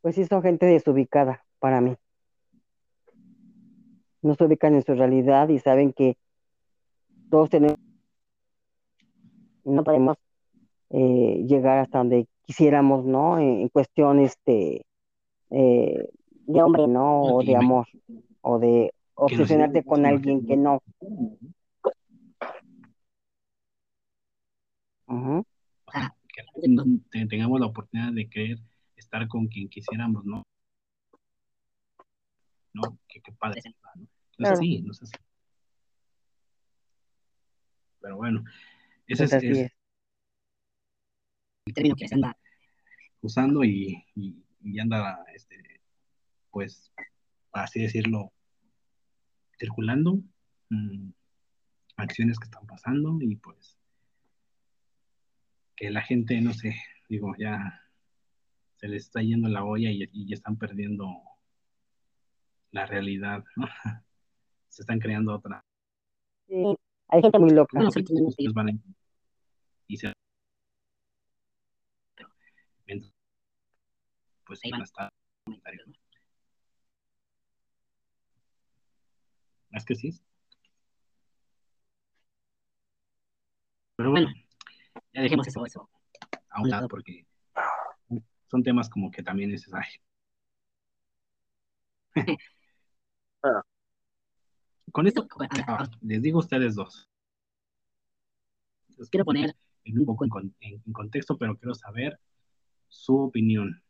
pues sí son gente desubicada para mí. No se ubican en su realidad y saben que todos tenemos, no podemos eh, llegar hasta donde quisiéramos, ¿no? En, cuestión este, eh, de hombre, ¿no? O de amor, o de obsesionarte con alguien que no. Que tengamos la oportunidad de querer estar con quien quisiéramos, ¿no? ¿No? Que, padre. ¿no? No así, no es así. Pero bueno, ese es, el término que se anda usando y, y, anda, este, pues, así decirlo, circulando, mm, acciones que están pasando y pues que la gente, no sé, digo, ya se les está yendo la olla y, y ya están perdiendo la realidad, ¿no? se están creando otra. Sí, hay gente muy loca. y se, pues ahí van a estar comentarios, ¿no? Es que sí. Pero bueno, ya dejemos eso, eso a un lado porque son temas como que también es ay. Ah. Con esto, ah, les digo a ustedes dos. Los quiero poner un poco en, contexto, pero quiero saber su opinión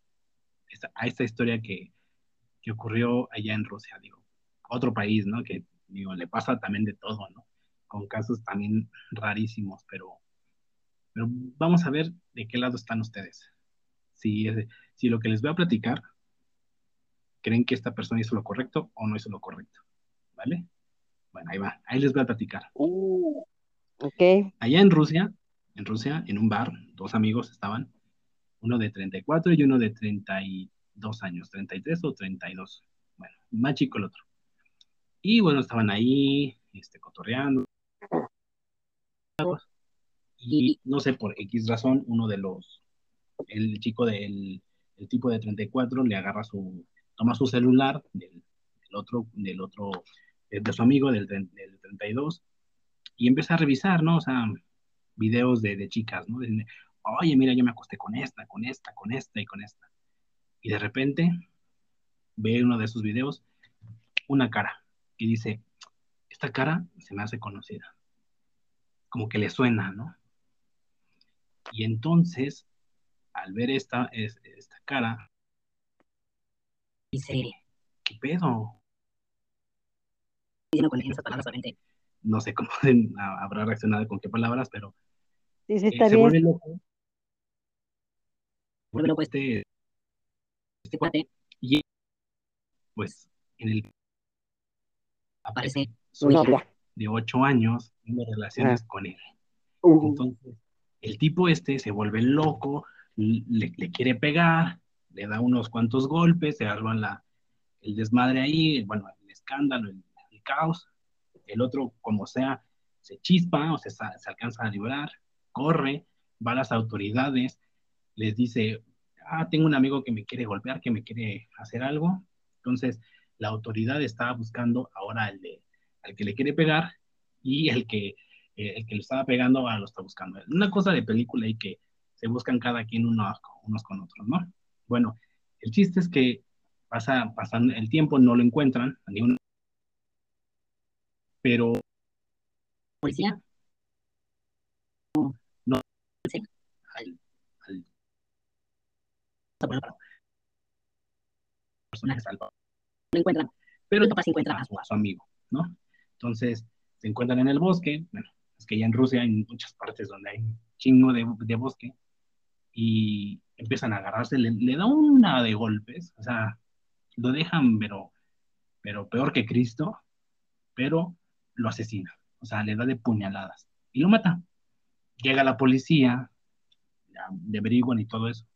a esta historia que, que ocurrió allá en Rusia, digo, otro país, ¿no? Que, digo, le pasa también de todo, ¿no? Con casos también rarísimos, pero, pero vamos a ver de qué lado están ustedes. Si, si lo que les voy a platicar, creen que esta persona hizo lo correcto o no hizo lo correcto, ¿vale? Bueno, ahí va, ahí les voy a platicar. Uh, ok. Allá en Rusia, en Rusia, en un bar, dos amigos estaban, uno de 34 y uno de 32 años, 33 o 32. Bueno, más chico el otro. Y bueno, estaban ahí, este, cotorreando. Y no sé, por X razón, uno de los, el chico del el tipo de 34 le agarra su, toma su celular del, otro, del otro de su amigo del, del, 32 y empieza a revisar, ¿no? O sea, videos de, de chicas, ¿no? Oye, mira, yo me acosté con esta, con esta, con esta y con esta. Y de repente ve uno de esos videos una cara y dice, esta cara se me hace conocida. Como que le suena, ¿no? Y entonces, al ver esta, esta cara, dice, ¿qué pedo? no sé cómo habrá reaccionado con qué palabras, pero sí, sí, eh, está se vuelve loco. Vuelve loco este, este cuate y pues en el aparece su hija de ocho años en relaciones ah. con él. Entonces, el tipo este se vuelve loco, le, quiere pegar, le da unos cuantos golpes, se arma la, el desmadre ahí, bueno, el escándalo, el caos, el otro, como sea, se chispa o se, se alcanza a librar, corre, va a las autoridades, les dice, ah, tengo un amigo que me quiere golpear, que me quiere hacer algo. Entonces, la autoridad está buscando ahora al, de, al que le quiere pegar y el que, eh, el que le estaba pegando ahora lo está buscando. Una cosa de película y que se buscan cada quien unos, unos con otros, ¿no? Bueno, el chiste es que pasa, pasando el tiempo, no lo encuentran, ni una pero policía. No, no al, al personaje salvado no encuentran pero el papá se encuentra a su, a su amigo no entonces se encuentran en el bosque bueno es que ya en Rusia hay muchas partes donde hay chingo de, de bosque y empiezan a agarrarse, le, le, da una de golpes, o sea, lo dejan, pero, pero peor que Cristo, pero lo asesina, o sea, le da de puñaladas y lo mata. Llega la policía, le averiguan y todo eso,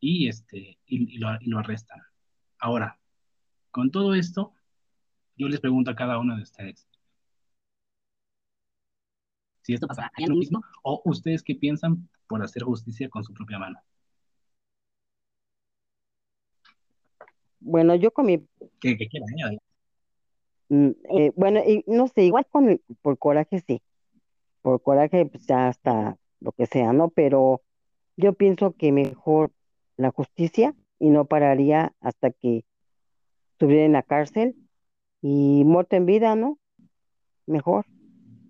y, este, y, lo, y lo arrestan. Ahora, con todo esto, yo les pregunto a cada uno de ustedes, si esto pasa lo mismo, o ustedes qué piensan por hacer justicia con su propia mano. Bueno, yo con mi, Que, que quiera, ¿eh? mm, eh, bueno, y no sé, igual con el, por coraje sí, por coraje pues ya hasta lo que sea, ¿no? Pero yo pienso que mejor la justicia y no pararía hasta que estuviera en la cárcel y muerto en vida, ¿no? Mejor,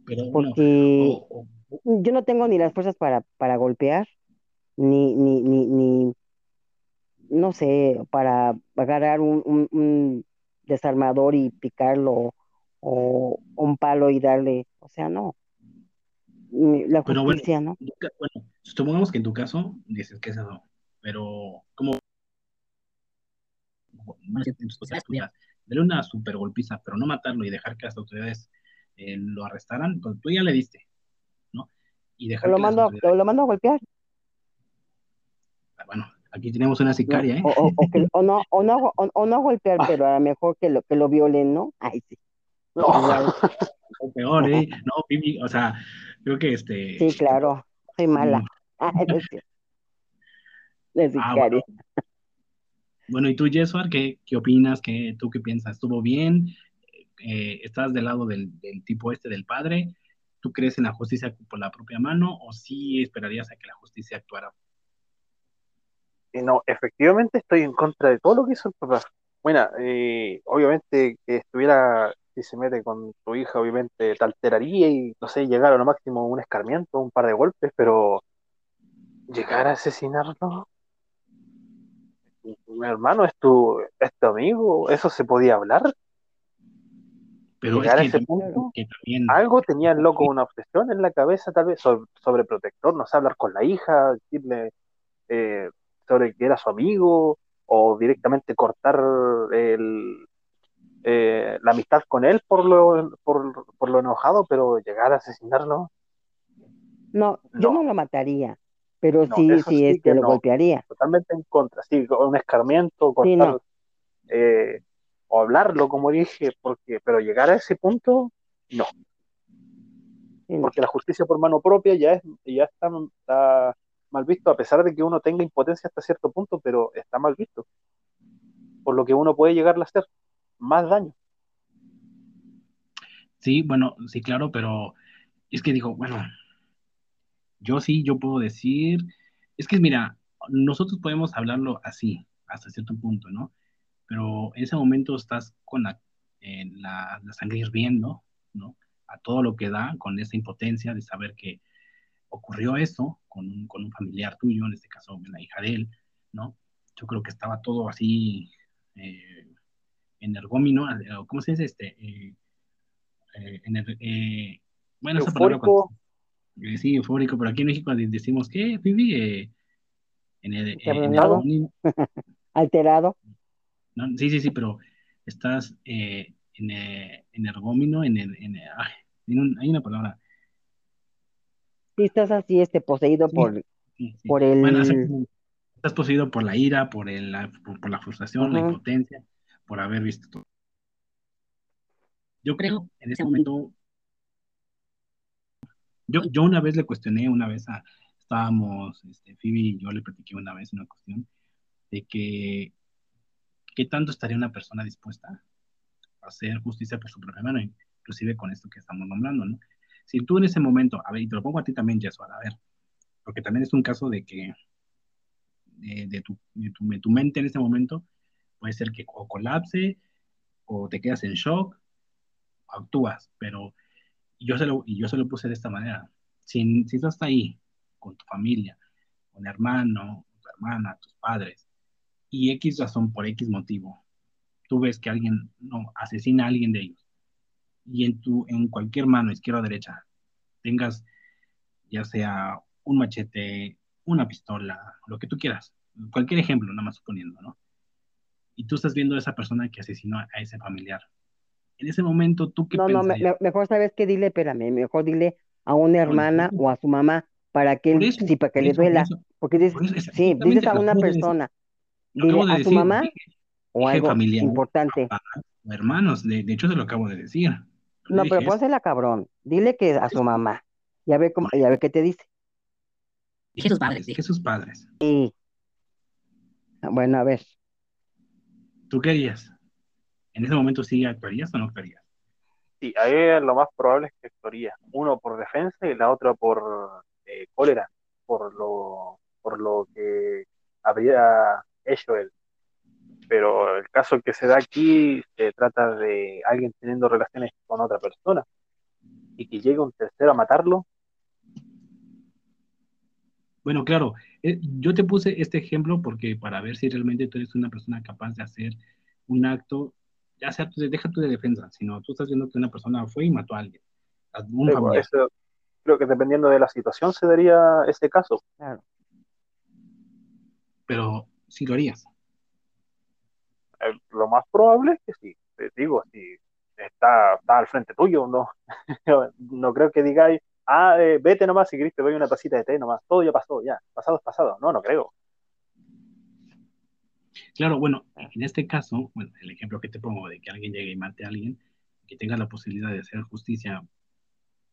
Pero porque o, o- yo no tengo ni las fuerzas para, para golpear, ni, ni, ni, ni, no sé, para agarrar un, un, un desarmador y picarlo o un palo y darle, o sea, no, la pero bueno, justicia, ¿no? bueno, supongamos que en tu caso dices que es eso, pero como bueno, en tus posibilidades darle una super golpiza, pero no matarlo y dejar que las autoridades eh, lo arrestaran, pues tú ya le diste, ¿no? Y dejar lo que mando, a- autoridades, o lo mando a golpear, bueno, aquí tenemos una sicaria, ¿eh? O, o, o, que, o no, o no, o, no golpear, pero a lo mejor que lo, que lo violen, ¿no? Ay, sí, No, O peor, ¿eh? No, Pibi, o sea, creo que este, sí, claro, soy mala. mm, Ah, es cierto, de ah, bueno, sicaria. Bueno, ¿y tú, Jesús, qué, qué opinas? ¿Qué, tú qué piensas? ¿Estuvo bien? Eh, ¿estás del lado del, del tipo este del padre? ¿Tú crees en la justicia por la propia mano o sí esperarías a que la justicia actuara? No, efectivamente estoy en contra de todo lo que hizo el papá. Bueno, eh, obviamente que estuviera, si se mete con tu hija, obviamente te alteraría y, no sé, llegar a lo máximo un escarmiento, un par de golpes, pero llegar a asesinarlo, hermano, es tu, es tu amigo, eso se podía hablar, Pero es llegar a ese punto, que también, algo tenía el loco una obsesión en la cabeza, tal vez, sobre, sobreprotector, no sé, hablar con la hija, decirle eh, sobre que era su amigo, o directamente cortar el, eh, la amistad con él por lo, por, por lo enojado, pero llegar a asesinarlo, No, yo no, no lo mataría, pero no, sí, sí, sí este, que lo no, golpearía. totalmente en contra, sí, con un escarmiento, Sí, cortar no, eh, o hablarlo, como dije, porque, pero llegar a ese punto, no, sí, no. porque la justicia por mano propia ya, es, ya está, está mal visto, a pesar de que uno tenga impotencia hasta cierto punto, pero está mal visto, por lo que uno puede llegar a hacer más daño. sí, bueno, sí, claro, pero es que digo, bueno, yo sí, yo puedo decir, es que mira, nosotros podemos hablarlo así, hasta cierto punto, ¿no? Pero en ese momento estás con la, la, sangre hirviendo, ¿no? A todo lo que da, con esa impotencia de saber que ocurrió eso con un, con un familiar tuyo, en este caso la hija de él, ¿no? Yo creo que estaba todo así eh, energómino, eh, ¿cómo se dice? Este, eh, eh, eh, bueno, Eufórico, eh, sí, eufórico, pero aquí en México de- decimos que, eh, en el, eh, energómino, alterado, ¿no? Sí, sí, sí, pero estás eh, en, eh, energómino, en el, en, eh, ay, tiene un- hay una palabra, si estás así, este, poseído sí, por, sí, sí. por Bueno, el, estás poseído por la ira, por, el, la, por, por la frustración, la impotencia, por haber visto todo. Yo creo, en ese momento, yo, yo una vez le cuestioné, una vez a, estábamos, este, Phoebe y yo le platiqué una vez una cuestión de que qué tanto estaría una persona dispuesta a hacer justicia por su propia mano, inclusive con esto que estamos nombrando, ¿no? Si tú en ese momento, a ver, y te lo pongo a ti también, Jesús, a ver, porque también es un caso de que de, de tu, de, tu, de tu mente en ese momento puede ser que o colapse o te quedas en shock, actúas, pero yo se lo, y yo se lo puse de esta manera. Si, si estás ahí con tu familia, con hermano, tu hermana, tus padres, y X razón por X motivo, tú ves que alguien no asesina a alguien de ellos, y en, tu, en cualquier mano, izquierda o derecha, tengas ya sea un machete, una pistola, lo que tú quieras, cualquier ejemplo, nada más suponiendo, ¿no? Y tú estás viendo a esa persona que asesinó a ese familiar. En ese momento, ¿tú qué no, no, me- mejor sabes que dile, espérame, mejor dile a una No, no, hermana no, o a su mamá para que él, eso, sí, para que le duela, eso, porque dices, por eso, sí, dices a una de persona, dile a su decir, mamá dije, o dije algo familiar, importante. papá, o hermanos, de, de hecho se lo acabo de decir. Yo No, pero pónsela cabrón, dile que a su mamá, y a ver cómo, y a ver qué te dice. Dije sus padres, dije sus padres. Y, bueno, a ver, ¿Tú qué harías? ¿En ese momento sí actuarías o no actuarías? Sí, ahí lo más probable es que actuaría. Uno por defensa y la otra por eh, cólera, por lo, por lo que habría hecho él. Pero el caso que se da aquí se trata de alguien teniendo relaciones con otra persona y que llegue un tercero a matarlo. Bueno, claro, eh, yo te puse este ejemplo porque para ver si realmente tú eres una persona capaz de hacer un acto, ya sea, deja tú de defensa, sino tú estás viendo que una persona fue y mató a alguien. creo que dependiendo de la situación se daría ese caso. Claro. Pero si lo harías. Eh, lo más probable es que sí. Te digo, si está, está al frente tuyo, no, no creo que digáis, ah, eh, vete nomás si querés te doy una tacita de té nomás, todo ya pasó, ya, pasado es pasado, no, no creo. Claro, bueno, en este caso, bueno, el ejemplo que te pongo de que alguien llegue y mate a alguien, que tenga la posibilidad de hacer justicia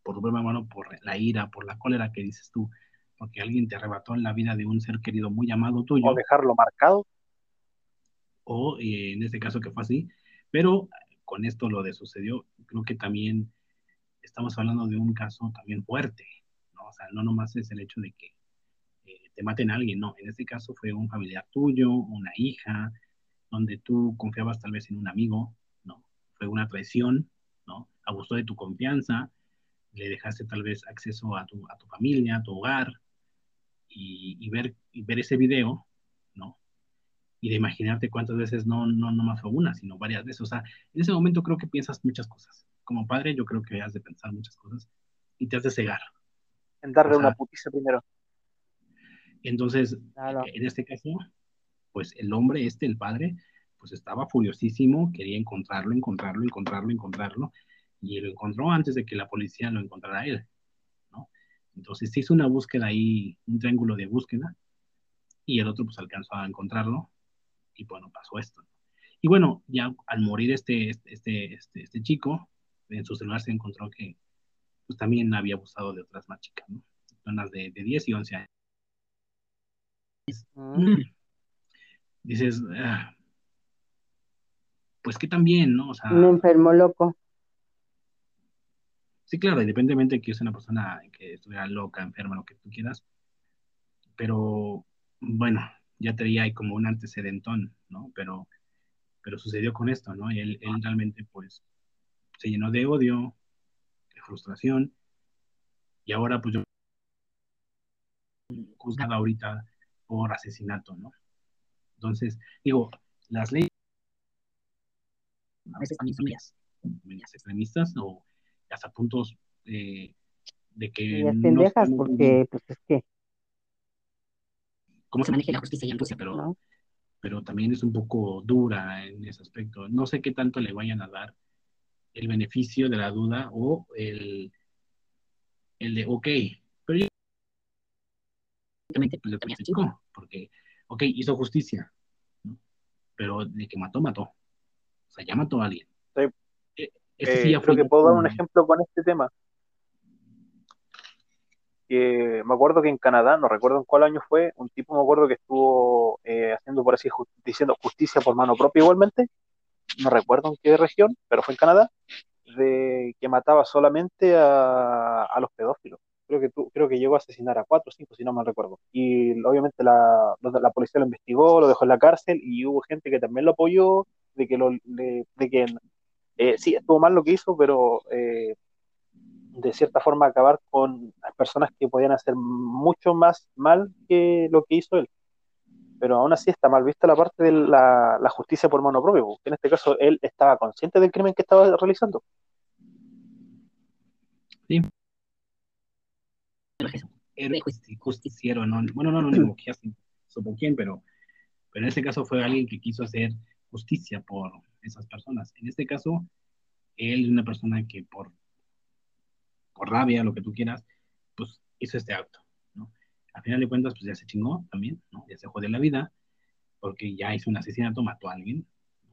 por tu mano, por la ira, por la cólera que dices tú, porque alguien te arrebató en la vida de un ser querido muy amado tuyo. O dejarlo marcado. O eh, en este caso que fue así, pero con esto lo de sucedió, creo que también estamos hablando de un caso también fuerte, ¿no? O sea, no nomás es el hecho de que te maten a alguien, no, en este caso fue un familiar tuyo, una hija, donde tú confiabas tal vez en un amigo, ¿no? Fue una traición, ¿no? Abusó de tu confianza, le dejaste tal vez acceso a tu, a tu familia, a tu hogar, y, ver, y ver ese video, ¿no? Y de imaginarte cuántas veces no, no, no más fue una, sino varias veces. O sea, en ese momento creo que piensas muchas cosas, como padre, yo creo que has de pensar muchas cosas y te has de cegar. En darle una putiza primero. Entonces, en este caso, pues el hombre este, el padre, pues estaba furiosísimo, quería encontrarlo, encontrarlo, encontrarlo, encontrarlo, y lo encontró antes de que la policía lo encontrara a él, ¿no? Entonces se hizo una búsqueda ahí, un triángulo de búsqueda, y el otro pues alcanzó a encontrarlo, y bueno, pasó esto. Y bueno, ya al morir este, este, este, este chico, en su celular se encontró que pues, también había abusado de otras más chicas, ¿no? Personas de, de 10 y 11 años. Dices, ah, pues que también, ¿no? O sea, un enfermo loco. Sí, claro, independientemente de que es una persona que estuviera loca, enferma, lo que tú quieras, pero bueno, ya tenía ahí como un antecedentón, ¿no? Pero, pero sucedió con esto, ¿no? Y él, él realmente, pues, se llenó de odio, de frustración, y ahora pues yo juzgada ahorita por asesinato, ¿no? Entonces, digo, las leyes a veces también son medias, extremistas o hasta puntos eh, de que... Medias pendejas, porque pues es que... Cómo se maneja la justicia en Rusia, pero, pero también es un poco dura en ese aspecto. No sé qué tanto le vayan a dar el beneficio de la duda o el, el de, ok, pero yo pues, también chico, porque, ok, hizo justicia, pero de que mató, mató. O sea, ya mató a alguien. Sí. Eh, eh, creo que puedo dar un ejemplo con este tema. Que me acuerdo que en Canadá, no recuerdo en cuál año fue, un tipo me acuerdo que estuvo eh, haciendo por así, diciendo justicia por mano propia igualmente, no recuerdo en qué región, pero fue en Canadá, de que mataba solamente a, a los pedófilos. Creo que, tú, creo que llegó a asesinar a cuatro o cinco, si no me recuerdo. Y obviamente la, la, policía lo investigó, lo dejó en la cárcel y hubo gente que también lo apoyó, de que, lo, de, que eh, sí, estuvo mal lo que hizo, pero eh, de cierta forma acabar con las personas que podían hacer mucho más mal que lo que hizo él pero aún así está mal vista la parte de la, justicia por mano propia, porque en este caso él estaba consciente del crimen que estaba realizando. Sí. Justiciero, no, bueno, no, no, no, supo quién, pero, pero en este caso fue alguien que quiso hacer justicia por esas personas. En este caso, él es una persona que por, por rabia, lo que tú quieras, pues hizo este acto a final de cuentas, pues ya se chingó también, ¿no? Ya se jodió la vida, porque ya hizo un asesinato, mató a alguien,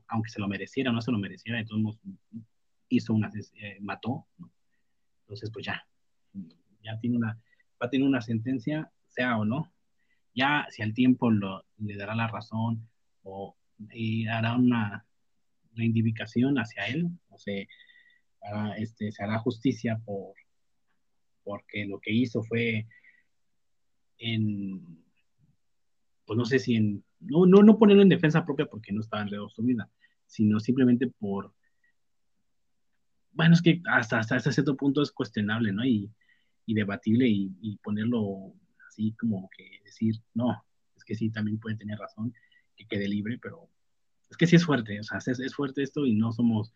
aunque se lo mereciera o no se lo mereciera, de todos modos hizo una, eh, mató, ¿no? Entonces, pues ya, ya tiene una, va a tener una sentencia, sea o no, ya si al tiempo lo, le dará la razón o y hará una reivindicación hacia él, o sea, este, se hará justicia por porque lo que hizo fue en, pues no sé si en, no, no, no ponerlo en defensa propia porque no estaba en riesgo su vida, sino simplemente por, bueno, es que hasta, hasta, cierto punto es cuestionable, ¿no? Y, y debatible y, ponerlo así como que decir, no, es que sí, también puede tener razón, que quede libre, pero es que sí es fuerte, o sea, es, es fuerte esto y no somos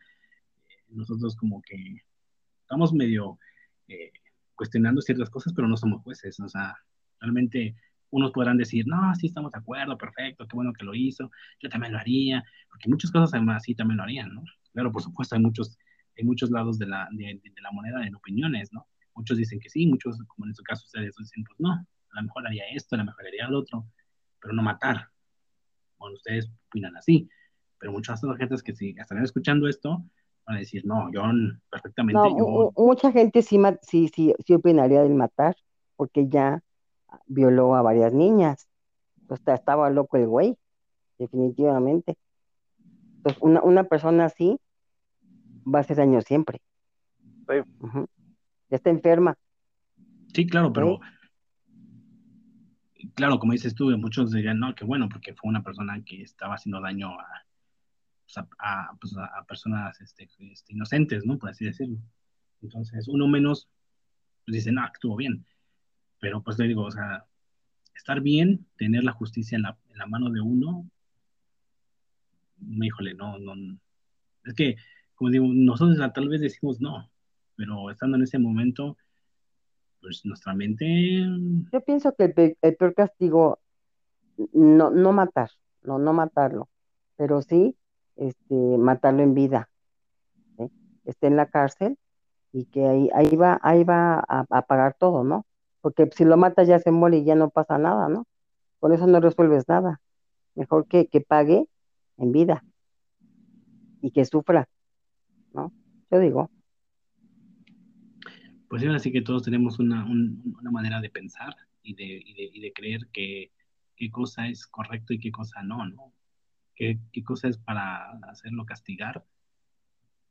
eh, nosotros como que estamos medio eh, cuestionando ciertas cosas, pero no somos jueces, o sea, realmente unos podrán decir, no, sí estamos de acuerdo, perfecto, qué bueno que lo hizo, yo también lo haría, porque muchas cosas además sí también lo harían, ¿no? Claro, por supuesto, hay muchos, hay muchos lados de la, de la moneda en opiniones, ¿no? Muchos dicen que sí, muchos, como en este caso ustedes, dicen, pues no, a lo mejor haría esto, a lo mejor haría lo otro, pero no matar. Bueno, ustedes opinan así, pero muchas otras gentes que si estarán escuchando esto, van a decir, no, yo perfectamente. No, mucha gente sí, sí, sí, sí opinaría del matar, porque ya violó a varias niñas. O sea, estaba loco el güey, definitivamente. Entonces, una, una persona así va a hacer daño siempre. Ya está enferma. Sí, claro, pero claro, como dices tú, muchos dirían, no, qué bueno, porque fue una persona que estaba haciendo daño a, pues, pues, a, personas este, este, inocentes, ¿no? Por así decirlo. Entonces, uno menos, pues dice, no, estuvo bien. Pero pues le digo, o sea, estar bien, tener la justicia en la, en la mano de uno, híjole, no, no, es que, como digo, nosotros tal vez decimos no, pero estando en ese momento, pues nuestra mente... Yo pienso que el, el peor castigo, no, no matar, no, no matarlo, pero sí este, matarlo en vida, esté en la cárcel y que ahí, ahí va, ahí va a, pagar todo, ¿no? Porque si lo matas ya se muere y ya no pasa nada, ¿no? Con eso no resuelves nada. Mejor que, que pague en vida y que sufra, ¿no? Yo digo. Pues sí, así que todos tenemos una, una manera de pensar y de, y de, y de creer que qué cosa es correcto y qué cosa no, ¿no? qué, qué cosa es para hacerlo castigar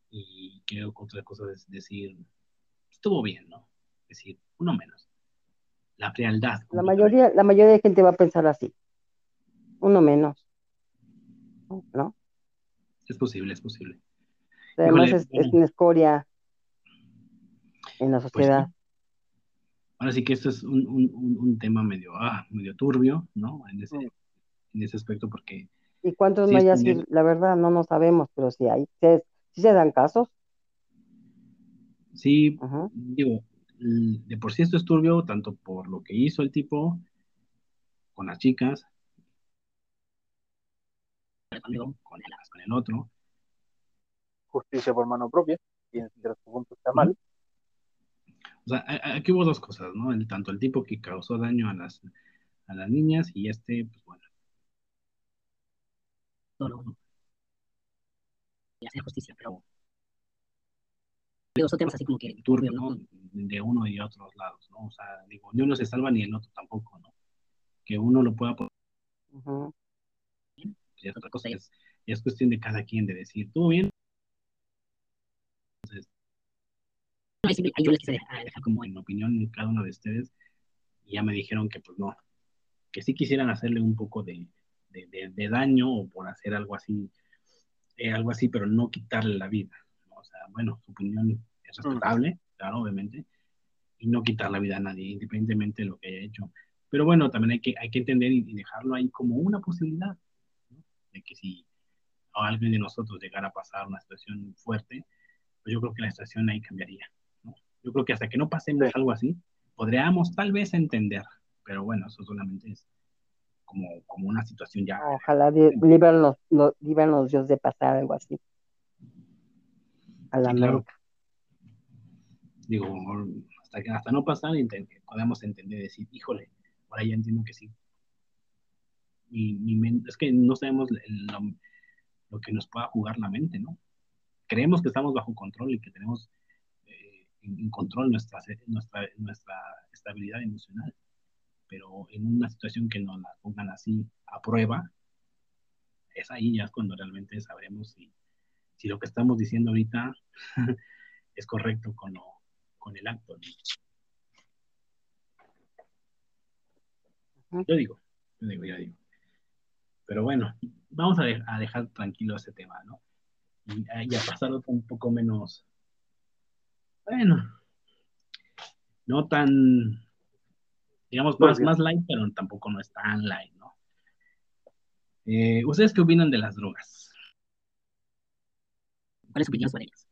y qué otra cosa es decir, estuvo bien, ¿no? Es decir, uno menos. La frialdad. La mayoría, la mayoría de gente va a pensar así. Uno menos. ¿No? Es posible, es posible. Además es, una escoria en la pues sociedad. Ahora sí que esto es un, un, un tema medio, ah, medio turbio, ¿no? En ese, en ese aspecto, porque ¿Y cuántos sí, mayas? La verdad, no no sabemos, pero sí hay. ¿Sí, se dan casos? Sí, digo, de por sí esto es turbio, tanto por lo que hizo el tipo con las chicas, con el, con el otro. Justicia por mano propia, y en cierto punto está mal. O sea, aquí hubo dos cosas, ¿no? El, tanto el tipo que causó daño a las, a las niñas y este, pues bueno, y hacer justicia, pero son temas así como que turbio, ¿no? De uno y otros lados, ¿no? O sea, digo, ni uno se salva ni el otro tampoco, ¿no? Que uno lo pueda. Uh y otra cosa es, es cuestión de cada quien de decir, ¿todo bien? Entonces, yo les quise dejar como en opinión cada uno de ustedes, y ya me dijeron que pues no, que sí quisieran hacerle un poco de, de, daño o por hacer algo así, eh, algo así, pero no quitarle la vida. O sea, bueno, su opinión es respetable, claro, obviamente, y no quitar la vida a nadie, independientemente de lo que haya hecho. Pero bueno, también hay que, hay que entender y, dejarlo ahí como una posibilidad, de que si a alguien de nosotros llegara a pasar una situación fuerte, pues yo creo que la situación ahí cambiaría. Yo creo que hasta que no pasemos algo así, podríamos tal vez entender, pero bueno, eso solamente es como, como una situación ya. Ojalá líbranos los, los Dios de pasar algo así. A la sí, Digo, hasta, que, hasta no pasar, podemos entender, decir, híjole, ahora ya entiendo que sí. Y, es que no sabemos lo, que nos pueda jugar la mente, ¿no? Creemos que estamos bajo control y que tenemos en, control nuestra, nuestra, nuestra estabilidad emocional pero en una situación que nos la pongan así a prueba, es ahí ya es cuando realmente sabremos si, si lo que estamos diciendo ahorita es correcto con, lo, con el acto. Yo digo, yo digo, yo digo. Pero bueno, vamos a, a dejar tranquilo ese tema, ¿no? Y, y a pasar un poco menos, bueno, no tan, digamos, más, más light, pero tampoco no es tan light, ¿no? Eh, ¿Ustedes qué opinan de las drogas? ¿Cuál es su opinión sobre ellas?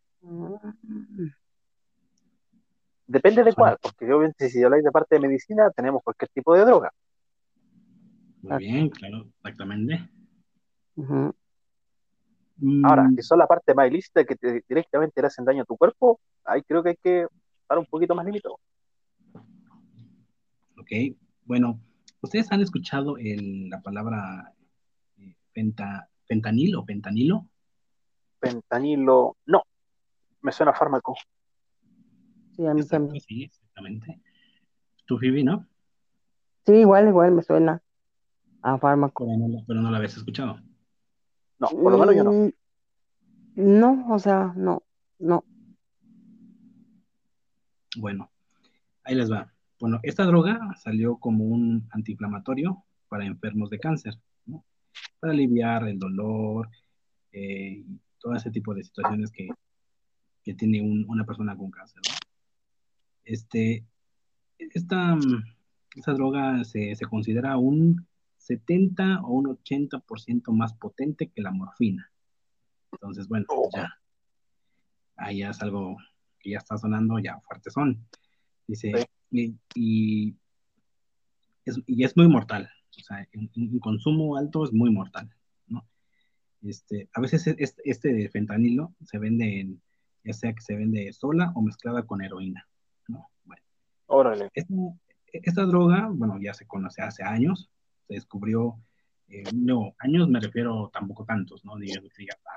Depende de cuál, porque obviamente si habláis de parte de medicina, tenemos cualquier tipo de droga. Muy bien, claro, exactamente. Mm, Ahora, que son la parte más ilícita que te- directamente le hacen daño a tu cuerpo, ahí creo que hay que estar un poquito más limitado. Ok, bueno, ¿ustedes han escuchado el- la palabra eh, penta, fentanil o pentanilo? Fentanilo, no, me suena a fármaco. Sí, a mí Exacto, también. sí, exactamente. Tú, Phoebe, ¿no? Sí, igual, igual me suena a fármaco. Pero no, la- pero no la habías escuchado. No, por lo menos yo no. Mm, No, o sea, no, no. Bueno, ahí les va. Bueno, esta droga salió como un antiinflamatorio para enfermos de cáncer, ¿no? Para aliviar el dolor eh, y todo ese tipo de situaciones que, que tiene un- una persona con cáncer, ¿no? Este, esta, esta droga se, se considera un 70 o un 80% más potente que la morfina. Entonces, bueno, Oh. ya. Ahí ya es algo que ya está sonando ya fuerte son. Dice, y, y es, y es muy mortal. O sea, en consumo alto es muy mortal, ¿no? Este, a veces es- este, de fentanilo se vende en, ya sea que se vende sola o mezclada con heroína, ¿no? Bueno, Órale. esta, esta droga, bueno, ya se conoce hace años, se descubrió, eh, no, años me refiero tampoco tantos, ¿no? Diga,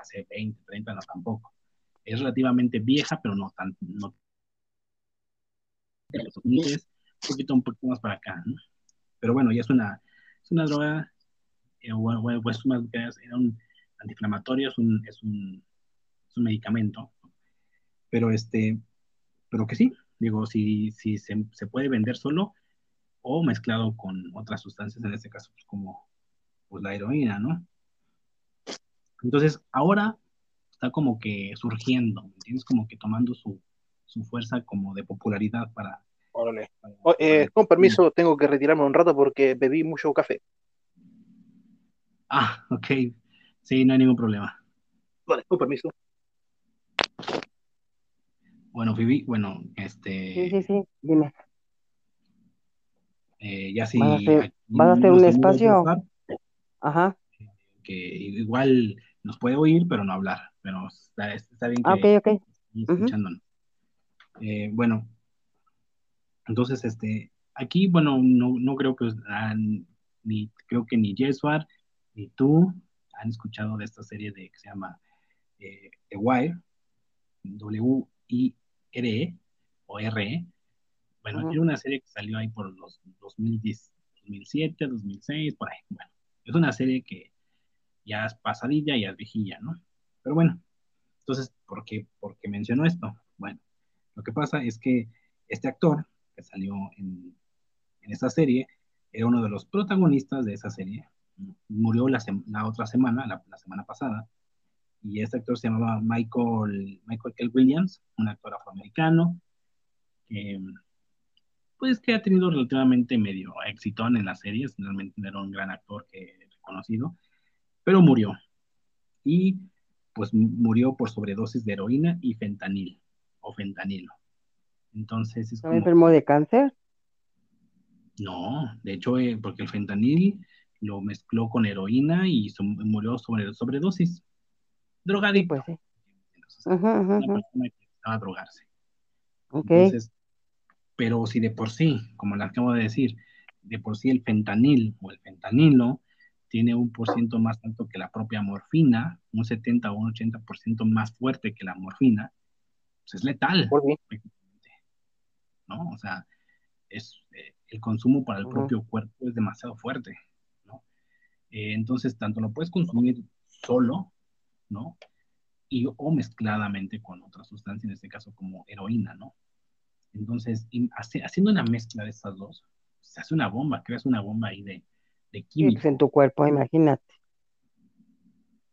hace 20, 30, no tampoco. Es relativamente vieja, pero no tan, no de los 2000, un poquito, un poquito más para acá, ¿no? Pero bueno, ya es una, es una droga, eh, o- o es una, era un antiinflamatorio, es un, es un, es un medicamento, pero este, pero que sí, digo, si, si se, se puede vender solo o mezclado con otras sustancias, en este caso, pues, como pues, la heroína, ¿no? Entonces, ahora está como que surgiendo, ¿me entiendes? Como que tomando su, su fuerza como de popularidad para... Órale. para- Oh, eh, para- con permiso, tengo que retirarme un rato porque bebí mucho café. Ah, ok. Sí, no hay ningún problema. Vale, con permiso. Bueno, Phoebe, bueno, Sí, este, sí, sí, dime. Eh, ya si ¿Vas a hacer- aquí vas a hacer unos un espacio? Ajá. que igual nos puede oír, pero no hablar, pero está, está bien que Ah, ok, ok. y Ujú. escuchándonos. Eh, bueno, entonces, este, aquí, bueno, no, no creo que, ni, creo que ni Jeswar ni tú han escuchado de esta serie de que se llama eh, The Wire, W-I-R-E o R-E. Bueno, Ujú. era una serie que salió ahí por los 2010, 2007, 2006, por ahí. Bueno, es una serie que ya es pasadilla, ya es viejilla, ¿no? Pero bueno, entonces, ¿por qué, por qué menciono esto? Bueno, lo que pasa es que este actor que salió en, en esta serie era uno de los protagonistas de esa serie. Murió la, la otra semana, la, la semana pasada, y este actor se llamaba Michael, Michael Kell Williams, un actor afroamericano, que pues que ha tenido relativamente medio éxito en las series, realmente era un gran actor que reconocido, pero murió. Y pues murió por sobredosis de heroína y fentanil, o fentanilo. Entonces es ¿Estaba como, enfermo de cáncer? no, de hecho, eh, porque el fentanil lo mezcló con heroína y murió sobre sobredosis. Sí, Drogadicto. pues sí. Una persona que estaba a drogarse. Ok. Entonces, pero si de por sí, como le acabo de decir, de por sí el fentanil o el fentanilo tiene un por ciento más alto que la propia morfina, un 70 o un 80% más fuerte que la morfina, pues es letal, ¿no? O sea, es, eh, el consumo para el propio cuerpo es demasiado fuerte, ¿no? Eh, entonces, tanto lo puedes consumir solo, ¿no? Y o mezcladamente con otra sustancia, en este caso como heroína, ¿no? Entonces, haciendo una mezcla de estas dos, se hace una bomba, creas una bomba ahí de, de Sí, química. pues en tu cuerpo, imagínate.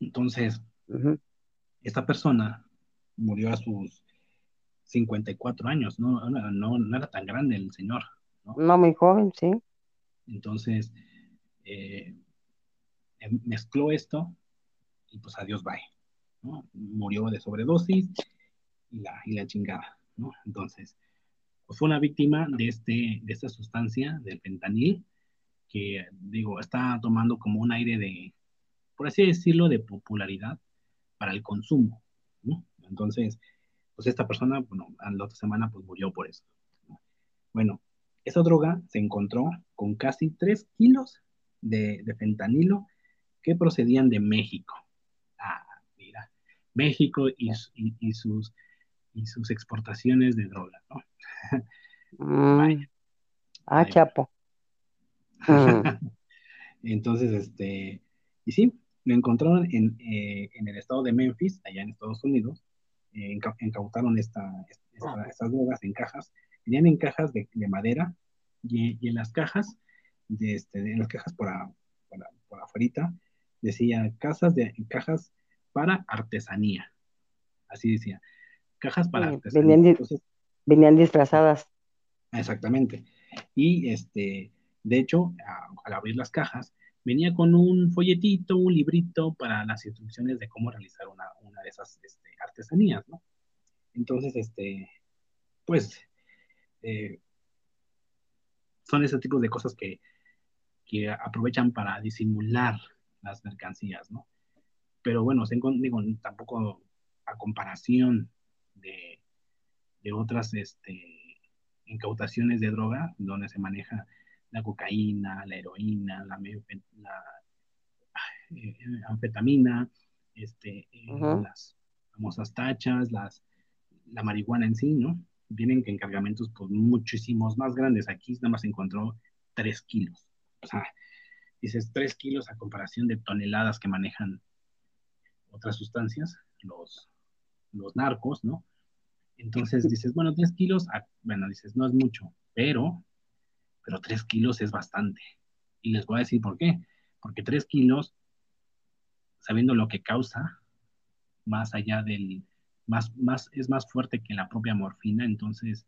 Entonces, esta persona murió a sus 54 años, no, no, no, no era tan grande el señor, ¿no? No, muy joven, sí. Entonces, eh, em- mezcló esto y pues adiós, bye, ¿no? Murió de sobredosis y la, y la chingada, ¿no? Entonces, pues fue una víctima de, este, de esta sustancia, del fentanil, que, digo, está tomando como un aire de, por así decirlo, de popularidad para el consumo, ¿no? Entonces, pues esta persona, bueno, la otra semana pues murió por eso. ¿no? Bueno, esa droga se encontró con casi 3 kilos de, de fentanilo que procedían de México. Ah, mira, México y, su- y- y sus, y sus exportaciones de droga, ¿no? Mm. Ah. Chapo. Mm. Entonces, este, y sí, lo encontraron en, eh, en el estado de Memphis, allá en Estados Unidos, eh, inca- incautaron esta, esta- estas drogas en cajas, venían en cajas de, de madera y, y en las cajas, de este, en las cajas por, a- por, a- por afuerita, decía casas de, cajas para artesanía, así decía, cajas para Sí, artesanía. venían di- Entonces, Venían disfrazadas. Exactamente. Y este, de hecho, a- al abrir las cajas, venía con un folletito, un librito para las instrucciones de cómo realizar una, una de esas este, artesanías, ¿no? Entonces, este, pues, eh, son ese tipo de cosas que, que aprovechan para disimular las mercancías, ¿no? Pero bueno, se digo, tampoco a comparación de, de otras este, incautaciones de droga, donde se maneja la cocaína, la heroína, la, la, eh, anfetamina, este, eh, las famosas tachas, las, la marihuana en sí, ¿no? Vienen en cargamentos pues, muchísimos más grandes. Aquí nada más se encontró 3 kilos. O sea, dices 3 kilos a comparación de toneladas que manejan otras sustancias, los, los narcos, ¿no? Entonces dices, bueno, 3 kilos, ah, bueno, dices, no es mucho, pero, pero 3 kilos es bastante. Y les voy a decir por qué. Porque 3 kilos, sabiendo lo que causa, más allá del, más, más, es más fuerte que la propia morfina, entonces,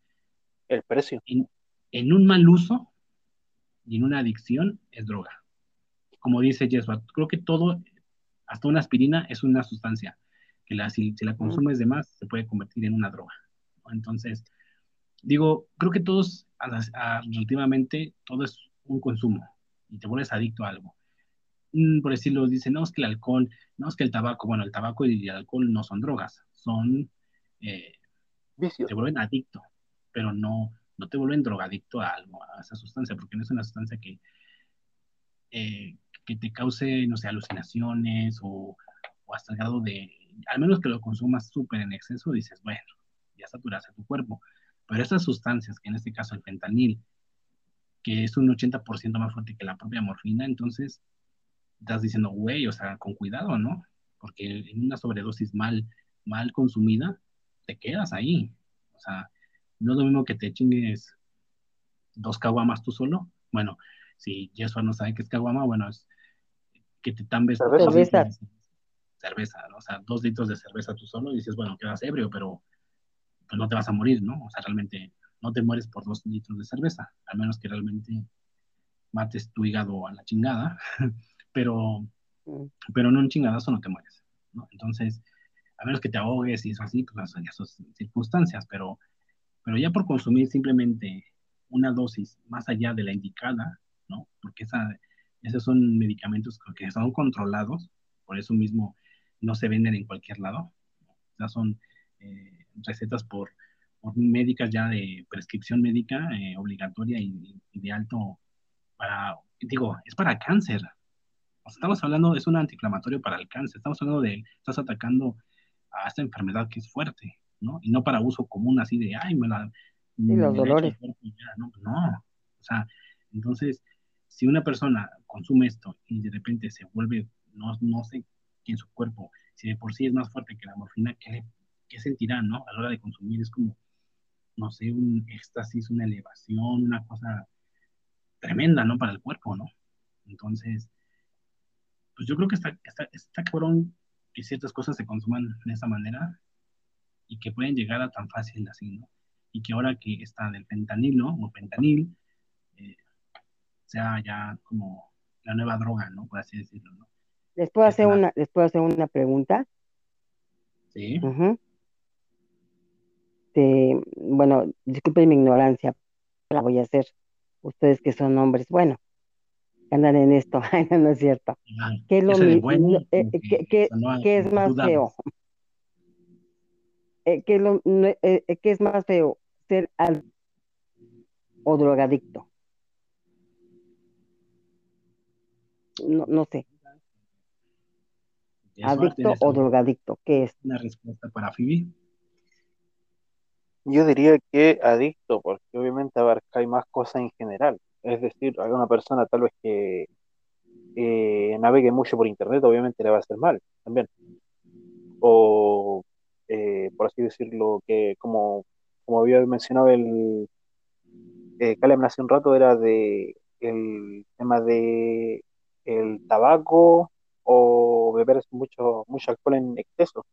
El precio. en, en un mal uso y en una adicción es droga. Como dice Jesús, creo que todo, hasta una aspirina es una sustancia que la, si, si la consumes de más se puede convertir en una droga. ¿no? Entonces, digo, creo que todos, relativamente, todo es un consumo y te vuelves adicto a algo. Mm, por decirlo, dicen, no, es que el alcohol, no, es que el tabaco, bueno, el tabaco y el alcohol no son drogas, son, eh, Vicio. te vuelven adicto, pero no, no te vuelven drogadicto a algo, a esa sustancia, porque no es una sustancia que, eh, que te cause, no sé, alucinaciones o, o hasta el grado de, al menos que lo consumas súper en exceso, dices, bueno, ya saturaste tu cuerpo. Pero esas sustancias, que en este caso el fentanil, que es un 80% más fuerte que la propia morfina, entonces estás diciendo, güey, o sea, con cuidado, ¿no? Porque en una sobredosis mal, mal consumida, te quedas ahí. O sea, no es lo mismo que te chingues dos caguamas tú solo. Bueno, si Jesús no sabe qué es caguama, bueno, es que te tambes Cerveza. Cerveza. ¿no? O sea, dos litros de cerveza tú solo y dices, bueno, quedas ebrio, pero pues no te vas a morir, ¿no? O sea, realmente no te mueres por dos litros de cerveza, a menos que realmente mates tu hígado a la chingada, pero, Mm. pero en un chingadazo no te mueres, ¿no? Entonces, a menos que te ahogues y eso así, pues ya son circunstancias, pero, pero ya por consumir simplemente una dosis más allá de la indicada, ¿no? Porque esa, esos son medicamentos que son controlados, por eso mismo no se venden en cualquier lado, o sea, son eh, recetas por, por médicas ya de prescripción médica eh, obligatoria y, y de alto para, digo, es para cáncer. O sea, estamos hablando, es un antiinflamatorio para el cáncer. Estamos hablando de, estás atacando a esta enfermedad que es fuerte, ¿no? Y no para uso común así de, ay, me la... Sí, los me dolores. y ya, no, no. O sea, entonces, si una persona consume esto y de repente se vuelve, no, no sé en su cuerpo, si de por sí es más fuerte que la morfina, ¿qué, qué sentirá, no? A la hora de consumir es como, no sé, un éxtasis, una elevación, una cosa tremenda, ¿no? Para el cuerpo, ¿no? Entonces, pues yo creo que está, está, está cabrón que ciertas cosas se consuman de esa manera y que pueden llegar a tan fácil así, ¿no? Y que ahora que está del fentanilo o pentanil, eh, sea ya como la nueva droga, ¿no? Por así decirlo, ¿no? ¿Les puedo hacer una, ¿les puedo hacer una pregunta? Sí. Este, bueno, disculpen mi ignorancia, la voy a hacer. Ustedes que son hombres, bueno, andan en esto, no, es cierto. ¿Qué es lo bueno, no, eh, qué- qué- qué es más feo? Eh, ¿qué es lo- no, eh, qué es más feo? ¿Ser al o drogadicto? No, no sé, adicto o drogadicto, ¿qué es? una respuesta para Phoebe. Yo diría que adicto, porque obviamente abarca más cosas en general. Es decir, a una persona tal vez que eh, navegue mucho por internet, obviamente le va a hacer mal también. O, eh, por así decirlo, que como, como había mencionado el eh, Caleb hace un rato, era de el tema de el tabaco o beber mucho, mucho alcohol en exceso.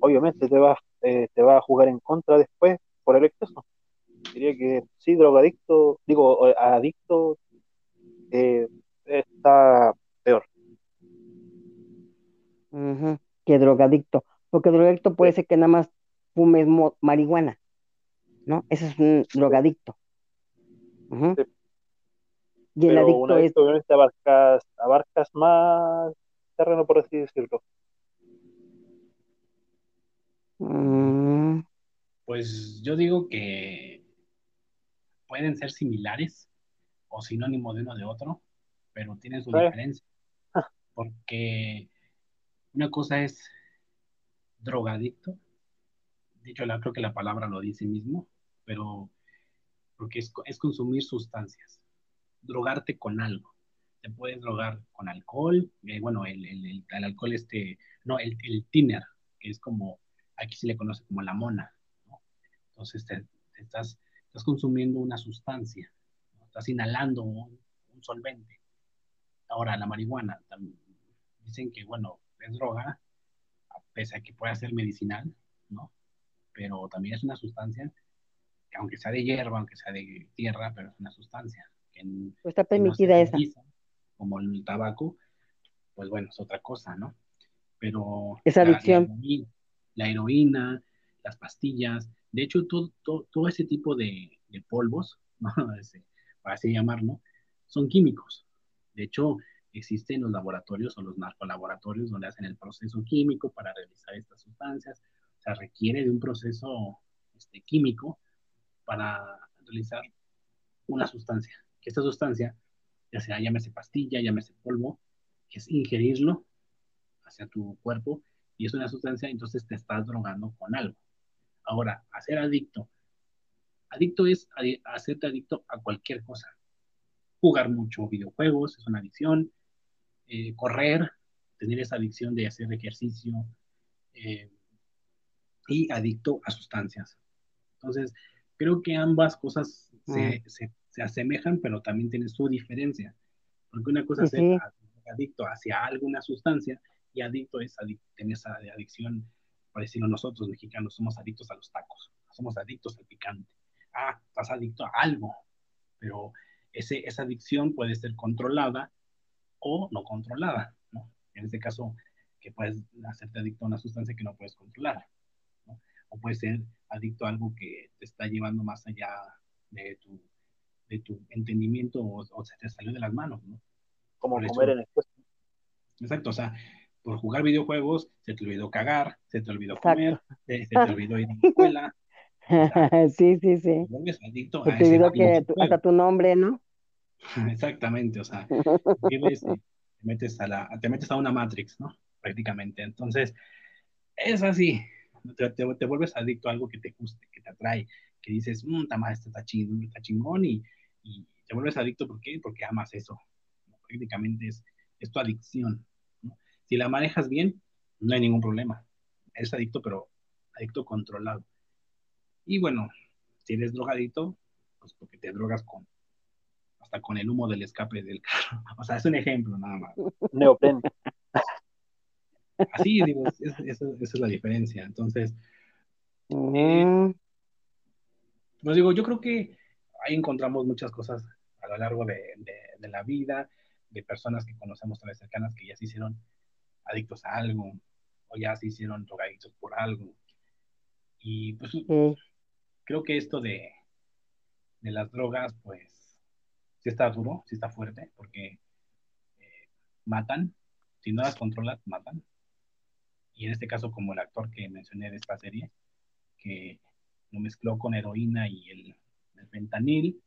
Obviamente te va, eh, te va a jugar en contra después por el exceso. Diría que sí, drogadicto, digo, adicto, eh, está peor. Que drogadicto, porque drogadicto puede ser que nada más fumes marihuana, ¿no? Eso es un drogadicto. Sí. Y el Pero un adicto es, adicto obviamente abarcas, abarcas más terreno, por así decirlo. mm, Pues yo digo que pueden ser similares o sinónimo de uno de otro, pero tienen su diferencia. Porque una cosa es drogadicto, dicho, la, creo que la palabra lo dice mismo, pero porque es, es consumir sustancias, drogarte con algo. Te puedes drogar con alcohol, eh, bueno, el, el, el, el alcohol este, no, el, el thinner, que es como, aquí se le conoce como la mona, ¿no? Entonces te, te estás, estás consumiendo una sustancia, ¿no? estás inhalando un, un, solvente. Ahora, la marihuana, también, dicen que, bueno, es droga, pese a que pueda ser medicinal, ¿no? Pero también es una sustancia que aunque sea de hierba, aunque sea de tierra, pero es una sustancia. Que, pues está no permitida esa. utiliza, como el tabaco, pues bueno, es otra cosa, ¿no? Pero Esa la, adicción. la, heroína, la, heroína, las pastillas, de hecho, todo, todo, todo ese tipo de, de polvos, ¿no? para así llamarlo, son químicos. De hecho, existen los laboratorios o los narcolaboratorios donde hacen el proceso químico para realizar estas sustancias. O sea, requiere de un proceso este, químico para realizar una sustancia. Que esta sustancia, ya sea llámese pastilla, llámese polvo, es ingerirlo hacia tu cuerpo y es una sustancia, entonces te estás drogando con algo. Ahora, hacer adicto. Adicto es adi hacerte adicto a cualquier cosa. Jugar mucho videojuegos es una adicción. Eh, correr, tener esa adicción de hacer ejercicio. Eh, y adicto a sustancias. Entonces, creo que ambas cosas se, mm. se, se, asemejan, pero también tienen su diferencia. Porque una cosa sí, es ser adicto hacia alguna sustancia y adicto es adic tener esa adicción, por decirlo nosotros mexicanos, somos adictos a los tacos, somos adictos al picante. Ah, estás adicto a algo, pero ese, esa adicción puede ser controlada o no controlada, ¿no? En este caso, que puedes hacerte adicto a una sustancia que no puedes controlar, ¿no? O puedes ser adicto a algo que te está llevando más allá de tu, de tu entendimiento o, o se te salió de las manos, ¿no? Como por comer en exceso. Exacto, o sea, por jugar videojuegos se te olvidó cagar, se te olvidó comer, se, se, te olvidó ir a la escuela. O sea, sí, sí, sí. Adicto se te olvidó que tu, hasta tu nombre, ¿no? Exactamente, o sea, vives, te, metes a la, te metes a una Matrix, ¿no? Prácticamente. Entonces, es así. Te, te, te, vuelves adicto a algo que te guste, que te atrae, que dices, mmm, esto está chingón, está chingón y, y, te vuelves adicto, ¿por qué? Porque amas eso. Prácticamente es, es tu adicción. ¿no? Si la manejas bien, no hay ningún problema. Eres adicto, pero adicto controlado. Y bueno, si eres drogadito, pues porque te drogas con hasta con el humo del escape del carro. O sea, es un ejemplo nada más. Neopren. Así, digo, esa es la diferencia. Entonces, Mm, pues digo, yo creo que ahí encontramos muchas cosas a lo largo de, de- de la vida, de personas que conocemos tan cercanas que ya se hicieron adictos a algo, o ya se hicieron drogadictos por algo. Y pues creo que esto de, de las drogas, pues, sí está duro, sí está fuerte, porque eh, matan, si no las controlas, matan. Y en este caso, como el actor que mencioné de esta serie, que lo mezcló con heroína y el, el fentanil,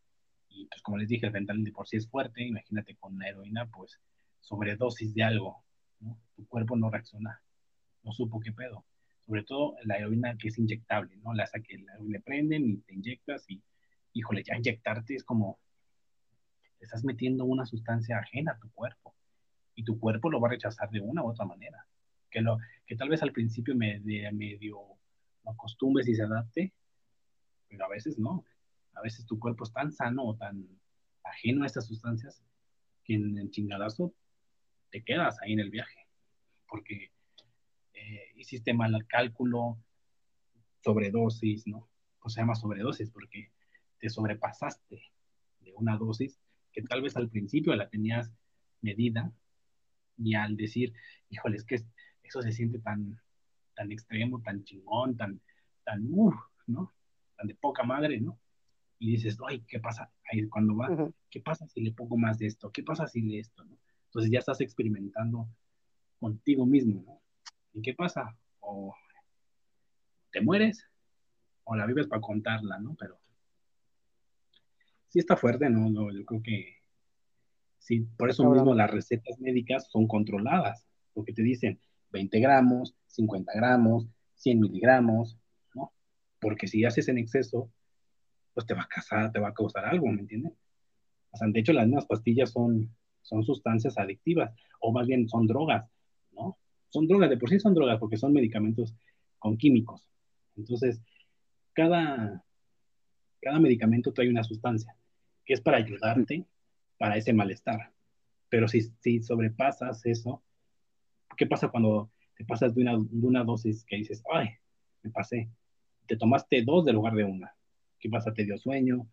y pues como les dije, el fentanil de por sí es fuerte, imagínate con la heroína, pues sobredosis de algo. Tu cuerpo no reacciona, no supo qué pedo. Sobre todo la heroína que es inyectable, ¿no? La que le prenden y te inyectas y, híjole, ya inyectarte es como, estás metiendo una sustancia ajena a tu cuerpo y tu cuerpo lo va a rechazar de una u otra manera. Que, lo, que tal vez al principio me, de, medio lo acostumbres y se adapte, pero a veces no. A veces tu cuerpo es tan sano o tan ajeno a estas sustancias que en el chingadazo te quedas ahí en el viaje, porque eh, hiciste mal el cálculo, sobredosis, ¿no? O se llama sobredosis porque te sobrepasaste de una dosis que tal vez al principio la tenías medida y al decir, híjole, es que eso se siente tan, tan extremo, tan chingón, tan, tan, uh, ¿no? Tan de poca madre, ¿no? Y dices, ay, ¿qué pasa? Ahí cuando va, uh -huh. ¿qué pasa si le pongo más de esto? ¿Qué pasa si le esto? ¿no? Entonces ya estás experimentando contigo mismo, ¿no? ¿Y qué pasa? O te mueres o la vives para contarla, ¿no? Pero sí está fuerte, ¿no? Yo, yo creo que sí, por eso Ahora. mismo las recetas médicas son controladas, porque te dicen 20 gramos, 50 gramos, 100 miligramos, ¿no? Porque si haces en exceso, pues te va a causar, te va a causar algo, ¿me entiendes? O sea, de hecho, las mismas pastillas son, son sustancias adictivas, o más bien son drogas, ¿no? Son drogas, de por sí son drogas, porque son medicamentos con químicos. Entonces, cada, cada medicamento trae una sustancia que es para ayudarte para ese malestar. Pero si, si sobrepasas eso, ¿qué pasa cuando te pasas de una, de una dosis que dices, ay, me pasé? Te tomaste dos en lugar de una. ¿Qué pasa? ¿Te dio sueño?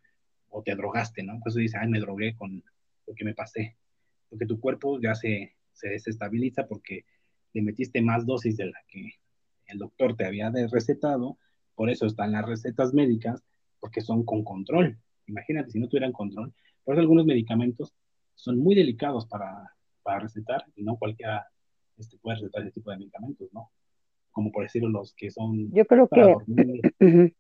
O te drogaste, ¿no? Pues dices, ay, me drogué con lo que me pasé. Porque tu cuerpo ya se, se desestabiliza porque le metiste más dosis de la que el doctor te había recetado. Por eso están las recetas médicas, porque son con control. Imagínate si no tuvieran control. Por eso algunos medicamentos son muy delicados para, para recetar y no cualquiera este, puede recetar ese tipo de medicamentos, ¿no? Como por decirlo los que son Yo creo para que... dormir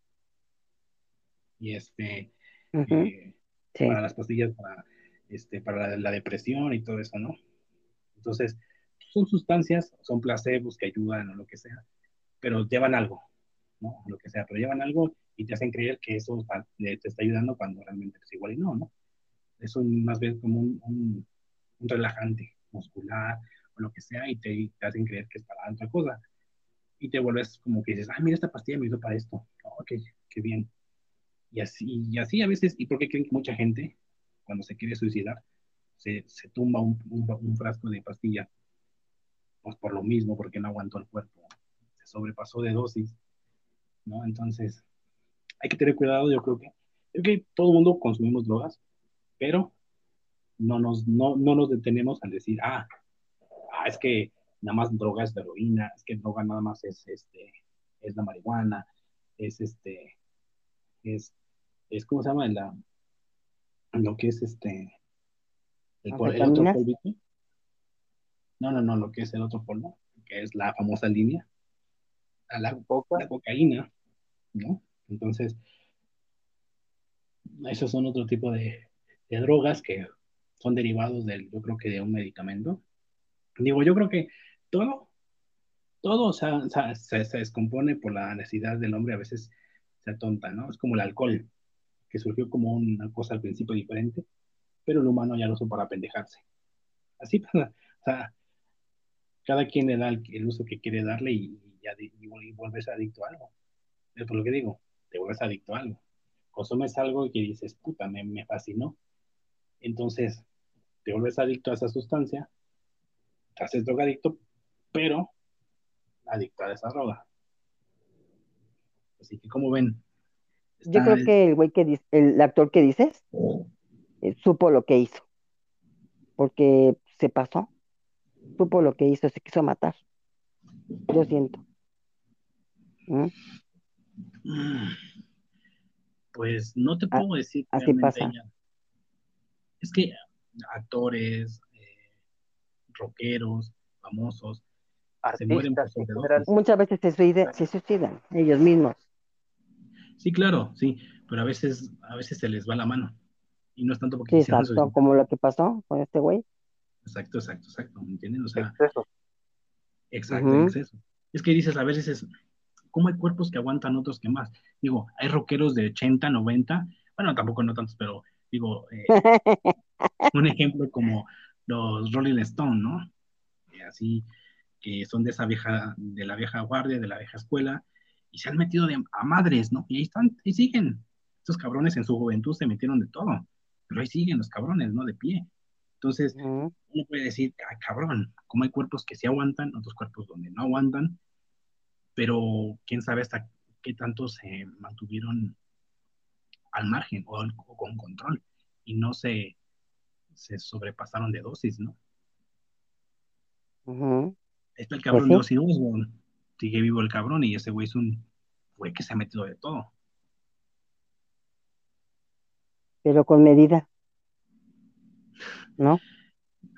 y este eh, Sí. para las pastillas para este para la, la depresión y todo eso, ¿no? Entonces, son sustancias, son placebos que ayudan o lo que sea, pero llevan algo, ¿no? Lo que sea, pero llevan algo y te hacen creer que eso está- te está ayudando cuando realmente pues igual y no, ¿no? Es un, más bien como un, un- un relajante muscular o lo que sea y te, te hacen creer que es para otra cosa. Y te vuelves como que dices, ah, mira, esta pastilla me hizo para esto. Oh, qué, qué bien. Y así, y así a veces, ¿y por qué creen que mucha gente, cuando se quiere suicidar, se, se tumba un, frasco de pastilla? Pues por lo mismo, porque no aguantó el cuerpo. Se sobrepasó de dosis, ¿no? Entonces, hay que tener cuidado, yo creo que, creo que todo el mundo consumimos drogas, pero no nos, no, no nos detenemos al decir, ah, ah, es que nada más droga es de heroína, es que droga nada más es, este, es la marihuana, es este, es, es ¿cómo se llama? La, lo que es este, el, otro polvito. No, no, no, lo que es el otro polvo, que es la famosa línea, a la, la cocaína, ¿no? Entonces, esos son otro tipo de, de drogas que son derivados del, yo creo que de un medicamento. Digo, yo creo que todo, todo o sea, o sea, se, se descompone por la necesidad del hombre, a veces se atonta, ¿no? Es como el alcohol, que surgió como una cosa al principio diferente, pero el humano ya lo usó para pendejarse. Así pasa. O sea, cada quien le da el, uso que quiere darle y, y, adi- y vuel- y vuelves adicto a algo. Es por lo que digo, te vuelves adicto a algo. Consumes algo que dices, puta, me, me fascinó. Entonces, te vuelves adicto a esa sustancia, te haces drogadicto, pero adicto a esa droga. Así que, como ven, Yo creo que el güey que dice, el actor que dices, eh, supo lo que hizo, porque se pasó, supo lo que hizo, se quiso matar. Yo siento. ¿Mm? Mm, Pues no te Ah, puedo decir así pasa. ella. Es que actores, eh, rockeros, famosos, se mueren por Artistas. Muchas veces se suicidan, se suicidan ellos mismos. Sí, claro, sí, pero a veces, a veses se les va la mano. Y no es tanto porque Sí, exacto, como lo que pasó con este güey. Exacto, exacto, exacto, ¿me entienden? O sea, Exceso. exacto, Ujú. exceso. Es que dices, a veces, ¿cómo hay cuerpos que aguantan otros que más? Digo, hay rockeros de 80, 90, bueno, tampoco no tantos, pero digo, eh, un ejemplo como los Rolling Stone, ¿no? Eh, así que son de esa vieja, de la vieja guardia, de la vieja escuela, y se han metido de, a madres, ¿no? Y ahí están, y siguen. Estos cabrones en su juventud se metieron de todo, pero ahí siguen los cabrones, ¿no? De pie. Entonces, uno puede decir, ah, cabrón, como hay cuerpos que sí aguantan, otros cuerpos donde no aguantan, pero quién sabe hasta qué tanto se mantuvieron al margen o, al- o con control y no se, se sobrepasaron de dosis, ¿no? Ahí Está el cabrón Pues sí. de Ozzy Osbourne, sigue vivo el cabrón y ese güey es un güey que se ha metido de todo. Pero con medida, ¿no?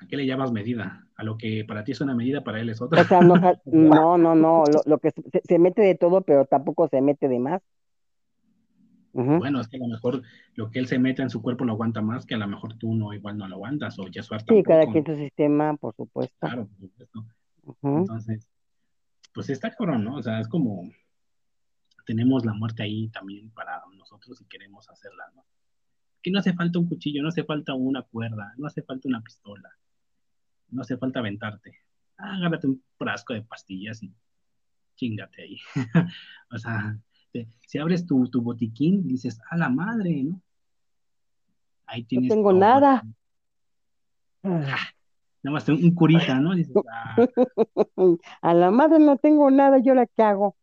¿A qué le llamas medida? A lo que para ti es una medida, para él es otra. O sea, no, no, no, no, lo, lo que se, se mete de todo, pero tampoco se mete de más. Bueno, es que a lo mejor lo que él se mete en su cuerpo lo aguanta más que a lo mejor tú no, igual no lo aguantas, o Jesuar Sí, cada quien su sistema, por supuesto. Claro, por supuesto. Entonces, pues está cabrón, ¿no? O sea, es como tenemos la muerte ahí también para nosotros y queremos hacerla, ¿no? Que no hace falta un cuchillo, no hace falta una cuerda, no hace falta una pistola, no hace falta aventarte. Ah, agárrate un frasco de pastillas y chingate ahí. o sea, te- si abres tu, tu botiquín, dices, a la madre, ¿no? Ahí No tienes tengo todo. nada. Nada más un un curita, ¿no? Dices, ah, A la madre no tengo nada, ¿yo la que hago?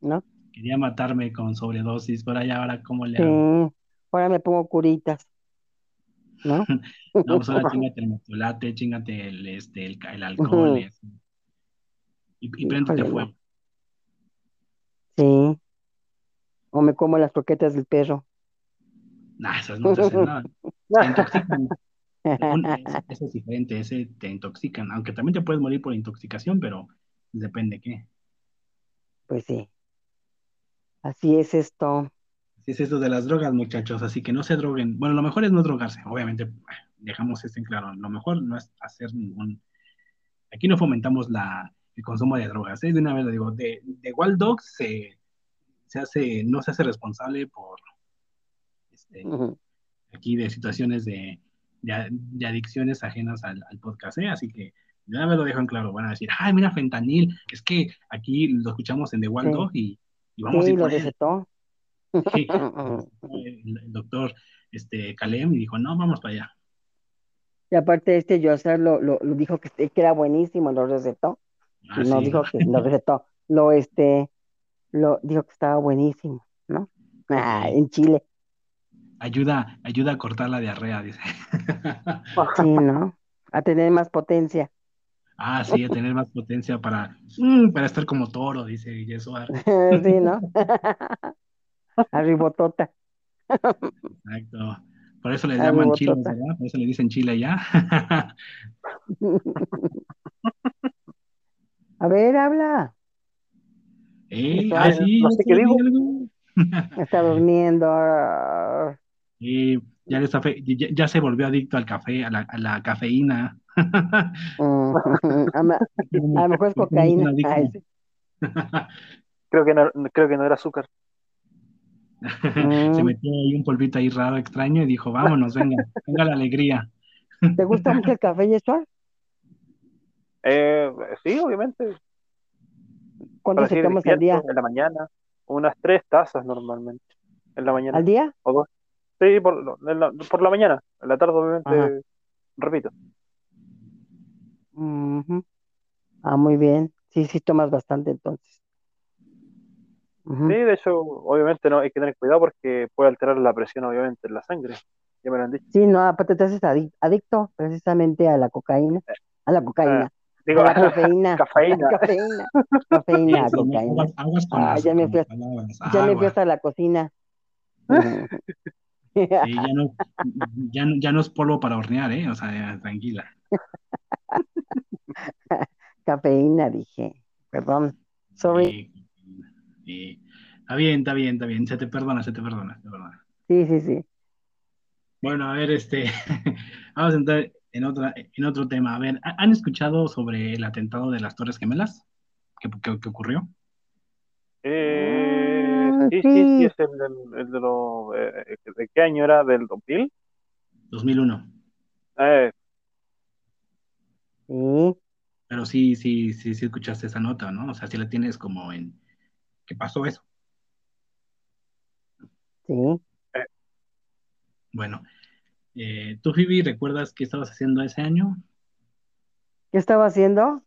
¿No? quería matarme con sobredosis, pero allá ahora cómo le hago. Sí. Ahora me pongo curitas. ¿No? No, pues ahora chingate el mezclate, chingate el, este, el, el alcohol y, y, y préndete Híjole, fuego. Sí. O me como las croquetas del perro. Nah, esas no te hacen nada. Te intoxican. Ese- es diferente, ese te intoxican. Aunque también te puedes morir por intoxicación, pero depende qué. Pues sí. Así es esto. Así es esto de las drogas, muchachos. Así que no se droguen. Bueno, lo mejor es no drogarse. Obviamente, dejamos esto en claro. Lo mejor no es hacer ningún. Aquí no fomentamos la, el consumo de drogas. ¿eh? De una vez le digo, de, de Wild Dogs se, se hace, no se hace responsable por este, aquí de situaciones de, de, de adicciones ajenas al, al podcast, ¿eh? Así que una vez lo dejo en claro. Van a decir, ay, mira, fentanil. Es que aquí lo escuchamos en The Wild Sí. Dog y, y vamos a ir lo por él. recetó. Sí. El, el doctor este, Kalem y dijo, no, vamos para allá. Y aparte este Yoser lo, lo, lo dijo que, que era buenísimo, lo recetó. Ah, no sí. dijo que lo recetó, lo este, lo dijo que estaba buenísimo, ¿no? Ah, en Chile, Ayuda, ayuda a cortar la diarrea, dice. sí, ¿no? A tener más potencia. ah, sí, a tener más potencia para, mm, para estar como toro, dice Yesuar. Sí, ¿no? Arribotota. Exacto. Por eso le llaman chiles, ¿verdad? Por eso le dicen chile ya. A ver, habla. Eh, ah, sí, no sé qué digo. Está durmiendo. Eh, ya, le está fe- ya, ya se volvió adicto al café, a la, a la cafeína. mm, A ma- a lo mejor es cocaína. Ay, sí. Creo que no, creo que no era azúcar. Se Mm. metió ahí un polvito ahí raro, extraño, y dijo, vámonos, venga, venga la alegría. ¿Te gusta mucho el café, Yeshua? Eh, sí, obviamente. ¿Cuánto Para se seguir tomas al día? en la mañana, unas tres tazas normalmente. En la mañana. ¿Al día? O dos. Sí, por, la, por la mañana. En la tarde, obviamente, Ajá. repito. Ujú. Ah, muy bien. Sí, sí tomas bastante entonces. Sí, de hecho, obviamente no hay que tener cuidado porque puede alterar la presión, obviamente, en la sangre. Ya me lo han dicho. Sí, no, aparte te haces adic- adicto precisamente a la cocaína, a la cocaína, Digo, a la cafeína, a cafeína. la cafeína, cafeína, Sí, no, cocaína. aguas, aguas con Ah, las, ya me fui. Ya me fui hasta la cocina. Sí, ya no, ya, no- ya no es polvo para hornear, ¿eh? O sea, ya, tranquila. Cafeína, dije. Perdón. Sorry. Sí, sí. Está bien, está bien, está bien. Se te perdona, se te perdona, se te perdona. Sí, sí, sí. Bueno, a ver, este, vamos a entrar en otra, en otro tema. A ver, ¿han escuchado sobre el atentado de las Torres Gemelas? ¿Qué, qué- qué ocurrió? Eh, sí, sí, sí. sí, es el, del- el de los... eh, ¿de qué año era? ¿Del 2000? 2001. Eh, Sí, Pero sí, sí, sí, sí escuchaste esa nota, ¿no? O sea, sí la tienes como en, ¿qué pasó eso? sí. Bueno, eh, tú, Phoebe, ¿recuerdas qué estabas haciendo ese año? ¿Qué estaba haciendo?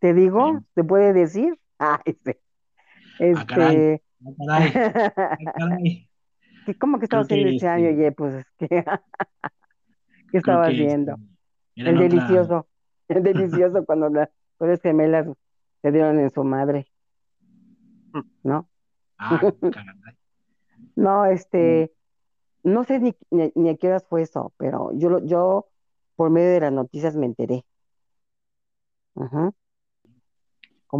¿Te digo? Sí. ¿Se puede decir? Ah, este. Ah, caray. Este. Ah, caray, ah, caray. ¿Qué- ¿Cómo que estaba Creo que haciendo este año, este, Ye? Pues es que, ¿qué creo estaba que haciendo? este, era El otra, delicioso, el delicioso cuando las Torres Gemelas se dieron en su madre, ¿no? ah, caray. No, Mm, este, no sé ni, ni, ni a qué horas fue eso, pero yo, lo- yo por medio de las noticias me enteré. ¿Cómo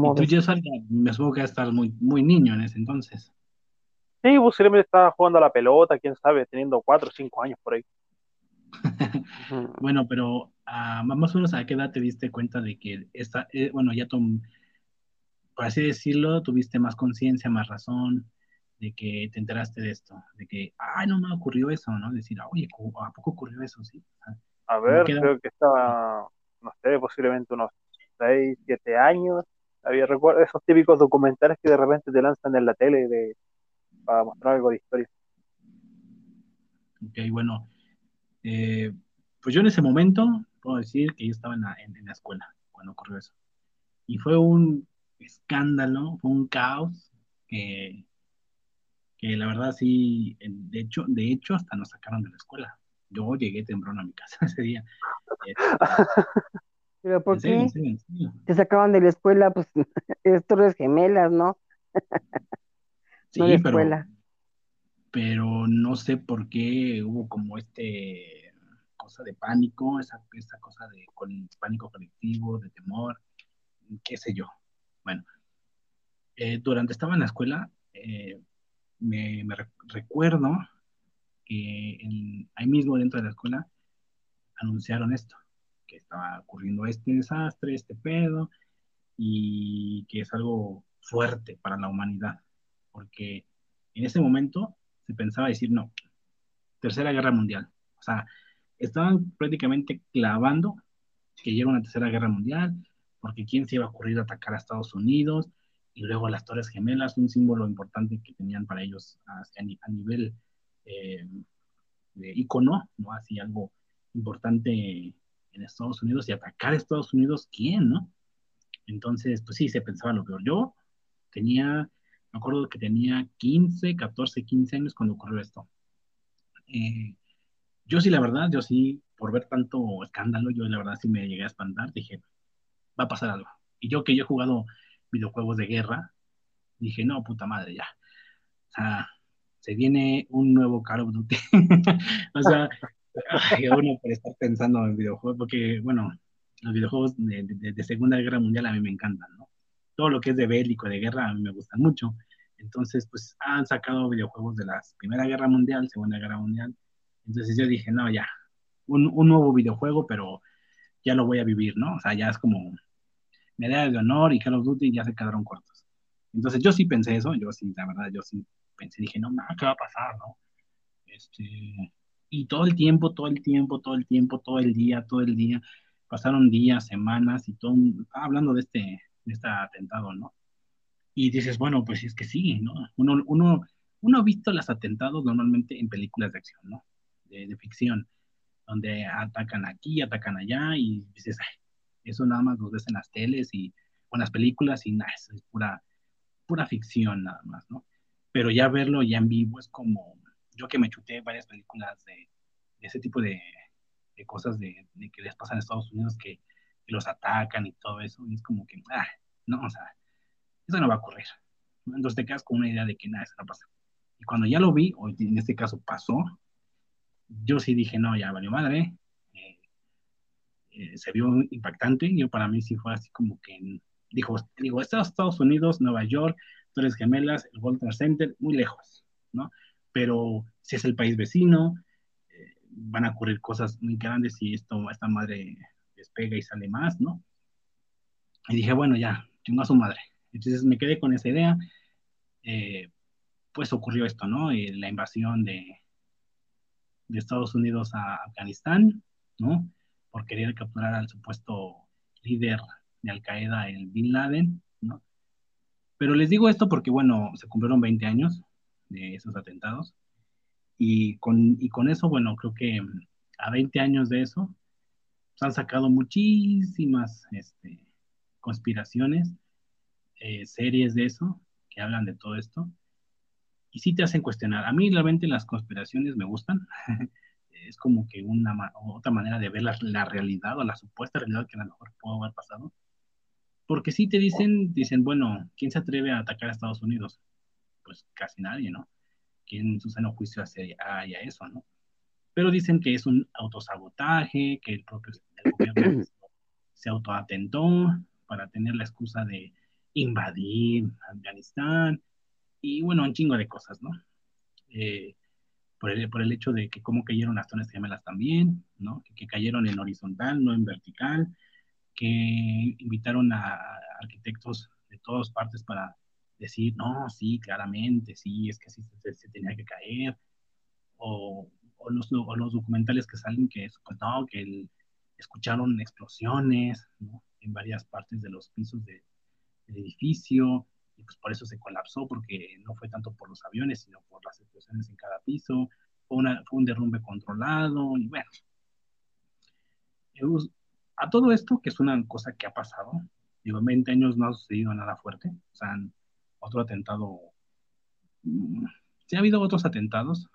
Y tú, ya me supongo que estar muy, muy niño en ese entonces. sí, posiblemente estaba jugando a la pelota, quién sabe, teniendo cuatro o cinco años por ahí. Bueno, pero ah, más o menos a qué edad te diste cuenta de que esta, eh, bueno, ya tom- por así decirlo, tuviste más conciencia, más razón de que te enteraste de esto, de que, ay, no me ocurrió eso, ¿no? Decir, oye, ¿cu- ¿a poco ocurrió eso? Sí. Ah, A ¿Cómo ver, creo que estaba, no sé, posiblemente unos seis, siete años. Había recuerdo esos típicos documentales que de repente te lanzan en la tele de, para mostrar algo de historia. Ok, bueno, eh, pues yo en ese momento puedo decir que yo estaba en la, en, en la escuela cuando ocurrió eso. Y fue un escándalo, fue un caos que, que la verdad sí, de hecho, de hecho hasta nos sacaron de la escuela. Yo llegué temprano a mi casa ese día. Eh, ¿Pero por qué? Te sacaban de la escuela, pues, es Torres Gemelas, ¿no? No pero, escuela. pero no sé por qué hubo como este cosa de pánico, esa, esa cosa de con pánico colectivo, de temor, qué sé yo. Bueno, eh, durante estaba en la escuela, eh, me, me re- recuerdo que en- ahí mismo dentro de la escuela anunciaron esto, que estaba ocurriendo este desastre, este pedo, y que es algo fuerte para la humanidad, porque en ese momento se pensaba decir, no, Tercera Guerra Mundial. O sea, estaban prácticamente clavando que llega una Tercera Guerra Mundial, porque quién se iba a ocurrir atacar a Estados Unidos, y luego las Torres Gemelas, un símbolo importante que tenían para ellos a, a ni- a nivel eh, de icono, ¿no? Así algo importante en Estados Unidos, y atacar a Estados Unidos, ¿quién, no? Entonces, pues sí, se pensaba lo peor. Yo tenía, me acuerdo que tenía 15, 14, 15 años cuando ocurrió esto. Eh, yo sí, la verdad, yo sí, por ver tanto escándalo, yo la verdad sí me llegué a espantar, dije, va a pasar algo. Y yo que yo he jugado videojuegos de guerra, dije, no, puta madre, ya. O sea, se viene un nuevo Call of Duty. o sea, ay, uno por estar pensando en videojuegos, porque, bueno, los videojuegos de, de, de Segunda Guerra Mundial a mí me encantan, ¿no? Todo lo que es de bélico, de guerra, a mí me gustan mucho. Entonces, pues han sacado videojuegos de la Primera Guerra Mundial, Segunda Guerra Mundial. Entonces yo dije, no, ya, un, un nuevo videojuego, pero ya lo voy a vivir, ¿no? O sea, ya es como medalla de honor y Call of Duty ya se quedaron cortos. Entonces yo sí pensé eso, yo sí, la verdad, yo sí pensé, dije, no, no, ¿qué va a pasar, no? Este, y todo el tiempo, todo el tiempo, todo el tiempo, todo el día, todo el día, pasaron días, semanas y todo, estaba hablando de este, de este atentado, ¿no? Y dices, bueno, pues es que sí, ¿no? Uno, uno, uno ha visto los atentados normalmente en películas de acción, ¿no? De, de ficción, donde atacan aquí, atacan allá y dices, ay, eso nada más lo ves en las teles y en las películas y nada, es pura, pura ficción nada más, ¿no? Pero ya verlo ya en vivo es como, yo que me chuté varias películas de, ese tipo de, cosas de, que les pasan en Estados Unidos que, que, los atacan y todo eso, y es como que, ah, no, o sea, eso no va a ocurrir. Entonces te quedas con una idea de que nada, eso no pasa. Y cuando ya lo vi, o en este caso pasó, yo sí dije, no, ya valió madre, eh, eh, se vio impactante, yo para mí sí fue así como que, dijo, digo, Estados Unidos, Nueva York, Torres Gemelas, el World Trade Center, muy lejos, ¿no? Pero si es el país vecino, eh, van a ocurrir cosas muy grandes y esto, esta madre despega y sale más, ¿no? Y dije, bueno, ya, chingo a su madre. Entonces me quedé con esa idea. Eh, pues ocurrió esto, ¿no? Eh, la invasión de, de, Estados Unidos a Afganistán, ¿no? Por querer capturar al supuesto líder de Al Qaeda, el Bin Laden, ¿no? Pero les digo esto porque, bueno, se cumplieron 20 años de esos atentados y con, y con eso, bueno, creo que a 20 años de eso, se han sacado muchísimas este, conspiraciones, eh, series de eso, que hablan de todo esto, y sí te hacen cuestionar. A mí realmente las conspiraciones me gustan, es como que una otra manera de ver la, la, realidad o la supuesta realidad que a lo mejor pudo haber pasado. Porque sí te dicen, dicen, bueno, ¿quién se atreve a atacar a Estados Unidos? Pues casi nadie, ¿no? ¿Quién en su seno juicio hace, haya eso, ¿no? Pero dicen que es un autosabotaje, que el propio el gobierno se autoatentó para tener la excusa de invadir Afganistán y bueno, un chingo de cosas, ¿no? Eh, por, el, por, el, hecho de que cómo cayeron las zonas gemelas también, ¿no? Que, que, cayeron en horizontal, no en vertical, que invitaron a arquitectos de todas partes para decir, no, sí, claramente, sí, es que así se, tenía que caer, o, o, los, o, los, documentales que salen que, pues no, que escucharon explosiones, ¿no? En varias partes de los pisos de, del edificio, y pues por eso se colapsó, porque no fue tanto por los aviones, sino por las explosiones en cada piso, fue, una, fue un derrumbe controlado, y bueno. A todo esto, que es una cosa que ha pasado, digo, en 20 años no ha sucedido nada fuerte, o sea, otro atentado, sí ha habido otros atentados,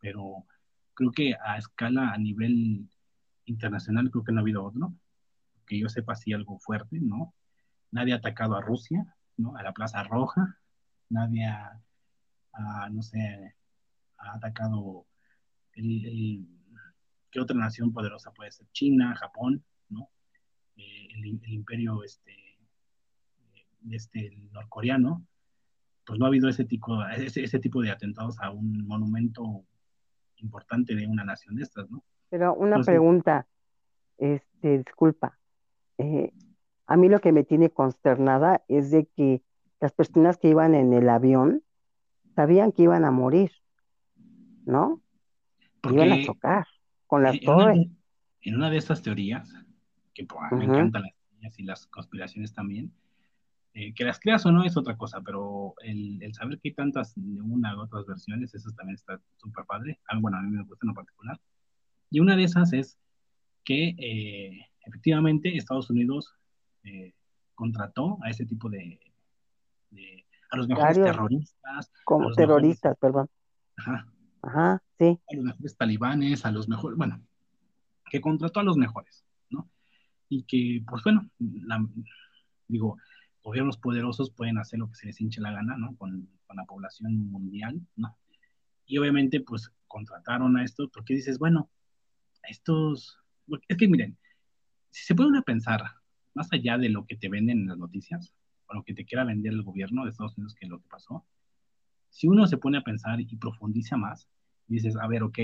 pero creo que a escala, a nivel internacional, creo que no ha habido otro, que yo sepa así algo fuerte, ¿no? Nadie ha atacado a Rusia, ¿no? A la Plaza Roja, nadie ha, ha no sé, ha atacado el, el, ¿qué otra nación poderosa puede ser? China, Japón, ¿no? Eh, el, el, imperio este, este norcoreano, pues no ha habido ese tipo, ese, ese tipo de atentados a un monumento importante de una nación de estas, ¿no? Pero una Entonces, pregunta, este, disculpa, eh, a mí lo que me tiene consternada es de que las personas que iban en el avión sabían que iban a morir, ¿no? Iban a chocar con las en torres. Una, en una de esas teorías, que pues, uh -huh. me encantan las teorías y las conspiraciones también, eh, que las creas o no es otra cosa, pero el, el, saber que hay tantas de una u otras versiones, eso también está súper padre. Bueno, a mí me gusta en lo particular. Y una de esas es que eh, efectivamente Estados Unidos eh, contrató a ese tipo de, de a los mejores terroristas, Como terroristas, perdón. mejores, ajá, Ajá, sí. a los mejores talibanes, a los mejores, bueno, que contrató a los mejores, ¿no? Y que, pues bueno, la- digo, gobiernos poderosos pueden hacer lo que se les hinche la gana, ¿no? Con, con la población mundial, ¿no? Y obviamente, pues contrataron a estos, porque dices, bueno, estos, es que miren, si se puede uno pensar, más allá de lo que te venden en las noticias, o lo que te quiera vender el gobierno de Estados Unidos, que es lo que pasó, si uno se pone a pensar y profundiza más, dices, a ver, ok,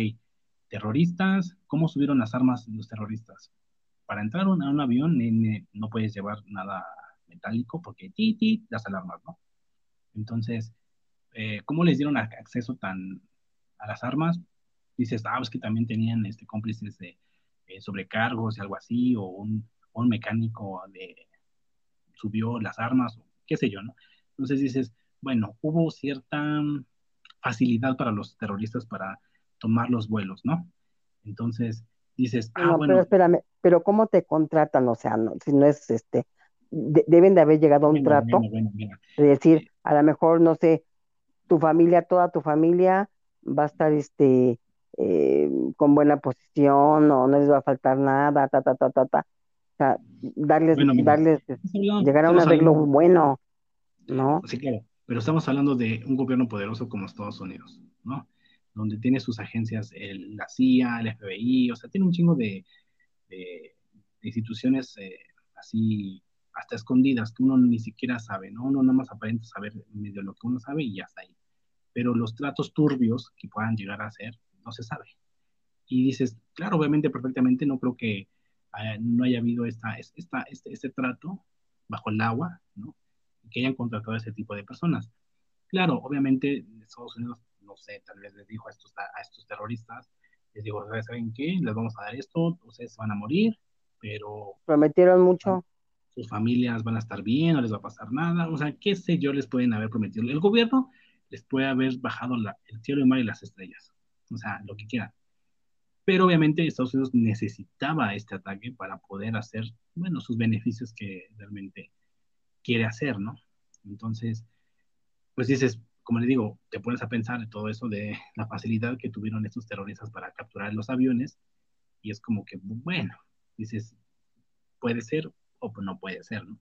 terroristas, ¿cómo subieron las armas los terroristas? Para entrar a un, avión no puedes llevar nada metálico porque ti, ti, las alarmas, ¿no? Entonces, eh, ¿cómo les dieron acceso tan a las armas? Dices, ah, es que también tenían este, cómplices de, eh, sobrecargos y algo así, o un, un mecánico de, subió las armas, o qué sé yo, ¿no? Entonces dices, bueno, hubo cierta facilidad para los terroristas para tomar los vuelos, ¿no? Entonces dices, ah, No, bueno, pero espérame, pero ¿cómo te contratan? O sea, no, si no es este, de- deben de haber llegado a un trato mira, de decir, a lo mejor, no sé, tu familia, toda tu familia va a estar este eh, con buena posición o no les va a faltar nada, ta, ta, ta, ta, ta. O sea, darles, bueno, darles, llegar a un arreglo hablando- bueno, ¿no? Sí, claro, pero estamos hablando de un gobierno poderoso como Estados Unidos, ¿no? Donde tiene sus agencias, el- la CIA, el FBI, o sea, tiene un chingo de, de- de instituciones eh, así hasta escondidas que uno ni siquiera sabe, ¿no? Uno nada más aparenta saber medio lo que uno sabe y ya está ahí. Pero los tratos turbios que puedan llegar a ser, no se sabe. Y dices, claro, obviamente, perfectamente, no creo que eh, no haya habido esta, esta, este, este trato bajo el agua, ¿no? que hayan contratado a ese tipo de personas. Claro, obviamente Estados Unidos, no sé, tal vez les dijo a estos, a estos terroristas, les dijo, ¿saben qué? Les vamos a dar esto, ustedes van a morir, pero Prometieron mucho. Sus familias van a estar bien, no les va a pasar nada, o sea, qué sé yo les pueden haber prometido. El gobierno les puede haber bajado el cielo y mar y las estrellas, o sea, lo que quieran. Pero obviamente Estados Unidos necesitaba este ataque para poder hacer, bueno, sus beneficios que realmente quiere hacer, ¿no? Entonces, pues dices, como le digo, te pones a pensar en todo eso de la facilidad que tuvieron estos terroristas para capturar los aviones y es como que, bueno, dices, puede ser o no puede ser, ¿no?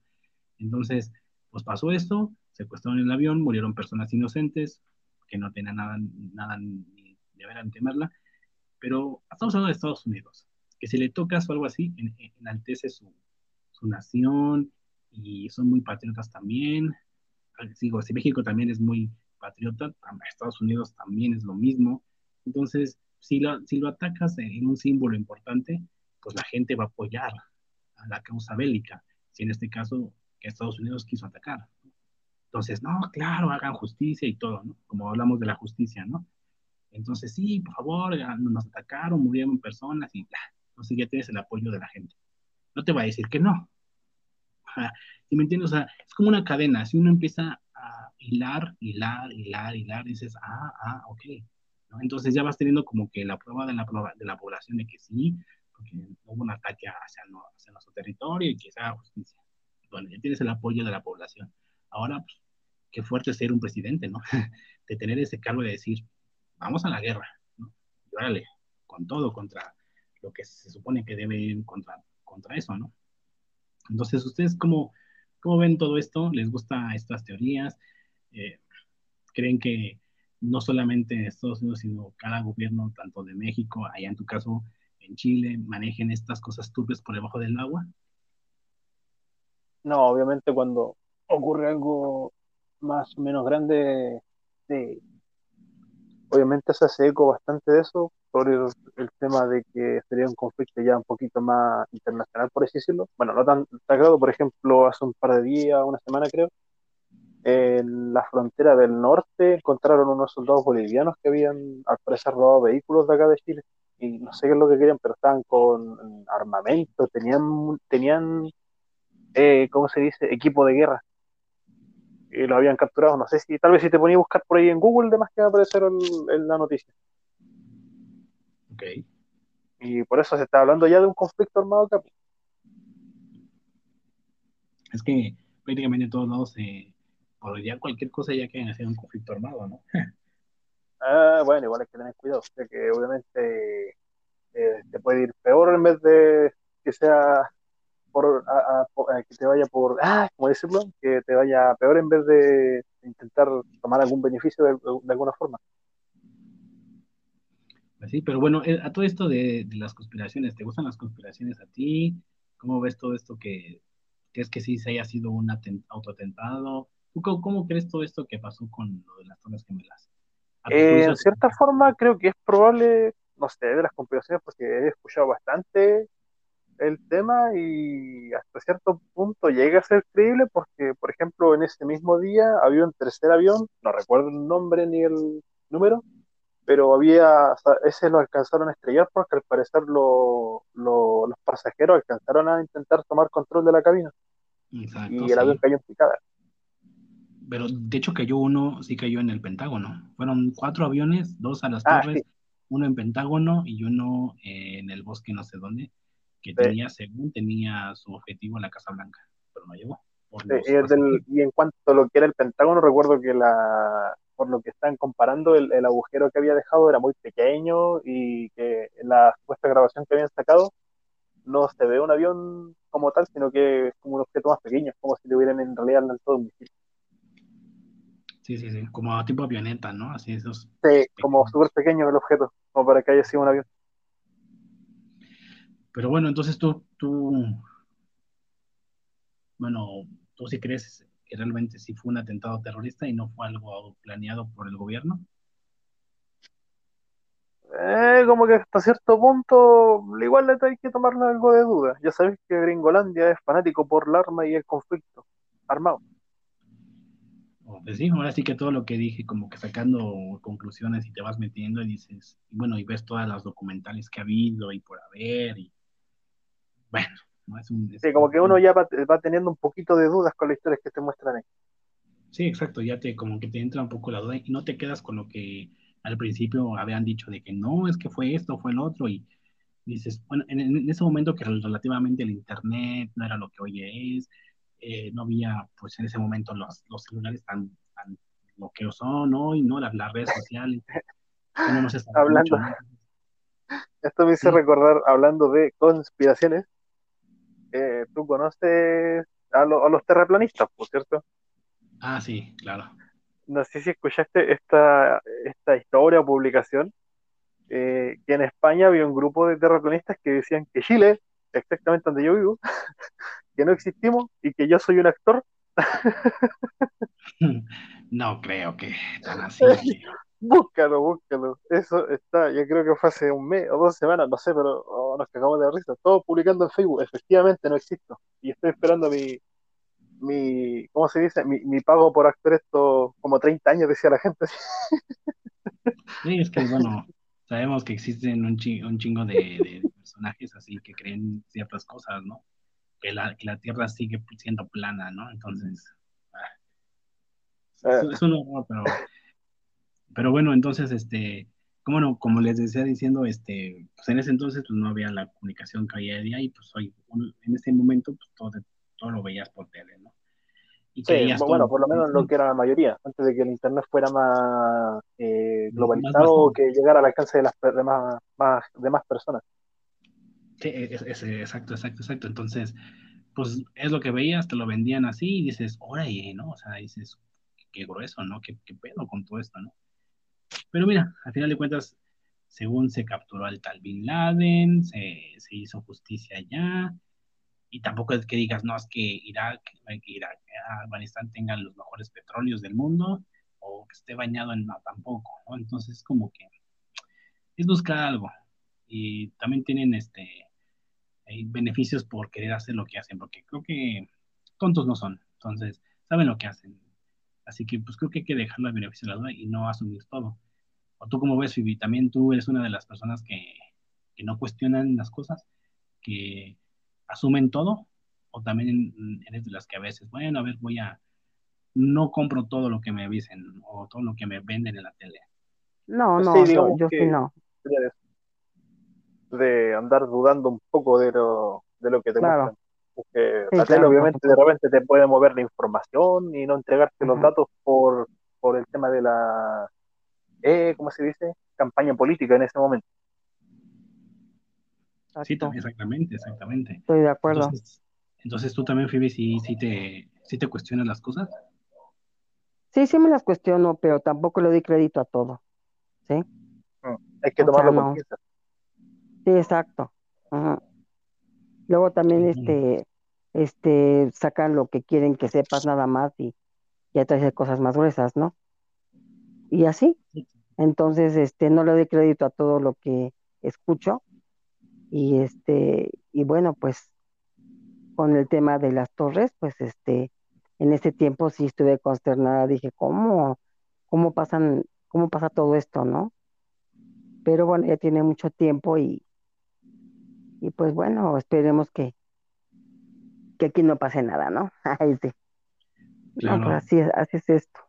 Entonces, pues pasó esto, secuestraron el avión, murieron personas inocentes que no tenían nada, nada ni deberían temerla, pero estamos hablando de Estados Unidos, que si le tocas o algo así, en, enaltece su, su nación y son muy patriotas también. Digo, si México también es muy patriota, Estados Unidos también es lo mismo. Entonces, si lo, si lo atacas en un símbolo importante, pues la gente va a apoyar la causa bélica, si en este caso que Estados Unidos quiso atacar. Entonces, no, claro, hagan justicia y todo, ¿no? Como hablamos de la justicia, ¿no? Entonces, sí, por favor, nos atacaron, murieron personas y ya, entonces ya tienes el apoyo de la gente. No te va a decir que no. ¿Sí me entiendes? O sea, es como una cadena. Si uno empieza a hilar, hilar, hilar, hilar, dices, ah, ah, ok. ¿no? Entonces ya vas teniendo como que la prueba de la, de la población de que sí, porque hubo un ataque hacia, nuestro territorio y que justicia. Bueno, ya tienes el apoyo de la población. Ahora, pues, qué fuerte ser un presidente, ¿no? de tener ese cargo de decir, vamos a la guerra, ¿no? Y con todo contra lo que se supone que debe ir contra, contra eso, ¿no? Entonces, ¿ustedes cómo, cómo ven todo esto? ¿Les gustan estas teorías? Eh, ¿Creen que no solamente en Estados Unidos, sino cada gobierno, tanto de México, allá en tu caso, en Chile, manejen estas cosas turbias por debajo del agua? No, obviamente cuando ocurre algo más o menos grande, sí, obviamente se hace eco bastante de eso, por el, tema de que sería un conflicto ya un poquito más internacional, por así decirlo. Bueno, no tan sagrado, por ejemplo, hace un par de días, una semana creo, en la frontera del norte encontraron unos soldados bolivianos que habían al parecer robado vehículos de acá de Chile. Y no sé qué es lo que querían, pero estaban con armamento, tenían, tenían eh, ¿cómo se dice?, equipo de guerra. Y lo habían capturado. No sé si, tal vez si te ponía a buscar por ahí en Google, de más que va a aparecer en, la noticia. Ok. Y por eso se está hablando ya de un conflicto armado acá. Es que prácticamente en todos lados, eh, por ya cualquier cosa ya quieren hacer un conflicto armado, ¿no? ah, bueno, igual hay que tener cuidado, ya que obviamente eh, te puede ir peor en vez de que sea por, que te vaya por, ah, ¿cómo decirlo? Que te vaya peor en vez de intentar tomar algún beneficio de, alguna forma. Sí, pero bueno, eh, a todo esto de, las conspiraciones, ¿te gustan las conspiraciones a ti? ¿Cómo ves todo esto que crees que sí se haya sido un autoatentado? ¿Tú cómo, cómo, crees todo esto que pasó con lo de las Torres Gemelas? Eh, en cierta forma creo que es probable, no sé, de las conspiraciones porque he escuchado bastante el tema y hasta cierto punto llega a ser creíble porque, por ejemplo, en ese mismo día había un tercer avión, no recuerdo el nombre ni el número, pero había, o sea, ese lo alcanzaron a estrellar porque al parecer lo- lo- los pasajeros alcanzaron a intentar tomar control de la cabina Exacto, y el avión sí. cayó en picada. Pero de hecho cayó uno, sí cayó en el Pentágono. Fueron cuatro aviones, dos a las Ah, torres, sí. uno en Pentágono y uno eh, en el bosque no sé dónde, que Sí. tenía, según tenía su objetivo la Casa Blanca, pero no llegó. Sí, y, el del- y en cuanto a lo que era el Pentágono, recuerdo que la, por lo que están comparando, el, el agujero que había dejado era muy pequeño y que en la supuesta grabación que habían sacado no se ve un avión como tal, sino que es como un objeto más pequeño, como si le hubieran en realidad lanzado un misil. Sí, sí, sí, como tipo avioneta, ¿no? Así esos. Sí, como pequeños. súper pequeño el objeto, como para que haya sido un avión. Pero bueno, entonces tú, tú, bueno, tú sí crees que realmente sí fue un atentado terrorista y no fue algo planeado por el gobierno. Eh, como que hasta cierto punto, igual le hay que tomarle algo de duda. Ya sabéis que Gringolandia es fanático por el arma y el conflicto armado. O, Pues sí, ahora sí que todo lo que dije, como que sacando conclusiones y te vas metiendo y dices, y bueno, y ves todas las documentales que ha habido y por haber, y bueno, no es un... es Sí, como que un- uno ya va, va teniendo un poquito de dudas con las historias que te muestran ahí. Sí, exacto, ya te como que te entra un poco la duda y no te quedas con lo que al principio habían dicho de que no, es que fue esto, fue el otro, y dices, bueno, en, en ese momento que relativamente el internet no era lo que hoy es, eh, no había pues en ese momento los, los celulares tan, tan lo que son hoy, ¿no? Las, las redes sociales, no Hablando- mucho, ¿no? Esto me hizo Sí. recordar, hablando de conspiraciones, eh, tú conoces a, lo- a los terraplanistas, por cierto. Ah, sí, claro. No sé si escuchaste esta, esta historia o publicación, eh, que en España había un grupo de terraplanistas que decían que Chile, exactamente donde yo vivo, que no existimos y que yo soy un actor. No creo que tan así. Búscalo, búscalo. Eso está, yo creo que fue hace un mes o dos semanas, no sé, pero oh, nos cagamos de risa. Todos publicando en Facebook. Efectivamente no existo. Y estoy esperando mi, mi, ¿cómo se dice? Mi, mi pago por actor esto como 30 años, decía la gente. Sí, es que, bueno, sabemos que existen un, chi- un chingo de, de personajes así que creen ciertas cosas, ¿no? Que la, que la Tierra sigue siendo plana, ¿no? Entonces, ah, es, es un horror, pero, pero bueno, entonces, este, como no, como les decía diciendo, este, pues en ese entonces pues no había la comunicación que había día y pues hoy, en ese momento, pues todo, todo lo veías por tele, ¿no? Y Sí, bueno, todo. por lo menos lo que era la mayoría, antes de que el internet fuera más eh, globalizado masivo. o que llegara al alcance de las de más, más, de más personas. Sí, es- es- exacto, exacto, exacto. Entonces, pues es lo que veías, te lo vendían así y dices, órale, ¿no? O sea, dices, qué grueso, ¿no? ¿Qué, qué pedo con todo esto, ¿no? Pero mira, al final de cuentas, según se capturó al tal Bin Laden, se, se hizo justicia allá, y tampoco es que digas, no, es que Irak, Irak, Afganistán tengan los mejores petróleos del mundo, o que esté bañado en, no, tampoco, ¿no? Entonces, como que es buscar algo. Y también tienen este hay beneficios por querer hacer lo que hacen, porque creo que tontos no son, entonces saben lo que hacen. Así que pues creo que hay que dejarlo al beneficio de la duda y no asumir todo. O tú como ves, Phoebe, también tú eres una de las personas que, que no cuestionan las cosas, que asumen todo, o también eres de las que a veces, bueno, a ver, voy a, no compro todo lo que me dicen o todo lo que me venden en la tele. No, Sí, no, yo, digamos yo que- sí no. De, andar dudando un poco de lo, de lo que te Claro. muestran. Porque Sí, claro, obviamente de repente te puede mover la información y no entregarte los datos por, por el tema de la, eh, ¿cómo se dice? Campaña política en ese momento. Sí, también, exactamente, exactamente. Estoy de acuerdo. Entonces, entonces tú también, Phoebe, sí, sí te, sí te cuestionas las cosas. Sí, sí me las cuestiono, pero tampoco le doy crédito a todo. ¿Sí? Hay que O sea, tomarlo no. con pinzas. Sí, exacto. Ajá. Luego también este, este, sacan lo que quieren que sepas nada más y ya traes cosas más gruesas, ¿no? Y así. Entonces, este, no le doy crédito a todo lo que escucho. Y este, y bueno, pues con el tema de las torres, pues este, en ese tiempo sí estuve consternada, dije, ¿cómo, cómo pasan, cómo pasa todo esto, ¿no? pero bueno, ya tiene mucho tiempo y, y pues bueno, esperemos que, que aquí no pase nada, ¿no? Ay, sí. No, pues así es, así es esto.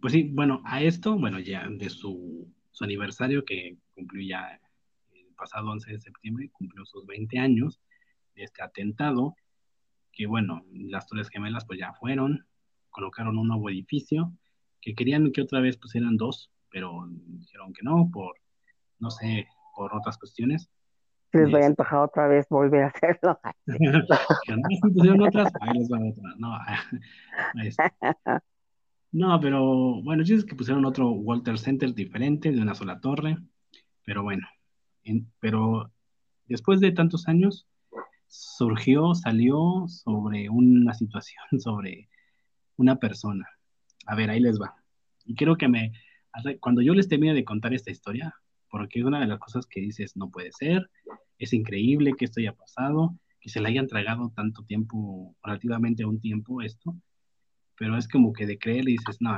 Pues sí, bueno, a esto, bueno, ya de su, su aniversario que cumplió ya el pasado 11 de septiembre, cumplió sus 20 años de este atentado, que bueno, las Torres Gemelas pues ya fueron, colocaron un nuevo edificio, que querían que otra vez pusieran dos, pero dijeron que no, por, no sé, por otras cuestiones. Si les voy a antojar otra vez volver a hacerlo. no, otras, ahí les van otras. No, no, pero bueno, es que pusieron otro Walter Center diferente, de una sola torre, pero bueno, pero después de tantos años, surgió, salió sobre una situación, sobre una persona. A ver, ahí les va. Y quiero que me, cuando yo les termine de contar esta historia, porque es una de las cosas que dices, no puede ser, es increíble que esto haya pasado, que se le hayan tragado tanto tiempo, relativamente un tiempo esto, pero es como que de creer y dices, no,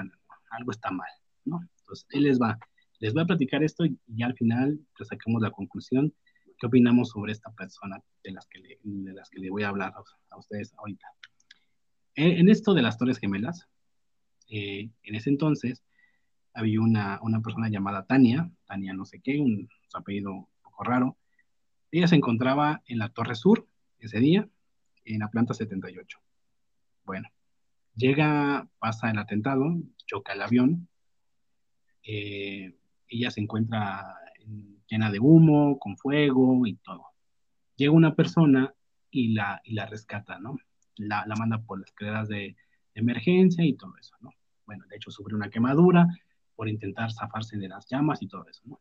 algo está mal, ¿no? Entonces, él les va, les voy a platicar esto y al final pues, sacamos la conclusión qué opinamos sobre esta persona de las que le, de las que le voy a hablar a, ustedes ahorita. En, esto de las Torres Gemelas, eh, en ese entonces había una, una, persona llamada Tania, Tania no sé qué, un, apellido un poco raro. Ella se encontraba en la Torre Sur ese día, en la planta 78. Bueno, llega, pasa el atentado, choca el avión, eh, ella se encuentra llena de humo, con fuego y todo. Llega una persona y la, y la rescata, ¿no? La, la manda por las escaleras de, emergencia y todo eso, ¿no? Bueno, de hecho sufre una quemadura por intentar zafarse de las llamas y todo eso, ¿no?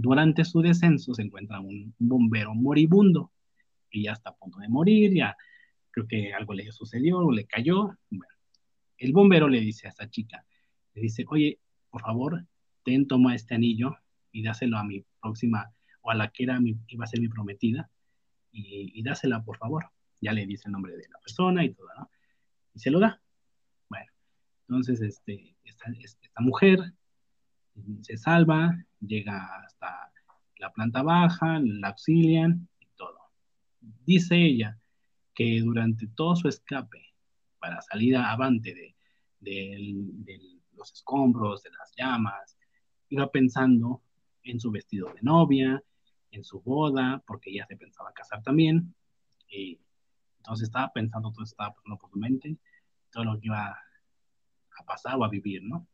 Durante su descenso se encuentra un, bombero moribundo y ya está a punto de morir, ya creo que algo le sucedió o le cayó. El bombero le dice a esta chica, le dice, oye, por favor, ten, toma este anillo y dáselo a mi próxima, o a la que era mi, iba a ser mi prometida, y, dásela, por favor. Ya le dice el nombre de la persona y todo, ¿no? Y se lo da. Bueno, entonces este, esta mujer se salva, llega hasta la planta baja, la auxilian y todo. Dice ella que durante todo su escape para salir avante de, de, los escombros, de las llamas, iba pensando en su vestido de novia, en su boda, porque ella se pensaba casar también. Y entonces estaba pensando, todo estaba pasando por su mente, todo lo que iba a pasar o a vivir, ¿no?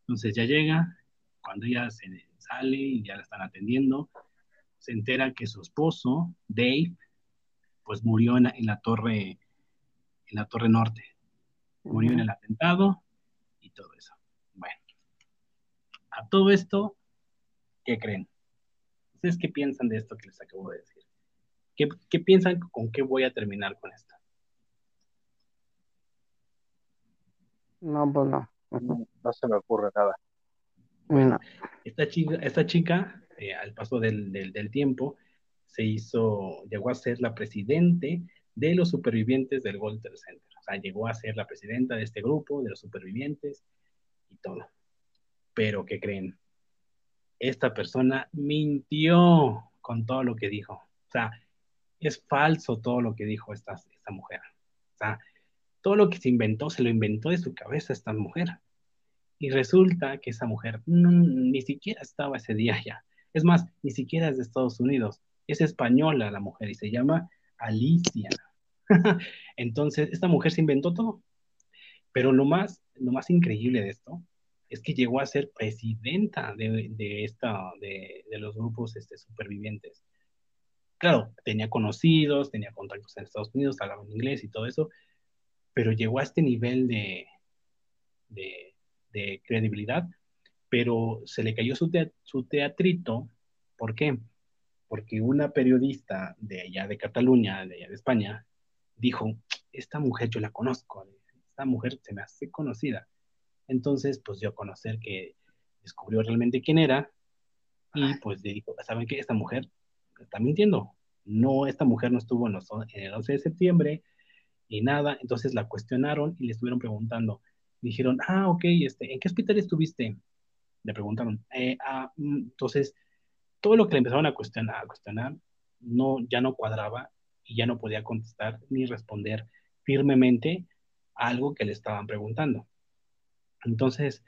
Entonces ya llega, cuando ella se sale y ya la están atendiendo, se entera que su esposo, Dave, pues murió en la, torre, en la torre norte. Murió en el atentado y todo eso. Bueno, a todo esto ¿Qué creen? ¿Ustedes qué piensan de esto que les acabo de decir? ¿Qué, piensan con qué voy a terminar con esto? No, pues no. No, se me ocurre nada. Esta chica, esta chica eh, al paso del, del, tiempo, se hizo, llegó a ser la presidente de los supervivientes del Golden Center. O sea, llegó a ser la presidenta de este grupo, de los supervivientes y todo. Pero, ¿qué creen? esta persona mintió con todo lo que dijo. O sea, es falso todo lo que dijo esta, esta mujer. O sea, todo lo que se inventó, se lo inventó de su cabeza esta mujer. Y resulta que esa mujer ni siquiera estaba ese día ya. Es más, ni siquiera es de Estados Unidos. Es española la mujer y se llama Alicia. Entonces, esta mujer se inventó todo. Pero lo más, lo más increíble de esto es que llegó a ser presidenta de, de esta, de, de, los grupos este, supervivientes. Claro, tenía conocidos, tenía contactos en Estados Unidos, hablaba inglés y todo eso, pero llegó a este nivel de, de credibilidad, pero se le cayó su, su teatrito. ¿Por qué? Porque una periodista de allá de Cataluña, de allá de España, dijo, esta mujer yo la conozco, esta mujer se me hace conocida entonces, pues dio a conocer que descubrió realmente quién era y pues le dijo, ¿saben qué? Esta mujer está mintiendo. No, esta mujer no estuvo en, el 11 de septiembre y nada. Entonces la cuestionaron y le estuvieron preguntando. Dijeron, ah, ok, este, ¿en qué hospital estuviste? le preguntaron. Eh, ah, mm, entonces, todo lo que le empezaron a cuestionar, a cuestionar no, ya no cuadraba y ya no podía contestar ni responder firmemente a algo que le estaban preguntando. Entonces,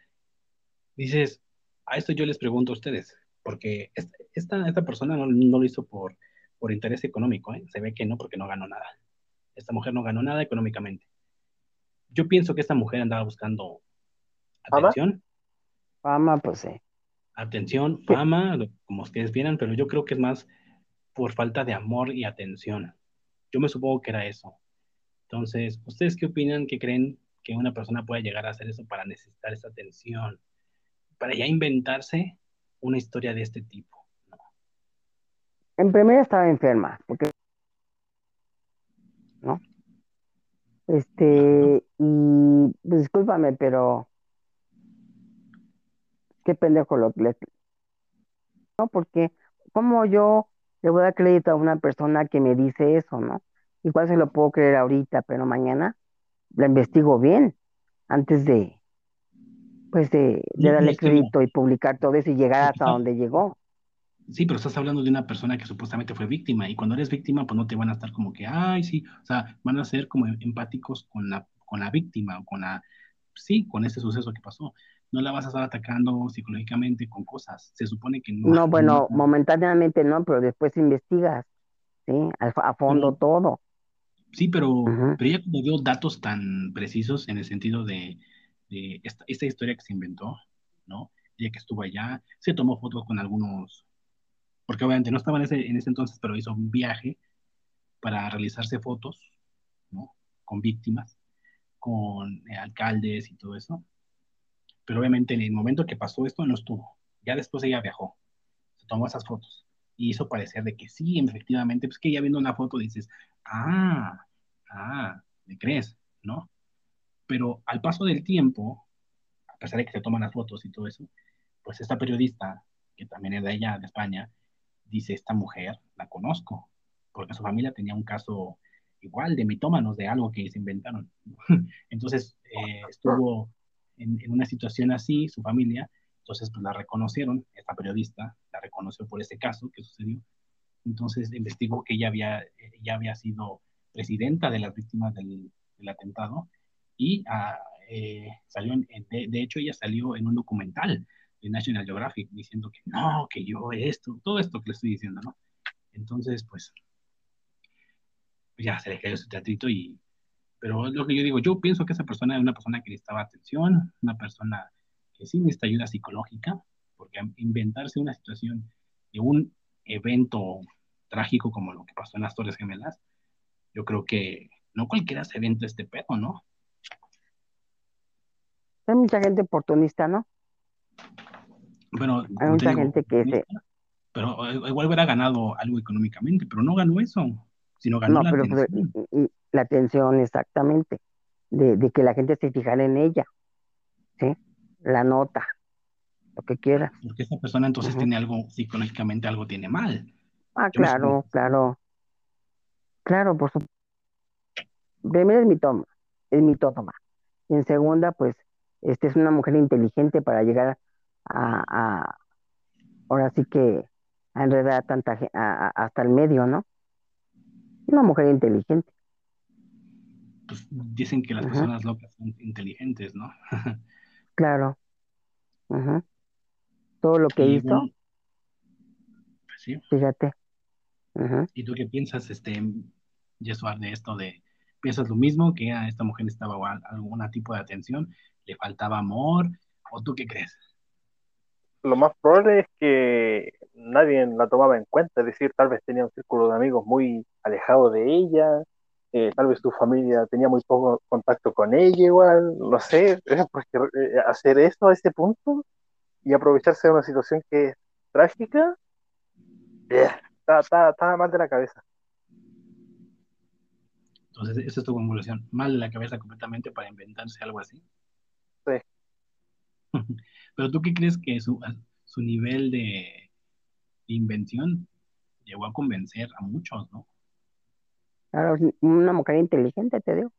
dices, a esto yo les pregunto a ustedes, porque esta, esta persona no, lo hizo por, por interés económico, ¿eh? se ve que no, porque no ganó nada. Esta mujer no ganó nada económicamente. Yo pienso que esta mujer andaba buscando atención. Fama, pues sí. Atención, fama, como ustedes vieran, pero yo creo que es más por falta de amor y atención. Yo me supongo que era eso. Entonces, ¿ustedes qué opinan? ¿Qué creen que una persona pueda llegar a hacer eso para necesitar esa atención? Para ya inventarse una historia de este tipo. En primera estaba enferma, porque ¿no? Este, y pues, discúlpame, pero qué pendejo lo le, ¿no? Porque como yo le voy a dar crédito a una persona que me dice eso, ¿no? Igual se lo puedo creer ahorita, pero mañana la investigo bien antes de, pues de, darle crédito y publicar todo eso y llegar hasta donde llegó. Sí, pero estás hablando de una persona que supuestamente fue víctima y cuando eres víctima, pues no te van a estar como que, ay, sí, o sea, van a ser como empáticos con la, con la víctima o con la, sí, con ese suceso que pasó. No la vas a estar atacando psicológicamente con cosas. Se supone que no. No, bueno, momentáneamente no, pero después investigas, ¿sí? A, fondo todo. Sí, pero, pero ella como dio datos tan precisos en el sentido de, esta, esta, historia que se inventó, ¿no? Ella que estuvo allá, se tomó fotos con algunos, porque obviamente no estaba en ese, en ese entonces, pero hizo un viaje para realizarse fotos, ¿no? Con víctimas, con eh, alcaldes y todo eso. Pero obviamente en el momento que pasó esto no estuvo. Ya después ella viajó, se tomó esas fotos y hizo parecer de que sí, efectivamente, pues que ya viendo una foto dices, ah, ah, ¿me crees? ¿No? Pero al paso del tiempo, a pesar de que se toman las fotos y todo eso, pues esta periodista, que también es de allá, de España, dice, esta mujer la conozco, porque su familia tenía un caso igual de mitómanos, de algo que se inventaron. Entonces, eh, estuvo en, en, una situación así, su familia, entonces pues la reconocieron, esta periodista la reconoció por ese caso que sucedió, entonces investigó que ella había, ella había sido presidenta de las víctimas del, atentado y ah, eh, salió, de, de, hecho ella salió en un documental de National Geographic diciendo que no, que yo esto, todo esto que le estoy diciendo, ¿no? Entonces, pues, ya se le cayó su teatrito y, pero lo que yo digo, yo pienso que esa persona es una persona que necesitaba atención, una persona que sí necesita ayuda psicológica, porque inventarse una situación de un evento trágico como lo que pasó en las Torres Gemelas, yo creo que no cualquiera se evento este pedo, ¿no? Hay mucha gente oportunista, ¿no? Bueno, hay mucha gente que se... Pero igual hubiera ganado algo económicamente, pero no ganó eso, sino ganó la pues, atención. la atención, exactamente, de, de, que la gente se fijara en ella, ¿sí? La nota, lo que quiera. Porque esa persona entonces tiene algo, psicológicamente algo tiene mal. Ah, claro, claro. Claro, por supuesto. Primero es mi toma, es mi toma. Y en segunda, pues, este es una mujer inteligente para llegar a, ahora sí que a enredar tanta hasta el medio, ¿no? Una mujer inteligente. Pues dicen que las personas locas son inteligentes, ¿no? claro. Todo lo que hizo. pues sí. Fíjate. ¿Y tú qué piensas, este, Yesuar, de esto de, piensas lo mismo, que a esta mujer estaba algún tipo de atención, le faltaba amor, o tú qué crees? Lo más probable es que nadie la tomaba en cuenta, es decir, tal vez tenía un círculo de amigos muy alejado de ella, eh, tal vez su familia tenía muy poco contacto con ella igual, no sé, porque eh, hacer eso a este punto y aprovecharse de una situación que es trágica, estaba mal de la cabeza. Entonces, esa es tu conclusión. Mal de la cabeza completamente para inventarse algo así. Sí. Pero tú qué crees que su, su nivel de invención llegó a convencer a muchos, ¿no? Claro, una mujer inteligente, te digo.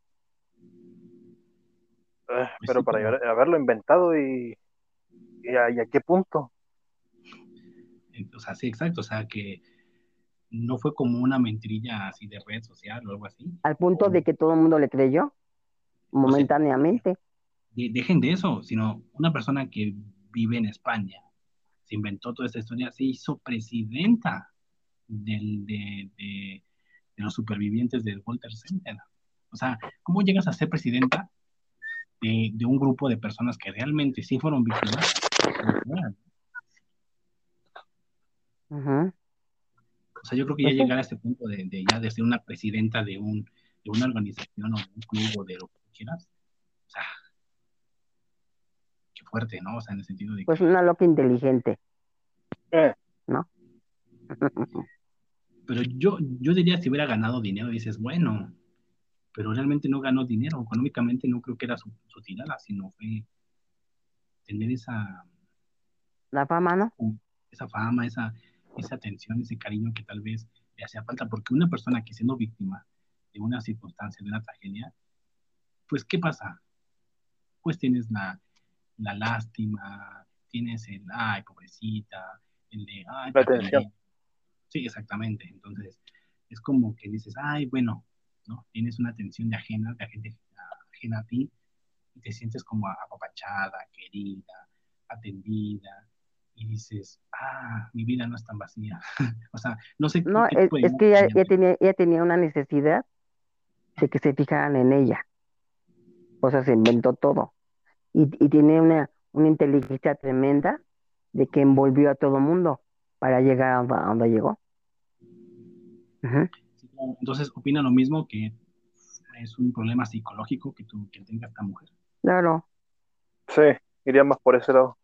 Eh, pues pero para haberlo inventado y ¿Y a, y a qué punto? O sea, sí, exacto. O sea, que no fue como una mentirilla así de red social o algo así. Al punto de que todo el mundo le creyó momentáneamente. De- dejen de eso, sino una persona que vive en España, se inventó toda esta historia, se hizo presidenta del, de, de- de los supervivientes del Walter Center. O sea, ¿cómo llegas a ser presidenta de, de un grupo de personas que realmente sí fueron víctimas? O sea, yo creo que ya Pues llegar a este punto de, ya de ser una presidenta de un de una organización o de un club o de lo que quieras, o sea, qué fuerte, ¿no? O sea, en el sentido de que Pues una loca inteligente. Eh, Pero yo, yo diría si hubiera ganado dinero, dices, bueno, pero realmente no ganó dinero. Económicamente no creo que era su, su tirada, sino fue tener esa, La fama, ¿no? esa fama, esa, esa atención, ese cariño que tal vez le hacía falta. Porque una persona que siendo víctima de una circunstancia, de una tragedia, pues ¿qué pasa? Pues tienes la, la lástima, tienes el, ay, pobrecita, el de, ay, La qué atención. pena". Sí, exactamente. Entonces, es como que dices, ay, bueno, ¿no? Tienes una atención de ajena, de gente ajena a ti, y te sientes como apapachada, querida, atendida, y dices, ah, mi vida no es tan vacía. o sea, no sé No, qué es, es que ella, ella tenía, ella tenía una necesidad de que se fijaran en ella. O sea, se inventó todo. Y, y tiene una, una inteligencia tremenda de que envolvió a todo mundo para llegar a donde, a donde llegó. Entonces, opina lo mismo que es un problema psicológico que, tú, que tenga esta mujer. Claro, sí, iría más por ese lado.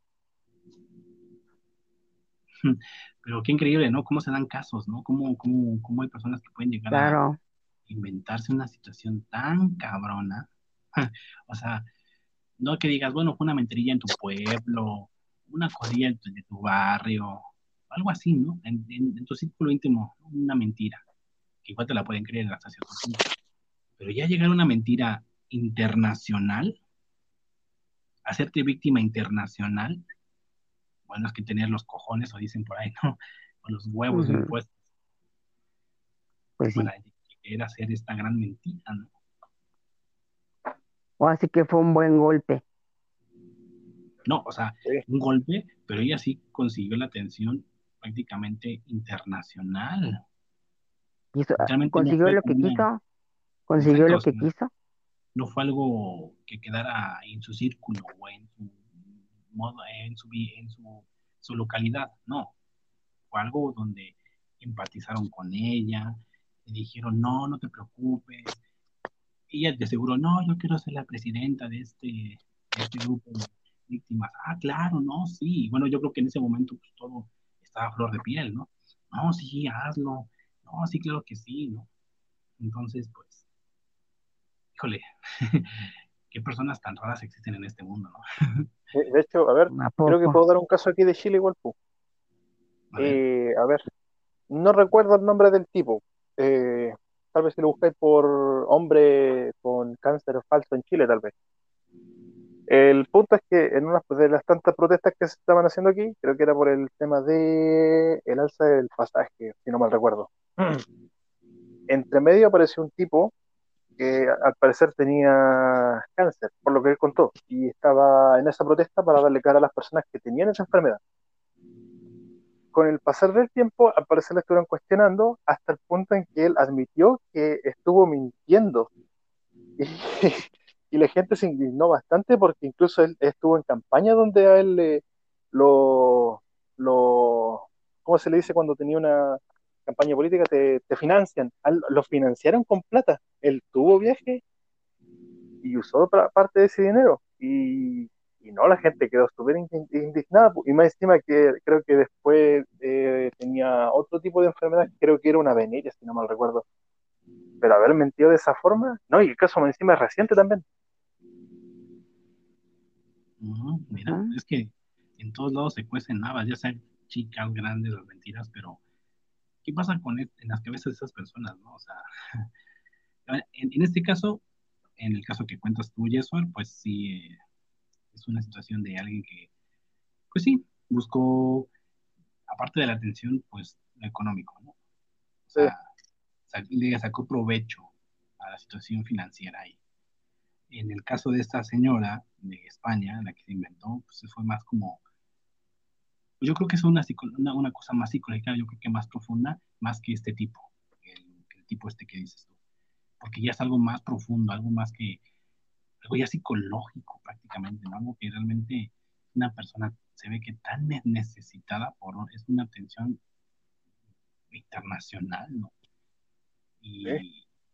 Pero qué increíble, ¿no? Cómo se dan casos, ¿no? Cómo, cómo, cómo hay personas que pueden llegar a inventarse una situación tan cabrona. o sea, no que digas, bueno, fue una mentirilla en tu pueblo, una cosilla de tu, barrio, algo así, ¿no? En, en- en tu círculo íntimo, una mentira, que igual te la pueden creer hasta cierto punto. Pero ya llegar a una mentira internacional, hacerte víctima internacional, bueno, es que tener los cojones, o dicen por ahí, ¿no? O los huevos Ujú. impuestos Pues sí. para querer hacer esta gran mentira, ¿no? O así que fue un buen golpe. No, o sea, Sí. un golpe, pero ella sí consiguió la atención prácticamente internacional. Quiso- consiguió lo que una- quiso, consiguió Exacto, lo o que sea, quiso. no fue algo que quedara en su círculo o en su modo, en su, en su, su localidad, no. Fue algo donde empatizaron con ella, le dijeron, no, no te preocupes. Ella de seguro, no, yo quiero ser la presidenta de este, de este grupo de víctimas. Ah, claro, no, sí. Bueno, yo creo que en ese momento pues, todo estaba a flor de piel, ¿no? No, sí, hazlo. No, sí, claro que sí, ¿no? Entonces, pues, híjole, qué personas tan raras existen en este mundo, ¿no? De hecho, a ver, ¿A creo que puedo dar un caso aquí de Chile igual. A ver, Eh, a ver, no recuerdo el nombre del tipo. Eh, tal vez si lo buscáis por hombre con cáncer falso en Chile, tal vez. El punto es que en una de las tantas protestas que se estaban haciendo aquí, creo que era por el tema de el alza del pasaje, si no mal recuerdo. Entre medio apareció un tipo que al parecer tenía cáncer, por lo que él contó, y estaba en esa protesta para darle cara a las personas que tenían esa enfermedad. Con el pasar del tiempo, al parecer le estuvieron cuestionando hasta el punto en que él admitió que estuvo mintiendo. Y, la gente se indignó bastante porque incluso él estuvo en campaña donde a él le, lo, lo, ¿cómo se le dice cuando tenía una campaña política? Te, financian, lo financiaron con plata. Él tuvo viaje y usó parte de ese dinero. Y, y no, la gente quedó súper indi- indignada. Y más encima que creo que después eh, tenía otro tipo de enfermedad, creo que era una veneria, si no mal recuerdo. Pero haber mentido de esa forma, no, y el caso más encima es reciente también. mira, es que en todos lados se cuecen habas, ya sean chicas, grandes, las mentiras, pero ¿qué pasa con es- en las cabezas de esas personas, no? O sea, en, en este caso, en el caso que cuentas tú, Jesús, pues sí, eh, es una situación de alguien que pues sí, buscó, aparte de la atención, pues lo económico, ¿no? O sea, le sacó provecho a la situación financiera ahí. En el caso de esta señora de España, la que se inventó, pues fue más como, yo creo que es una, una, cosa más psicológica, yo creo que más profunda, más que este tipo, el, el tipo este que dices tú. Porque ya es algo más profundo, algo más que, algo ya psicológico prácticamente, ¿no? Algo que realmente una persona se ve que tan necesitada por, es una atención internacional, ¿no? Y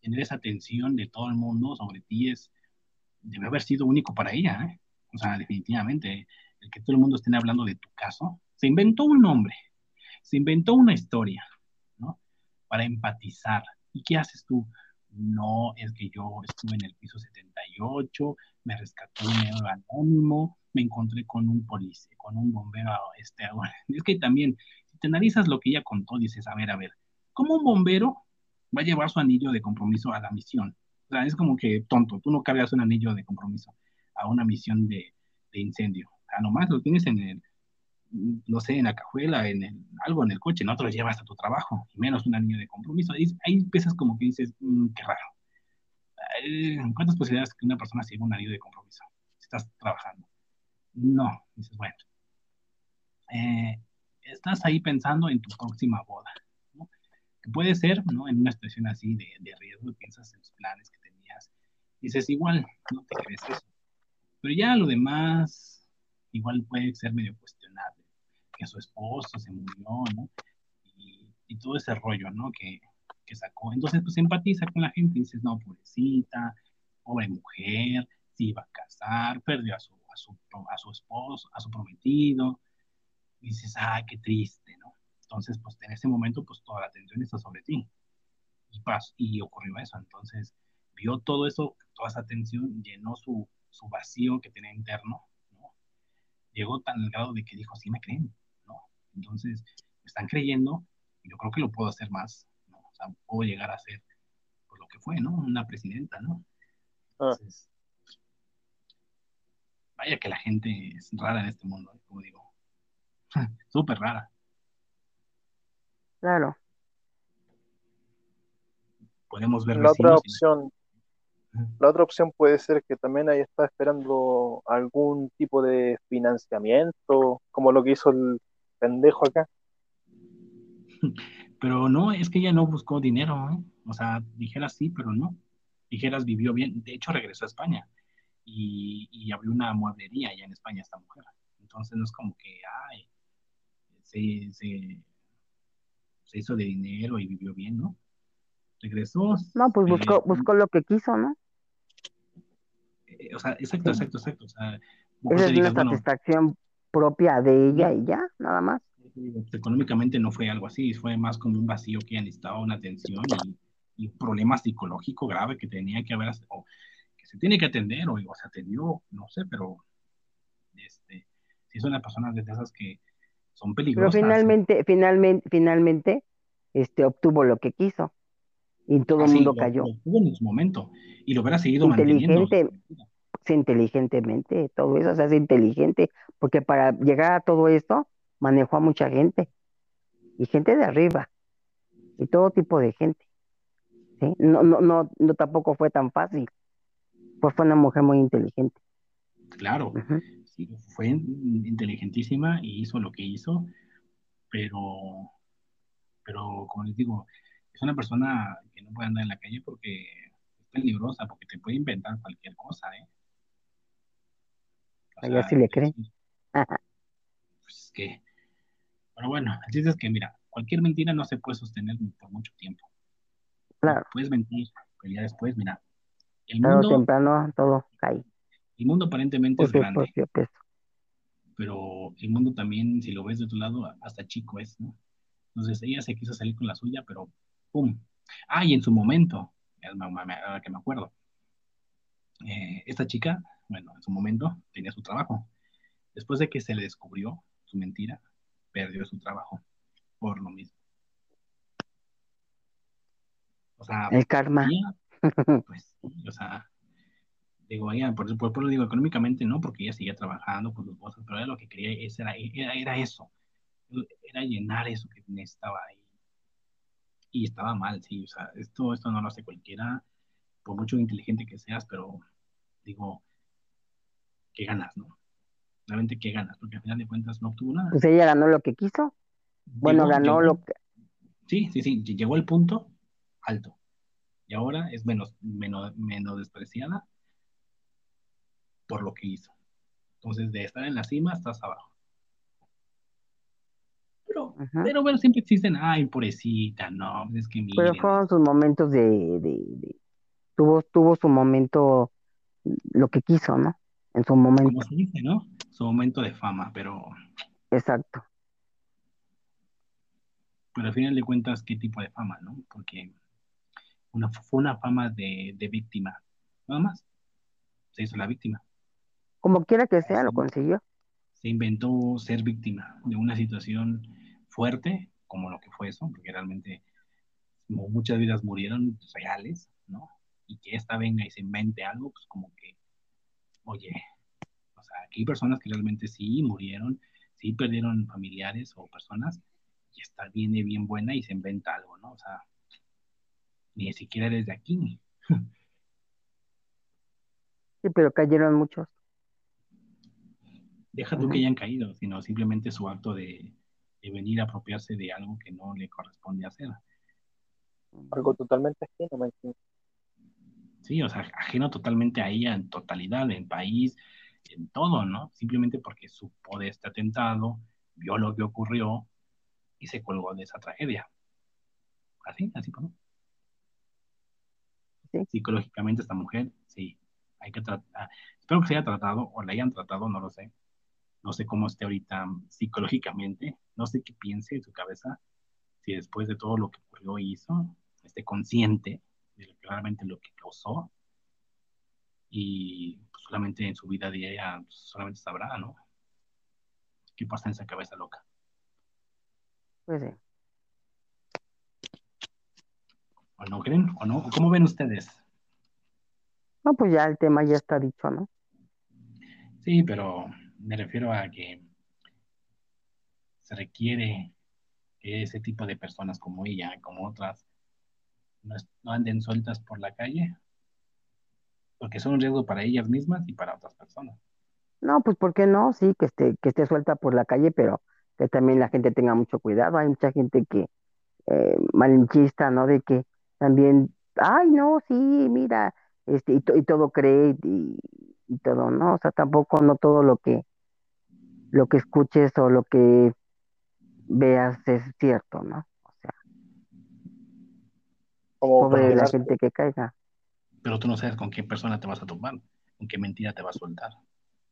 tener esa atención de todo el mundo sobre ti es, debe haber sido único para ella, ¿eh? O sea, definitivamente, el que todo el mundo esté hablando de tu caso, se inventó un nombre, se inventó una historia, ¿no? Para empatizar. ¿Y qué haces tú? No, es que yo estuve en el piso 78, me rescató un héroe anónimo, me encontré con un policía, con un bombero, este, es que también, si te analizas lo que ella contó, dices, a ver, a ver, ¿cómo un bombero va a llevar su anillo de compromiso a la misión? O sea, es como que tonto, tú no cargas un anillo de compromiso a una misión de, de incendio, o sea, nomás lo tienes en el, no sé, en la cajuela, en el, algo en el coche, no te lo llevas a tu trabajo, menos un anillo de compromiso. Ahí, ahí como que dices, mm, qué raro. ¿Cuántas posibilidades que una persona se lleve un anillo de compromiso si estás trabajando? No, dices, bueno, eh, estás ahí pensando en tu próxima boda. Que puede ser, ¿no? En una situación así de, de riesgo, piensas en los planes que tenías, dices, igual, no te crees eso. Pero ya lo demás, igual puede ser medio cuestionable, que su esposo se murió, ¿no? Y, todo ese rollo, ¿no? Que, que sacó. Entonces, pues empatiza con la gente y dices, no, pobrecita, pobre mujer, se iba a casar, perdió a su a su, a su esposo, a su prometido, dices, ah, qué triste, ¿no? Entonces, pues en ese momento, pues toda la atención está sobre ti. Y, pasó, y ocurrió eso. Entonces, vio todo eso, toda esa atención, llenó su, su vacío que tenía interno, ¿no? Llegó tan al grado de que dijo, sí me creen. Entonces, me están creyendo, yo creo que lo puedo hacer más, ¿no? O sea, puedo llegar a ser, pues lo que fue, ¿no? Una presidenta, ¿no? Ah. Entonces, vaya que la gente es rara en este mundo, ¿eh? como digo. Súper rara. Claro. Podemos ver La otra opción, la otra opción puede ser que también ahí está esperando algún tipo de financiamiento, como lo que hizo el pendejo acá. Pero no, es que ella no buscó dinero, ¿eh? O sea, dijeras sí, pero no. Dijeras vivió bien. De hecho, regresó a España y, y abrió una mueblería allá en España esta mujer. Entonces no es como que, ay, se, se, se hizo de dinero y vivió bien, ¿no? Regresó. No, pues eh, buscó, buscó lo que quiso, ¿no? eh, o sea, exacto, exacto, exacto. O sea, Esa es digas, una bueno, satisfacción propia de ella y ya, nada más. pues, económicamente no fue algo así, fue más como un vacío que necesitaba una atención y, y un problema psicológico grave que tenía que haber, o que se tiene que atender, o, o se atendió, no sé, pero este, si son las personas de esas que son Pero peligrosas. finalmente, finalmente, finalmente, este, obtuvo lo que quiso. Y todo el Así, mundo lo- cayó. lo tuvo en su momento y lo hubiera seguido manteniendo. Inteligente. Inteligentemente, todo eso, sea, es inteligente, porque para llegar a todo esto, manejó a mucha gente, y gente de arriba, y todo tipo de gente. ¿sí? No, no, no, no tampoco fue tan fácil. Pues fue una mujer muy inteligente. Claro, sí, fue inteligentísima y hizo lo que hizo, pero, pero como les digo, es una persona que no puede andar en la calle porque es peligrosa, porque te puede inventar cualquier cosa, ¿eh? Allá sea, sí le es- creen. Pues es que, pero bueno, el chiste es que, mira, cualquier mentira no se puede sostener por mucho tiempo. Claro, Puedes mentir, pero ya después, mira, el mundo, temprano todo cae el mundo aparentemente es grande. peso. pero el mundo también, si lo ves de tu lado, hasta chico es, ¿no? Entonces ella se quiso salir con la suya, pero ¡pum! Ah, y en su momento, ahora que me acuerdo, eh, esta chica, bueno, en su momento tenía su trabajo. Después de que se le descubrió su mentira, perdió su trabajo por lo mismo. O sea, El karma. ella, pues, o sea, Digo, ella, por eso lo digo, económicamente no, porque ella seguía trabajando con sus cosas, pero ella lo que quería era, era, era eso, era llenar eso que necesitaba ahí. Y estaba mal, sí, o sea, esto, esto no lo hace cualquiera, por mucho inteligente que seas, pero digo, ¿qué ganas, no? Realmente, ¿qué ganas? Porque al final de cuentas no obtuvo nada. Pues ella ganó lo que quiso. Bueno, ganó lo que... Sí, sí, sí, llegó al punto alto. Y ahora es menos, menos, menos despreciada por lo que hizo. Entonces, de estar en la cima, estás abajo. Pero, pero bueno, siempre existen, ay, pobrecita, no, es que miren. Pero fueron sus momentos de, de, tuvo, tuvo su momento, lo que quiso, ¿no? En su momento. Como se dice, ¿no? Su momento de fama, pero. Exacto. Pero al final de cuentas, ¿qué tipo de fama, no? Porque una, fue una fama de, de víctima, nada más. Se hizo la víctima. Como quiera que sea, lo consiguió. Se inventó ser víctima de una situación fuerte, como lo que fue eso, porque realmente muchas vidas murieron reales, ¿no? Y que esta venga y se invente algo, pues como que, oye, o sea, aquí hay personas que realmente sí murieron, sí perdieron familiares o personas, y esta viene bien buena y se inventa algo, ¿no? O sea, ni siquiera eres de aquí. Sí, pero cayeron muchos deja tú que hayan caído, sino simplemente su acto de, venir a apropiarse de algo que no le corresponde hacer. Algo totalmente ajeno, Sí, o sea, ajeno totalmente a ella en totalidad, en país, en todo, ¿no? Simplemente porque supo de este atentado, vio lo que ocurrió y se colgó de esa tragedia. Así, así, ¿no? ¿Sí? Psicológicamente esta mujer, sí, hay que tratar, espero que se haya tratado o la hayan tratado, no lo sé, no sé cómo esté ahorita psicológicamente, no sé qué piense en su cabeza, si después de todo lo que ocurrió y hizo, esté consciente de claramente lo que causó y pues, solamente en su vida diaria pues, solamente sabrá, ¿no? ¿Qué pasa en esa cabeza loca? Pues sí. ¿O no creen? ¿O no? ¿Cómo ven ustedes? No, pues ya el tema ya está dicho, ¿no? Sí, pero me refiero a que se requiere que ese tipo de personas como ella, como otras, no, anden sueltas por la calle, porque son un riesgo para ellas mismas y para otras personas. No, pues ¿por qué no? Sí, que esté, que esté suelta por la calle, pero que también la gente tenga mucho cuidado. Hay mucha gente que eh, malinchista, ¿no? De que también, ay, no, sí, mira, este, y, todo cree y, y, todo, ¿no? O sea, tampoco no todo lo que lo que escuches o lo que veas es cierto, ¿no? Pobre la gente que caiga. Pero tú no sabes con qué persona te vas a tomar, con qué mentira te vas a soltar.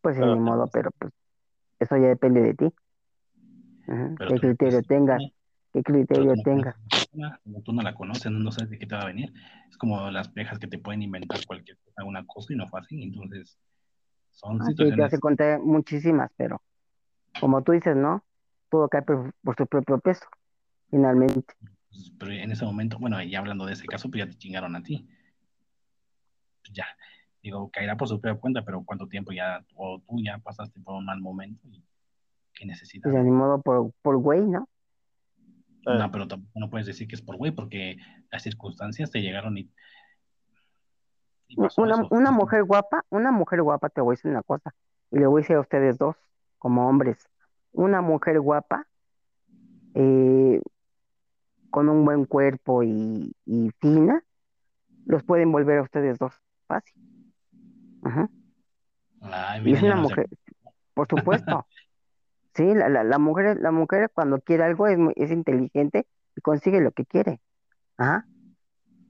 Pues en mi modo, pero pues eso ya depende de ti. ¿Qué criterio tengas? ¿Qué criterio tengas? Como tú no la conoces, no sabes de qué te va a venir. Es como las viejas que te pueden inventar cualquier cosa, alguna cosa y no fue así. Entonces, son ah, situaciones. Sí, te hace contar muchísimas, pero como tú dices, ¿no? Pudo caer por, su propio peso, finalmente. Pues, pero en ese momento, bueno, ya hablando de ese caso, pues ya te chingaron a ti. Pues ya, digo, caerá por su propia cuenta, pero ¿cuánto tiempo ya, o tú ya pasaste por un mal momento y qué necesidad? Pues de modo por, por güey, ¿no? No, pero tampoco no puedes decir que es por güey, porque las circunstancias te llegaron y... una, una mujer guapa, una mujer guapa, te voy a decir una cosa, y le voy a decir a ustedes dos, como hombres, una mujer guapa, eh, con un buen cuerpo y, fina, los pueden volver a ustedes dos fácil. y es una mujer, por supuesto. sí, la, la, mujer, la mujer cuando quiere algo es, es inteligente y consigue lo que quiere. Ajá.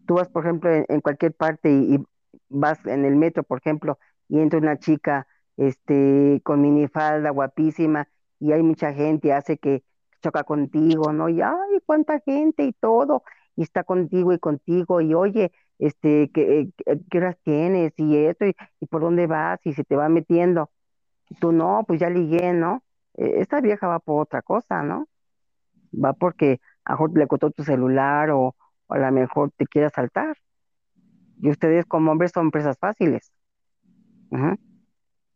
Tú vas, por ejemplo, en, cualquier parte y, y, vas en el metro, por ejemplo, y entra una chica este, con minifalda, guapísima, y hay mucha gente, hace que choca contigo, ¿no? Y ay, cuánta gente y todo, y está contigo y contigo, y oye, este, ¿qué, qué horas tienes? Y esto, y, por dónde vas, y se te va metiendo. Tú no, pues ya ligué, ¿no? E, esta vieja va por otra cosa, ¿no? Va porque a le costó tu celular o, a lo mejor te quiere asaltar. Y ustedes como hombres son presas fáciles.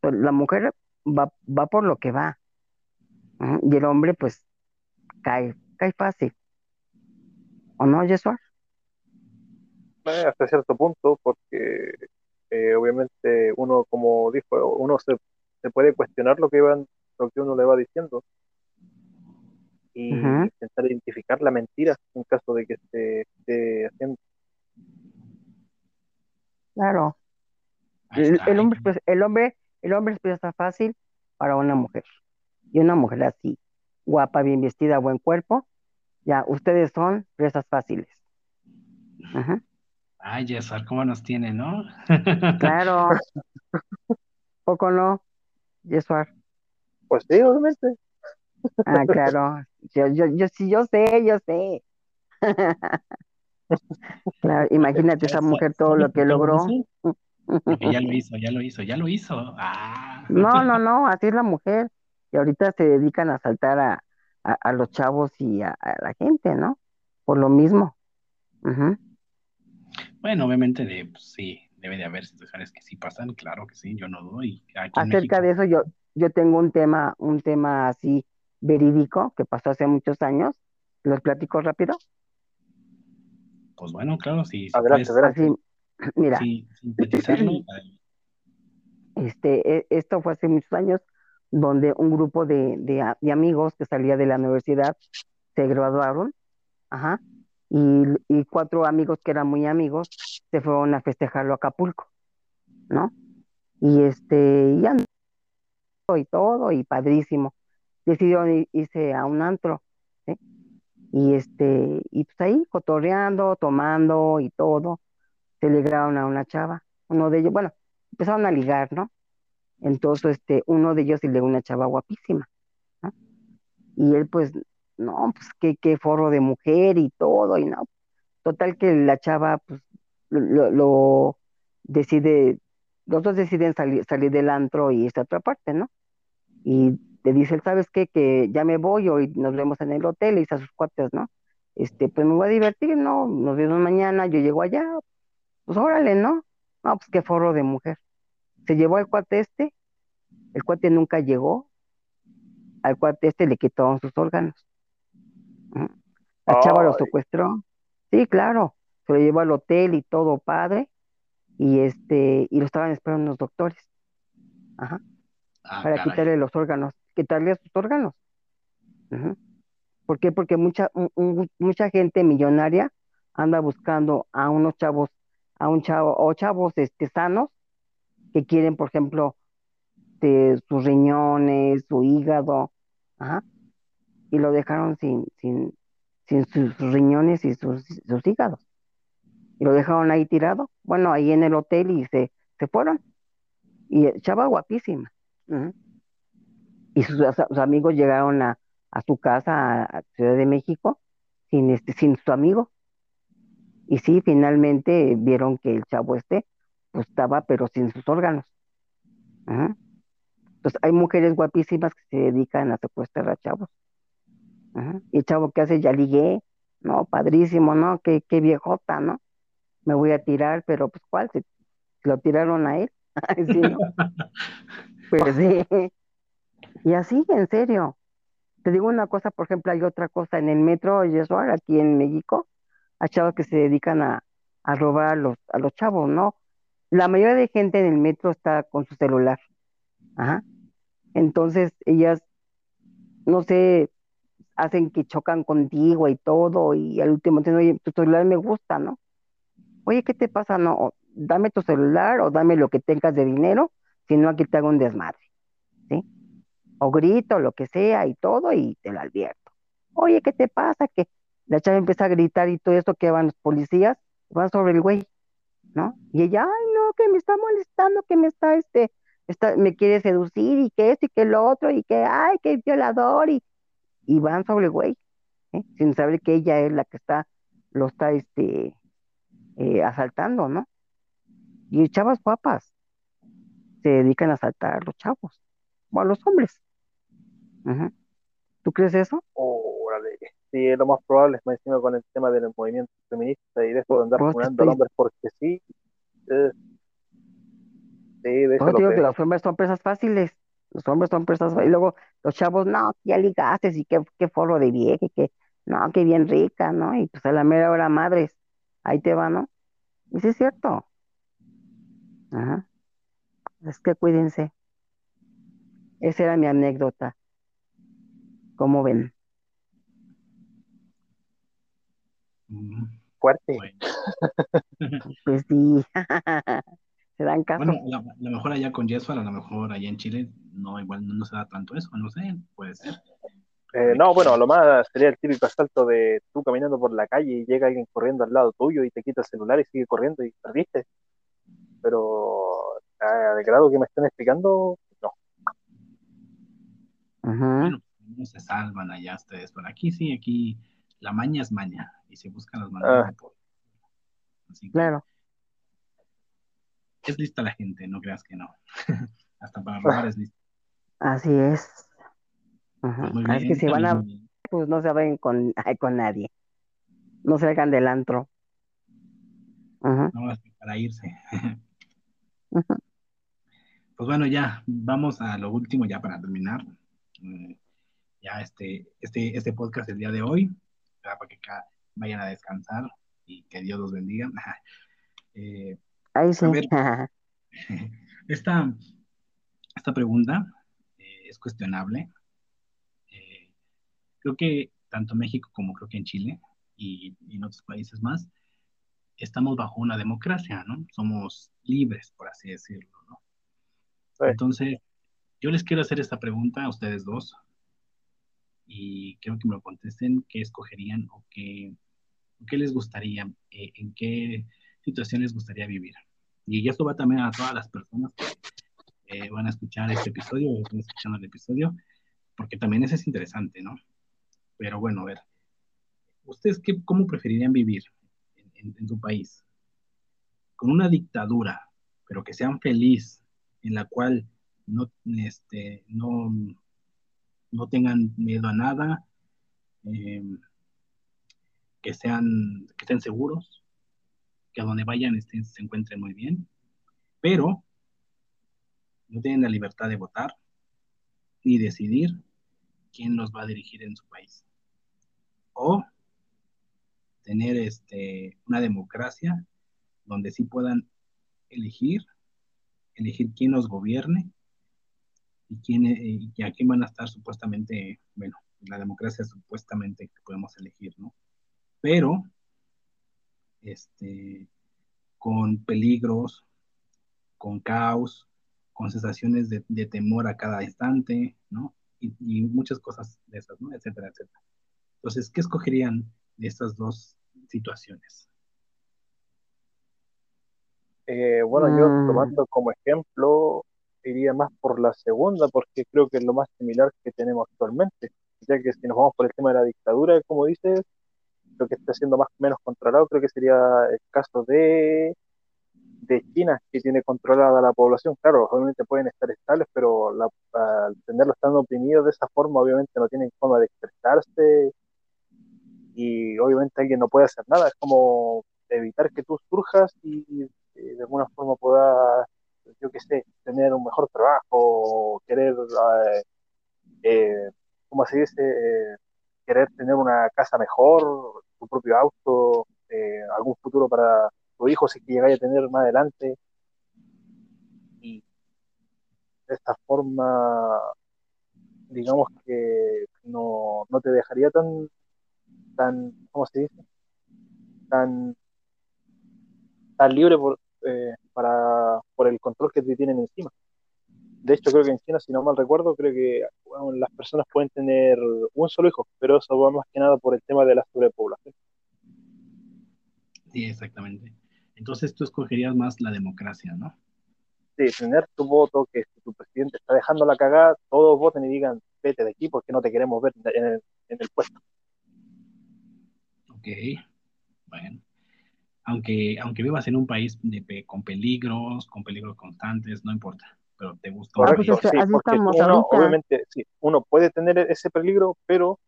La mujer va, va por lo que va. Y el hombre, pues, cae, cae fácil. ¿O no, Yeshua? Eh, hasta cierto punto, porque eh, obviamente uno, como dijo, uno se, se puede cuestionar lo que van, lo que uno le va diciendo y intentar identificar la mentira en caso de que se esté haciendo. Claro. El, hombre, pues, el hombre, el hombre es pieza fácil para una mujer. Y una mujer así, guapa, bien vestida, buen cuerpo, ya, ustedes son presas fáciles. Ujú. Ay, Yesar, ¿cómo nos tiene, no? Claro. ¿Poco no, Yeshua? Pues sí, obviamente. Ah, claro. Yo, yo, yo sí, yo sé, yo sé. Claro, imagínate esa mujer todo lo que ¿todo logró. Porque ya lo hizo, ya lo hizo, ya lo hizo. Ah. No, no, no, así es la mujer. Y ahorita se dedican a asaltar a, a, a los chavos y a, a la gente, ¿no? Por lo mismo. Bueno, obviamente, de, pues, sí, debe de haber situaciones que sí pasan, claro que sí, yo no doy. Aquí en Acerca México, de eso, yo, yo tengo un tema, un tema así verídico que pasó hace muchos años. ¿Los platico rápido? pues bueno, claro, si, si Adelante, puedes adelante. Así, mira, sí, sintetizarlo, este, e- esto fue hace muchos años, donde un grupo de, de, amigos que salía de la universidad se graduaron, ajá, y, cuatro amigos que eran muy amigos se fueron a festejarlo a Acapulco, ¿no? Y este, y andó y todo, y padrísimo. Decidieron irse a un antro, ¿sí? Y este, y pues ahí cotorreando, tomando y todo, se ligaron a una chava. Uno de ellos, bueno, empezaron a ligar, ¿no? Entonces, este, uno de ellos ligó a una chava guapísima, ¿no? Y él, pues, no, pues qué, qué forro de mujer y todo, y no. Total que la chava, pues, lo, decide, los dos deciden salir, salir del antro y irse a otra parte, ¿no? Y le dice, ¿sabes qué? Que ya me voy, hoy nos vemos en el hotel, y dice a sus cuates, ¿no? Este, pues me voy a divertir, ¿no? Nos vemos mañana, yo llego allá, pues órale, ¿no? No, pues qué forro de mujer. Se llevó al cuate este, el cuate nunca llegó, al cuate este le quitaron sus órganos. La chava lo secuestró. Sí, claro, se lo llevó al hotel y todo padre, y este, y lo estaban esperando los doctores. Ajá Ah, para caray. quitarle los órganos, quitarle sus órganos. Ujú. ¿Por qué? Porque mucha, un- un- mucha gente millonaria anda buscando a unos chavos, a un chavo, o chavos este, sanos que quieren, por ejemplo, de sus riñones, su hígado, y lo dejaron sin, sin, sin sus riñones y sus, sus hígados. Y lo dejaron ahí tirado, bueno, ahí en el hotel y se, se fueron. Y chava guapísima. Y sus, sus amigos llegaron a, a su casa, a, Ciudad de México, sin, este, sin su amigo. Y sí, finalmente vieron que el chavo este, estaba, pero sin sus órganos. Ajá. Entonces, hay mujeres guapísimas que se dedican a secuestrar a chavos. Ajá. Y el chavo que hace, ya ligué, no, padrísimo, ¿no? Qué, qué viejota, ¿no? Me voy a tirar, pero pues, ¿cuál? Se, lo tiraron a él. Sí, ¿no? Pues sí. Y así, en serio. Te digo una cosa, por ejemplo, hay otra cosa en el metro Yeshua, aquí en México, hay chavos que se dedican a, a robar a los, a los chavos, ¿no? La mayoría de gente en el metro está con su celular. Ajá. Entonces, ellas, no sé, hacen que chocan contigo y todo, y al último dicen, oye, tu celular me gusta, ¿no? Oye, ¿qué te pasa? No, dame tu celular o dame lo que tengas de dinero, si no aquí te hago un desmadre, ¿sí? O grito, lo que sea y todo, y te lo advierto. Oye, ¿qué te pasa? Que la chava empieza a gritar y todo eso que van los policías, van sobre el güey, ¿no? Y ella, ay, no, que me está molestando, que me está, este, está, me quiere seducir y que esto y que lo otro, y que, ay, que violador, y, y van sobre el güey, ¿eh? sin saber que ella es la que está, lo está, este, eh, asaltando, ¿no? Y chavas guapas se dedican a asaltar a los chavos, o a los hombres. ¿Tú crees eso? Órale. Sí, es lo más probable, más encima con el tema del movimiento feminista y de esto de andar te funando al hombre porque sí. eh, Sí, de eso te digo que los hombres son presas fáciles. Los hombres son presas fáciles. Y luego los chavos, no, ya ligaste, y qué, qué forro de vieja, y que, no, qué bien rica, ¿no? Y pues a la mera hora madres, ahí te va, ¿no? Y sí es cierto. Ajá. Es que cuídense. Esa era mi anécdota. ¿Cómo ven? Mm, Fuerte. bueno. Pues sí. Se dan caso. Bueno, a a lo mejor allá con Jesús, a lo mejor allá en Chile, no, igual no, no se da tanto eso, no sé, puede ser. Eh, no, bueno, lo más sería el típico asalto de tú caminando por la calle y llega alguien corriendo al lado tuyo y te quita el celular y sigue corriendo y perdiste. Pero ah, de grado que me estén explicando, no. Bueno, no se salvan allá ustedes, pero aquí sí, aquí la maña es maña y se buscan las maneras Ah. de poder. Así que Claro. es lista la gente, no creas que no. Hasta para robar es lista. Así es. Ajá. Pues Ah, es que bien, si van a, pues no se vayan con, con nadie. No salgan del antro. Ajá. no, es para irse. Ajá. Pues bueno, ya vamos a lo último, ya para terminar. Eh, ya este, este, este podcast el día de hoy, ya para que acá vayan a descansar y que Dios los bendiga. Eh, Ahí sí. A ver. esta, esta pregunta eh, es cuestionable. Eh, creo que tanto México como creo que en Chile y, y en otros países más, estamos bajo una democracia, ¿no? Somos libres, por así decirlo, ¿no? Sí. Entonces, yo les quiero hacer esta pregunta a ustedes dos y quiero que me lo contesten qué escogerían o qué, qué les gustaría, eh, en qué situación les gustaría vivir. Y esto va también a todas las personas que eh, van a escuchar este episodio o están escuchando el episodio, porque también eso es interesante, ¿no? Pero bueno, a ver, ¿ustedes qué, cómo preferirían vivir en, en, en su país? Con una dictadura, pero que sean feliz, en la cual no, este, no, no tengan miedo a nada, eh, que, sean, que estén seguros, que a donde vayan estén, se encuentren muy bien, pero no tienen la libertad de votar ni decidir quién los va a dirigir en su país. O tener este, una democracia donde sí puedan elegir, elegir quién los gobierne y, quién, eh, y a quién van a estar supuestamente, bueno, la democracia supuestamente que podemos elegir, ¿no? Pero, este, con peligros, con caos, con sensaciones de, de temor a cada instante, ¿no? Y, y, muchas cosas de esas, ¿no? Etcétera, etcétera. Entonces, ¿qué escogerían de estas dos situaciones? Eh, bueno, yo tomando como ejemplo, iría más por la segunda, porque creo que es lo más similar que tenemos actualmente, ya que si nos vamos por el tema de la dictadura, como dices, lo que está siendo más o menos controlado, creo que sería el caso de, de China, que tiene controlada la población. Claro, obviamente pueden estar estables, pero la, al tenerlos tan oprimidos de esa forma, obviamente no tienen forma de expresarse y obviamente alguien no puede hacer nada. Es como evitar que tú surjas y, y de alguna forma puedas, yo qué sé, tener un mejor trabajo, querer, eh, eh, ¿cómo se dice? Eh, querer tener una casa mejor, tu propio auto, algún futuro para tu hijo si que llegáis a tener más adelante. Y de esta forma, digamos que no, no te dejaría tan, tan, ¿cómo se dice? Tan, tan libre por, eh, para, por el control que te tienen encima. De hecho, creo que en China, si no mal recuerdo, creo que bueno, las personas pueden tener un solo hijo, pero eso va más que nada por el tema de la sobrepoblación. Sí, exactamente. Entonces tú escogerías más la democracia, ¿no? Sí, tener tu voto, que si tu presidente está dejando la cagada, todos voten y digan, vete de aquí porque no te queremos ver en el, en el puesto. Ok, bueno. Aunque, aunque vivas en un país de, con peligros, con peligros constantes, no importa, pero te gusta. Ah, pues es, sí, así porque estamos uno, ahorita. obviamente, sí, uno puede tener ese peligro, pero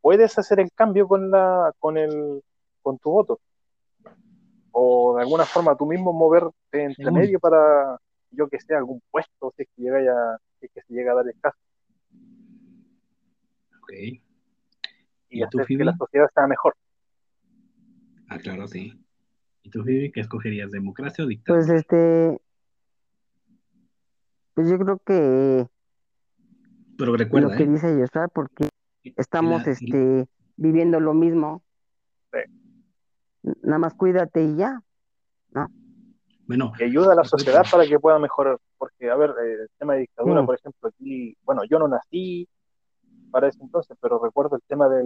puedes hacer el cambio con la, con el, con tu voto. O de alguna forma tú mismo moverte entre medio para, yo que sé, algún puesto, si es que llega ya, si es que se llega a dar el caso. Ok. Y, ¿Y tú, hacer que Phoebe? la sociedad sea mejor. Ah, claro, sí. ¿Y tú, Phoebe, qué escogerías, democracia o dictadura? Pues este, pues yo creo que Pero lo recuerda, que ¿eh? dice Joshua, porque estamos la- este viviendo lo mismo. Sí. Nada más cuídate y ya. Bueno, Y ayuda a la sociedad para que pueda mejorar. Porque, a ver, eh, el tema de dictadura, Sí. por ejemplo, aquí, bueno, yo no nací para ese entonces, pero recuerdo el tema de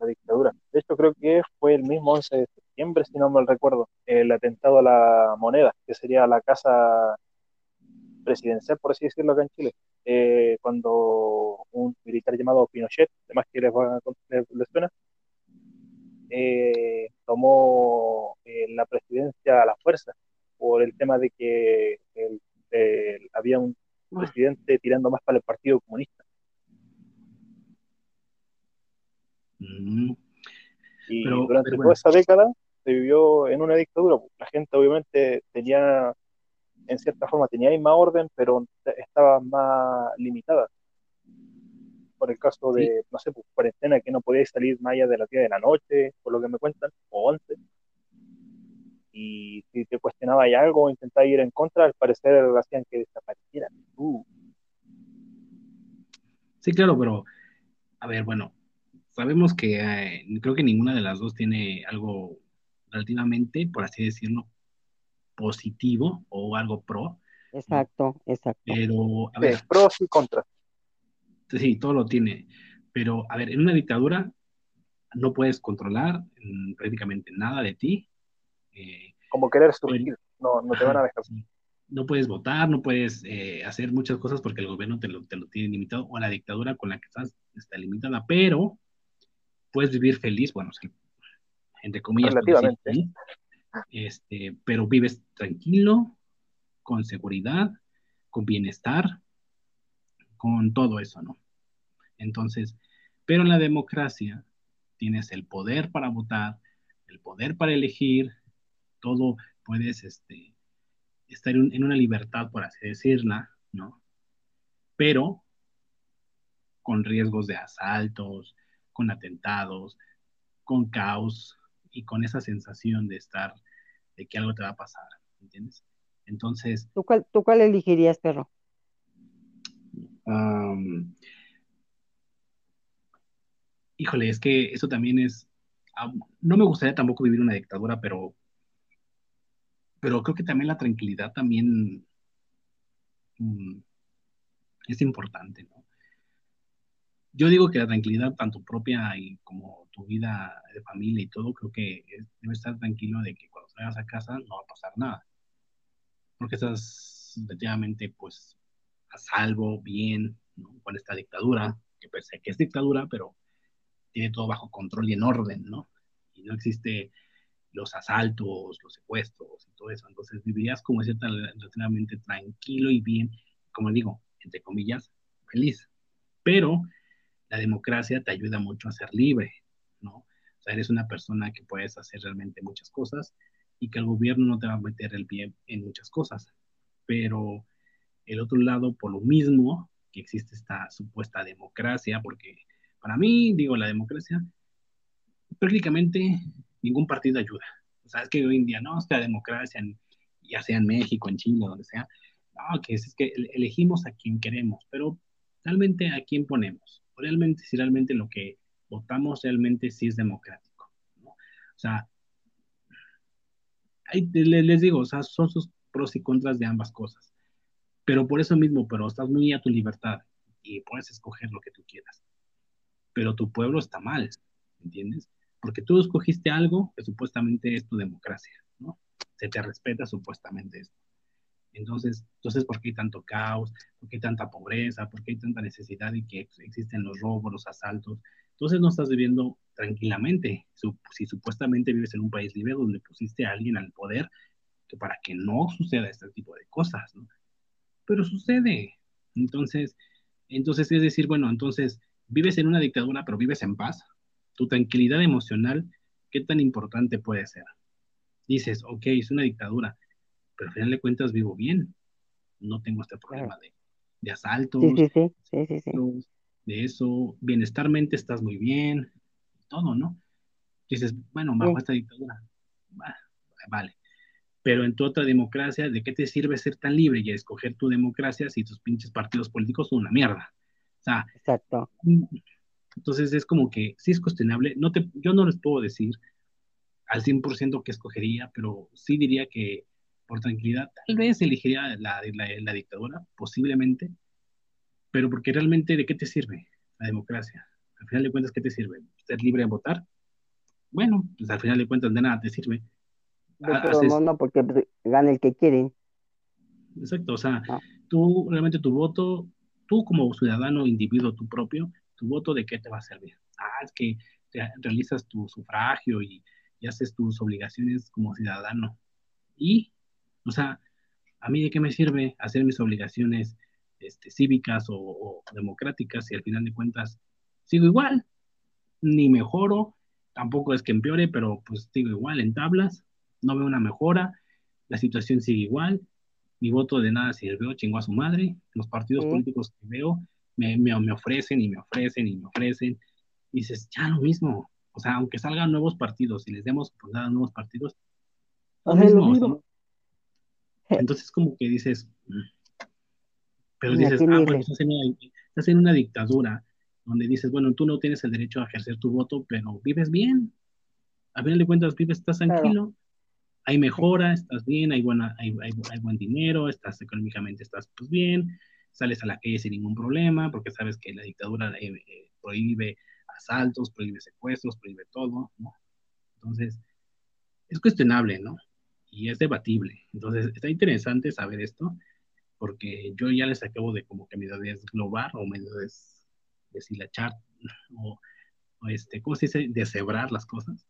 la dictadura. De hecho, creo que fue el mismo 11 de septiembre, si no mal recuerdo, el atentado a la moneda, que sería la casa presidencial, por así decirlo, acá en Chile, eh, cuando un militar llamado Pinochet, además que les, va a- les- les suena, eh, tomó eh, la presidencia a la fuerza por el tema de que el- el- había un presidente tirando más para el Partido Comunista. mm, Y Pero- durante pero toda esa década se vivió en una dictadura. La gente obviamente tenía, en cierta forma, tenía misma orden, pero estaba más limitada. Por el caso de, no sé, pues, cuarentena, que no podíais salir más allá de las 10 de la noche, por lo que me cuentan, o 11. Y si te cuestionabas algo o intentabas ir en contra, al parecer hacían que desaparecieran. Uh, sí, claro, pero, a ver, bueno, sabemos que eh, creo que ninguna de las dos tiene algo relativamente, por así decirlo, positivo o algo pro, Exacto, exacto. pero, a sí, ver, pros y contras. sí, todo lo tiene, pero, a ver, en una dictadura no puedes controlar mm, prácticamente nada de ti. eh, Como querer surgir, no, no te van a dejar. sí. No puedes votar, no puedes eh, hacer muchas cosas porque el gobierno te lo, te lo tiene limitado o la dictadura con la que estás está limitada, pero puedes vivir feliz, bueno, o sea, entre comillas, decir Relativamente. este, pero vives tranquilo, con seguridad, con bienestar, con todo eso, ¿no? Entonces, pero en la democracia tienes el poder para votar, el poder para elegir, todo puedes este, estar en una libertad, por así decirla, ¿no? Pero con riesgos de asaltos, con atentados, con caos y con esa sensación de estar, de que algo te va a pasar, ¿entiendes? Entonces, ¿Tú cuál, tú cuál elegirías, perro? um, híjole, es que eso también es, um, no me gustaría tampoco vivir una dictadura, pero, pero creo que también la tranquilidad también um, es importante, ¿no? Yo digo que la tranquilidad, tanto propia y como tu vida de familia y todo, creo que es, debe estar tranquilo de que cuando salgas a casa no va a pasar nada. Porque estás relativamente, pues, a salvo, bien, ¿no? con esta dictadura, que pensé que es dictadura, pero tiene todo bajo control y en orden, ¿no? Y no existe los asaltos, los secuestros y todo eso. Entonces vivirías como cierta relativamente tranquilo y bien, como digo, entre comillas, feliz. Pero la democracia te ayuda mucho a ser libre, ¿no? O sea, eres una persona que puedes hacer realmente muchas cosas y que el gobierno no te va a meter el pie en muchas cosas. Pero el otro lado, por lo mismo que existe esta supuesta democracia, porque para mí, digo, la democracia, prácticamente ningún partido ayuda. O sea, es que hoy en día, no, es que la democracia, ya sea en México, en Chile, donde sea, no, que es que elegimos a quien queremos, pero realmente a quién ponemos. Realmente, si realmente lo que votamos realmente sí es democrático. O sea, les digo, son sus pros y contras de ambas cosas. Pero por eso mismo, pero estás muy a tu libertad y puedes escoger lo que tú quieras. Pero tu pueblo está mal, ¿entiendes? Porque tú escogiste algo que supuestamente es tu democracia, ¿no? Se te respeta supuestamente esto. Entonces, entonces, ¿por qué hay tanto caos? ¿Por qué hay tanta pobreza? ¿Por qué hay tanta necesidad y que existen los robos, los asaltos? Entonces no estás viviendo tranquilamente. Si supuestamente vives en un país libre donde pusiste a alguien al poder para que no suceda este tipo de cosas, ¿no? Pero sucede. Entonces, entonces es decir, bueno, entonces vives en una dictadura, pero vives en paz. Tu tranquilidad emocional, ¿qué tan importante puede ser? Dices, ok, es una dictadura, pero al final de cuentas vivo bien. no tengo este problema de, de asaltos, Sí, sí, sí, de eso, bienestarmente estás muy bien, todo, ¿no? Dices, bueno, bajo esta dictadura, va- vale. Pero en tu otra democracia, ¿de qué te sirve ser tan libre y escoger tu democracia si tus pinches partidos políticos son una mierda? O sea, Exacto. entonces es como que sí es cuestionable. No te, yo no les puedo decir al 100% que escogería, pero sí diría que por tranquilidad, tal vez elegiría la, la, la dictadura, posiblemente, pero porque realmente, ¿de qué te sirve la democracia? Al final de cuentas, ¿qué te sirve? ¿Ser libre de votar? Bueno, pues al final de cuentas de nada te sirve. De todo haces- mundo, porque pues, gana el que quieren. Exacto, o sea, Ah. tú realmente tu voto, tú como ciudadano, individuo, tú propio, tu voto de qué te va a servir. Ah, es que te- realizas tu sufragio y, y haces tus obligaciones como ciudadano. Y, o sea, ¿a mí de qué me sirve hacer mis obligaciones este, cívicas o, o democráticas si al final de cuentas sigo igual? Ni mejoro, tampoco es que empeore, pero pues sigo igual en tablas, no veo una mejora, la situación sigue igual, mi voto de nada sirvió, chingó a su madre, los partidos políticos que veo me, me, me ofrecen y me ofrecen y me ofrecen, y dices, ya lo mismo, o sea, aunque salgan nuevos partidos y les demos oportunidad a nuevos partidos, lo mismo, o sea, mismo. no- entonces como que dices, mm. pero ¿Y a dices, ah, bueno, estás en, una, estás en una dictadura donde dices, bueno, tú no tienes el derecho a ejercer tu voto, pero vives bien, a final de cuentas vives, estás Claro. tranquilo, hay mejora, estás bien, hay, buena, hay, hay, hay buen dinero, estás económicamente, estás pues bien, sales a la calle sin ningún problema, porque sabes que la dictadura eh, eh, prohíbe asaltos, prohíbe secuestros, prohíbe todo, ¿no? Entonces, es cuestionable, ¿no? Y es debatible. Entonces, está interesante saber esto, porque yo ya les acabo de como que medio desglobar o medio des, deshilachar o, o este, ¿cómo se dice? Deshebrar las cosas.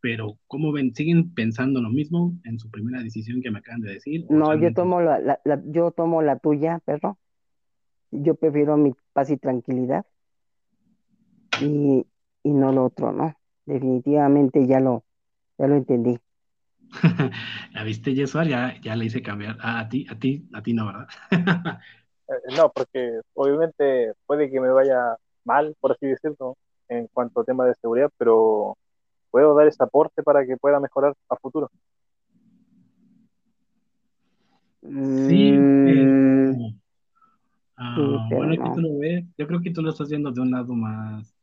Pero, ¿cómo ven? ¿Siguen pensando lo mismo en su primera decisión que me acaban de decir? ¿O No, yo tomo la, la- la- yo tomo la tuya, perro. Yo prefiero mi paz y tranquilidad. Y, y no lo otro, ¿no? Definitivamente ya lo, ya lo entendí. ¿La viste, Yesuar? Ya, ya le hice cambiar. Ah, a ti, a ti, a ti no, ¿verdad? Eh, No, porque obviamente puede que me vaya mal, por así decirlo, en cuanto a temas de seguridad, pero puedo dar ese aporte para que pueda mejorar a futuro. Sí, Mm, pero... Ah, sí, bueno, aquí tú lo ves. Yo creo que tú lo estás viendo de un lado más.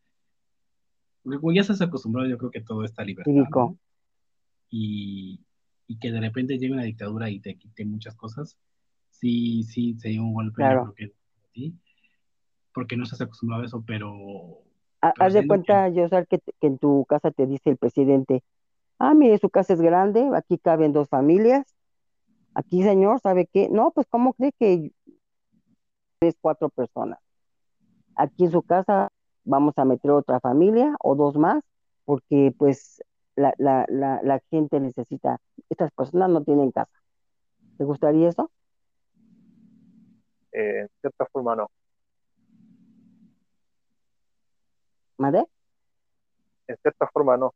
Porque como ya estás acostumbrado, yo creo que todo está libertad. ¿no? Y, y que de repente llegue una dictadura y te quite muchas cosas. Sí, sí, sería un golpe, yo Claro. que a ti. Porque no estás acostumbrado a eso, pero. Ha- pero Haz de que- cuenta, Josar, que, te- que en tu casa te dice el presidente, ah, mire, su casa es grande, aquí caben dos familias, aquí, señor, ¿sabe qué? No, pues, ¿cómo cree que tres, cuatro personas? Aquí en su casa vamos a meter otra familia o dos más, porque pues la, la, la, la gente necesita, estas personas no tienen casa. ¿Te gustaría eso? Eh, en cierta forma no. ¿Madre? En cierta forma no.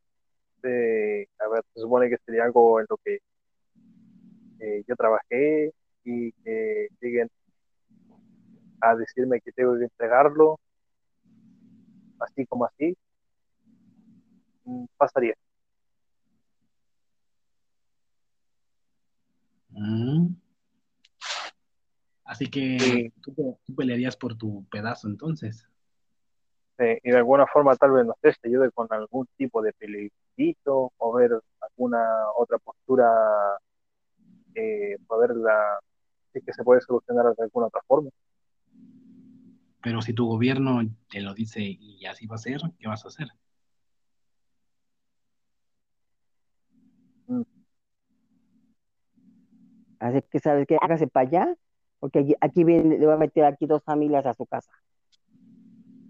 Eh, a ver, se supone que sería algo en lo que eh, yo trabajé y que lleguen a decirme que tengo que entregarlo, así como así, mm, pasaría. Mm. Así que Sí. tú, pe- tú pelearías por tu pedazo entonces. Y de alguna forma tal vez, no sé, te ayude con algún tipo de plebiscito o ver alguna otra postura, eh, para ver la, si es que se puede solucionar de alguna otra forma. Pero si tu gobierno te lo dice y así va a ser, ¿qué vas a hacer? Así que, ¿sabes qué? Hágase para allá, porque aquí, aquí viene, le va a meter aquí dos familias a su casa.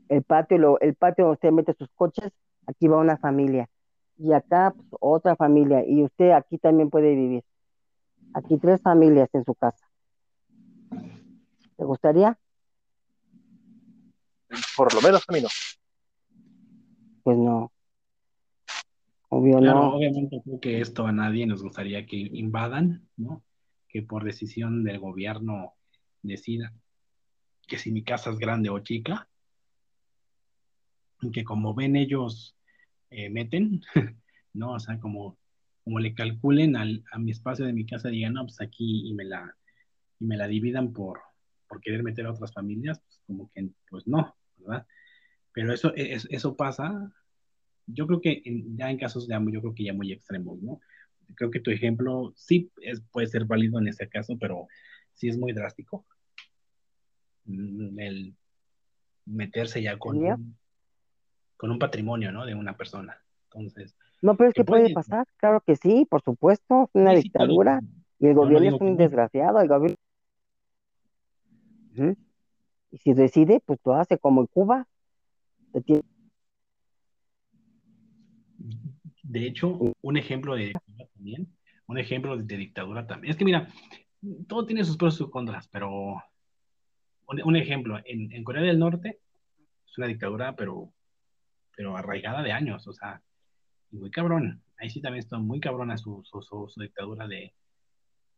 El patio, lo, el patio donde usted mete sus coches, aquí va una familia. Y acá pues, otra familia. Y usted aquí también puede vivir. Aquí tres familias en su casa. ¿Te gustaría? Por lo menos a mí no. Pues no. Obvio Claro, no. obviamente creo que esto a nadie nos gustaría que invadan, ¿no? Que por decisión del gobierno decida que si mi casa es grande o chica, que como ven ellos eh, meten, ¿no? O sea, como, como le calculen al, a mi espacio de mi casa, digan, no, pues aquí y me la, y me la dividan por, por querer meter a otras familias, pues como que, pues no, ¿verdad? Pero eso, es, eso pasa, yo creo que ya en casos ya, yo creo que ya muy extremos, ¿no? Creo que tu ejemplo sí es, puede ser válido en este caso, pero sí es muy drástico. Mm, el meterse ya con, un, con un patrimonio, ¿no? De una persona. Entonces. No, pero es que puede, pasar, claro que sí, por supuesto, una dictadura y el gobierno es un desgraciado, el gobierno. Y si decide, pues lo hace como en Cuba. De hecho, un ejemplo de un ejemplo de, dictadura también. Es que mira, todo tiene sus pros y sus contras, pero un, ejemplo, en, Corea del Norte es una dictadura, pero, pero arraigada de años, o sea, muy cabrón. Ahí sí también está muy cabrona su, su, su, dictadura de,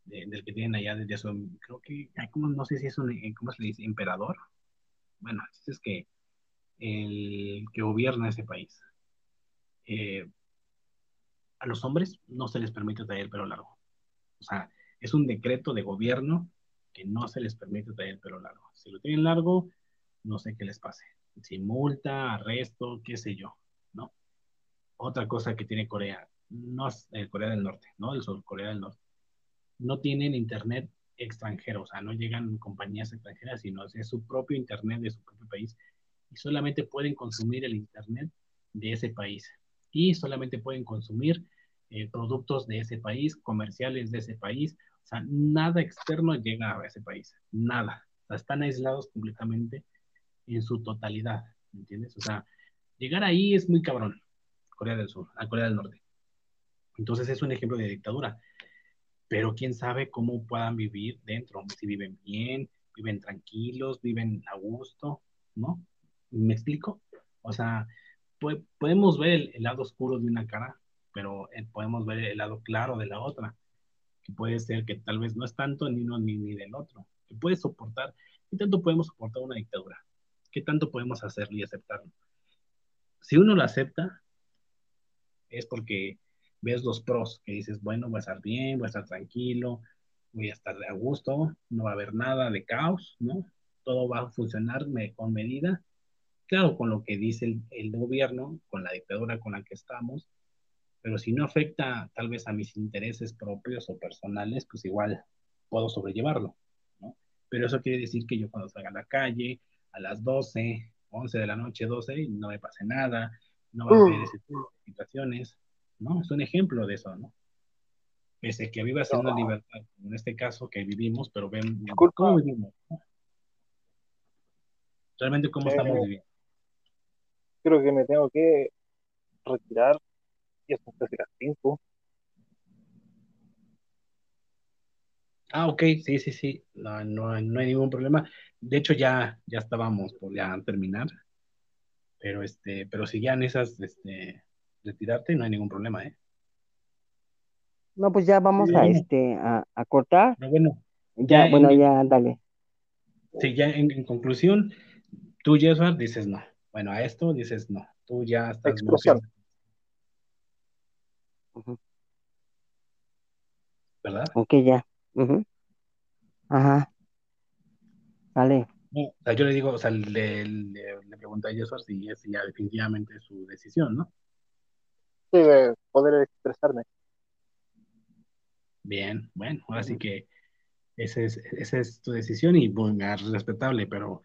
del que tienen allá desde su, creo que, no sé si es un, ¿cómo se le dice? Emperador. Bueno, es que el que gobierna ese país. Eh, a los hombres no se les permite traer el pelo largo. O sea, es un decreto de gobierno que no se les permite traer el pelo largo. Si lo tienen largo, no sé qué les pase. Si multa, arresto, qué sé yo, ¿no? Otra cosa que tiene Corea, no eh, Corea del Norte, ¿no? El Sur, Corea del Norte. No tienen internet extranjero, o sea, no llegan compañías extranjeras, sino es su propio internet de su propio país y solamente pueden consumir el internet de ese país y solamente pueden consumir eh, productos de ese país, comerciales de ese país, o sea, nada externo llega a ese país, nada, están aislados completamente en su totalidad, ¿me entiendes? O sea, llegar ahí es muy cabrón, Corea del Sur, a Corea del Norte. Entonces es un ejemplo de dictadura, pero quién sabe cómo puedan vivir dentro, si viven bien, viven tranquilos, viven a gusto, ¿no? ¿Me explico? O sea, podemos ver el, lado oscuro de una cara, pero eh, podemos ver el lado claro de la otra, que puede ser que tal vez no es tanto ni uno ni, ni del otro, que puede soportar, ¿qué tanto podemos soportar una dictadura? ¿Qué tanto podemos hacerlo y aceptarlo? Si uno lo acepta, es porque ves los pros, que dices, bueno, voy a estar bien, voy a estar tranquilo, voy a estar a gusto, no va a haber nada de caos, ¿no? Todo va a funcionar con medida claro, con lo que dice el, gobierno, con la dictadura con la que estamos, pero si no afecta tal vez a mis intereses propios o personales, pues igual puedo sobrellevarlo, ¿no? Pero eso quiere decir que yo cuando salga a la calle a las 12, 11 de la noche, 12, no me pase nada, no va a haber mm. ese tipo de situaciones, ¿no? Es un ejemplo de eso, ¿no? Pese que viva siendo libertad, en este caso que vivimos, pero ven cómo vivimos, Realmente cómo estamos viviendo creo que me tengo que retirar y hasta casi las 5. Ah, ok, sí, sí, sí, no, no, hay ningún problema. De hecho, ya, ya estábamos por ya terminar, pero este, pero si ya necesitas este, retirarte, no hay ningún problema, ¿eh? No, pues ya vamos a este a, cortar. Pero bueno, ya, bueno, ya, dale. Sí, ya en, conclusión, tú, Jesús, dices no. Bueno, a esto dices, no, tú ya estás... Explosión. ¿Verdad? Ok, ya. Ajá. Vale. o sea, yo le digo, o sea, le, le, le pregunto a Jesús si es ya definitivamente su decisión, ¿no? Sí, de poder expresarme. Bien, bueno, ahora sí que esa es, esa es tu decisión y bueno, es respetable, pero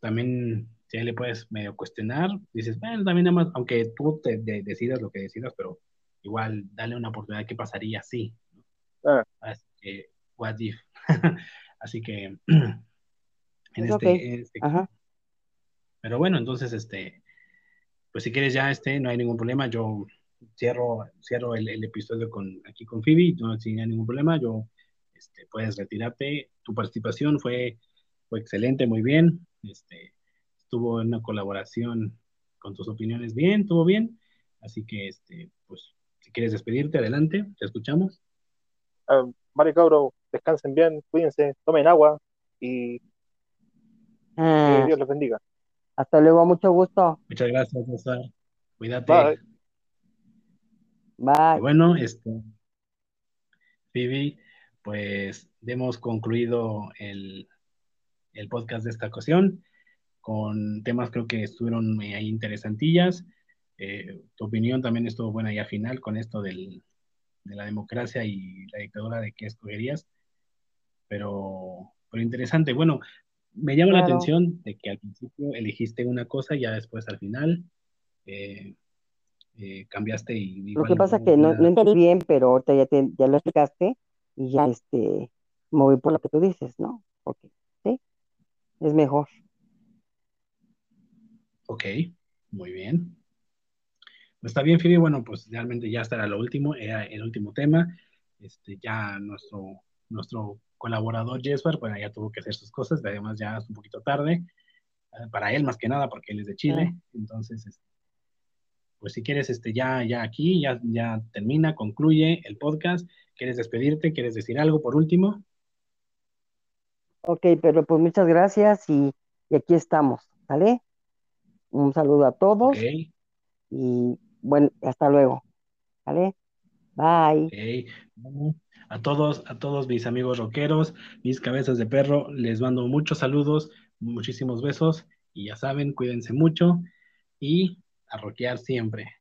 también si le puedes medio cuestionar, dices, bueno, también nada más, aunque tú te decidas lo que decidas, pero igual dale una oportunidad, ¿qué pasaría si? Ah. Así que, what if? Así que, en este, este pero bueno, entonces, este, pues si quieres ya, este, no hay ningún problema, yo cierro, cierro el, episodio con, aquí con Phoebe, no sin ningún problema, yo, este, puedes retirarte, tu participación fue, fue excelente, muy bien, este, tuvo una colaboración con tus opiniones bien, estuvo bien. Así que, este, pues, si quieres despedirte, adelante, te escuchamos. Uh, Cabro, descansen bien, cuídense, tomen agua y que Ah, Dios les bendiga. hasta luego, mucho gusto. Muchas gracias, César. Cuídate. Bye. Y bueno, este, Phoebe, pues hemos concluido el, el podcast de esta ocasión con temas creo que estuvieron ahí interesantillas. Eh, tu opinión también estuvo buena ya final con esto del, de la democracia y la dictadura de qué escogerías. Pero, pero interesante. Bueno, me llama la atención de que al principio elegiste una cosa y ya después al final eh, eh, cambiaste y Lo que pasa no- que no, no entendí bien, pero ahorita ya, te, ya lo explicaste y ya este, me voy por lo que tú dices, ¿no? Porque sí, es mejor. Ok, muy bien. Pues está bien, Phoebe. Bueno, pues realmente ya estará lo último, era el último tema. Este, ya nuestro, nuestro colaborador Jesper, bueno, ya tuvo que hacer sus cosas, además ya es un poquito tarde, eh, para él más que nada, porque él es de Chile. Entonces, este, pues si quieres, este, ya, ya aquí, ya, ya termina, concluye el podcast. ¿Quieres despedirte? ¿Quieres decir algo por último? Ok, pero pues muchas gracias y, y aquí estamos, ¿sale? Un saludo a todos y bueno, hasta luego, ¿sale? Bye. a todos, a todos mis amigos rockeros, mis cabezas de perro, les mando muchos saludos, muchísimos besos y ya saben, cuídense mucho y a rockear siempre.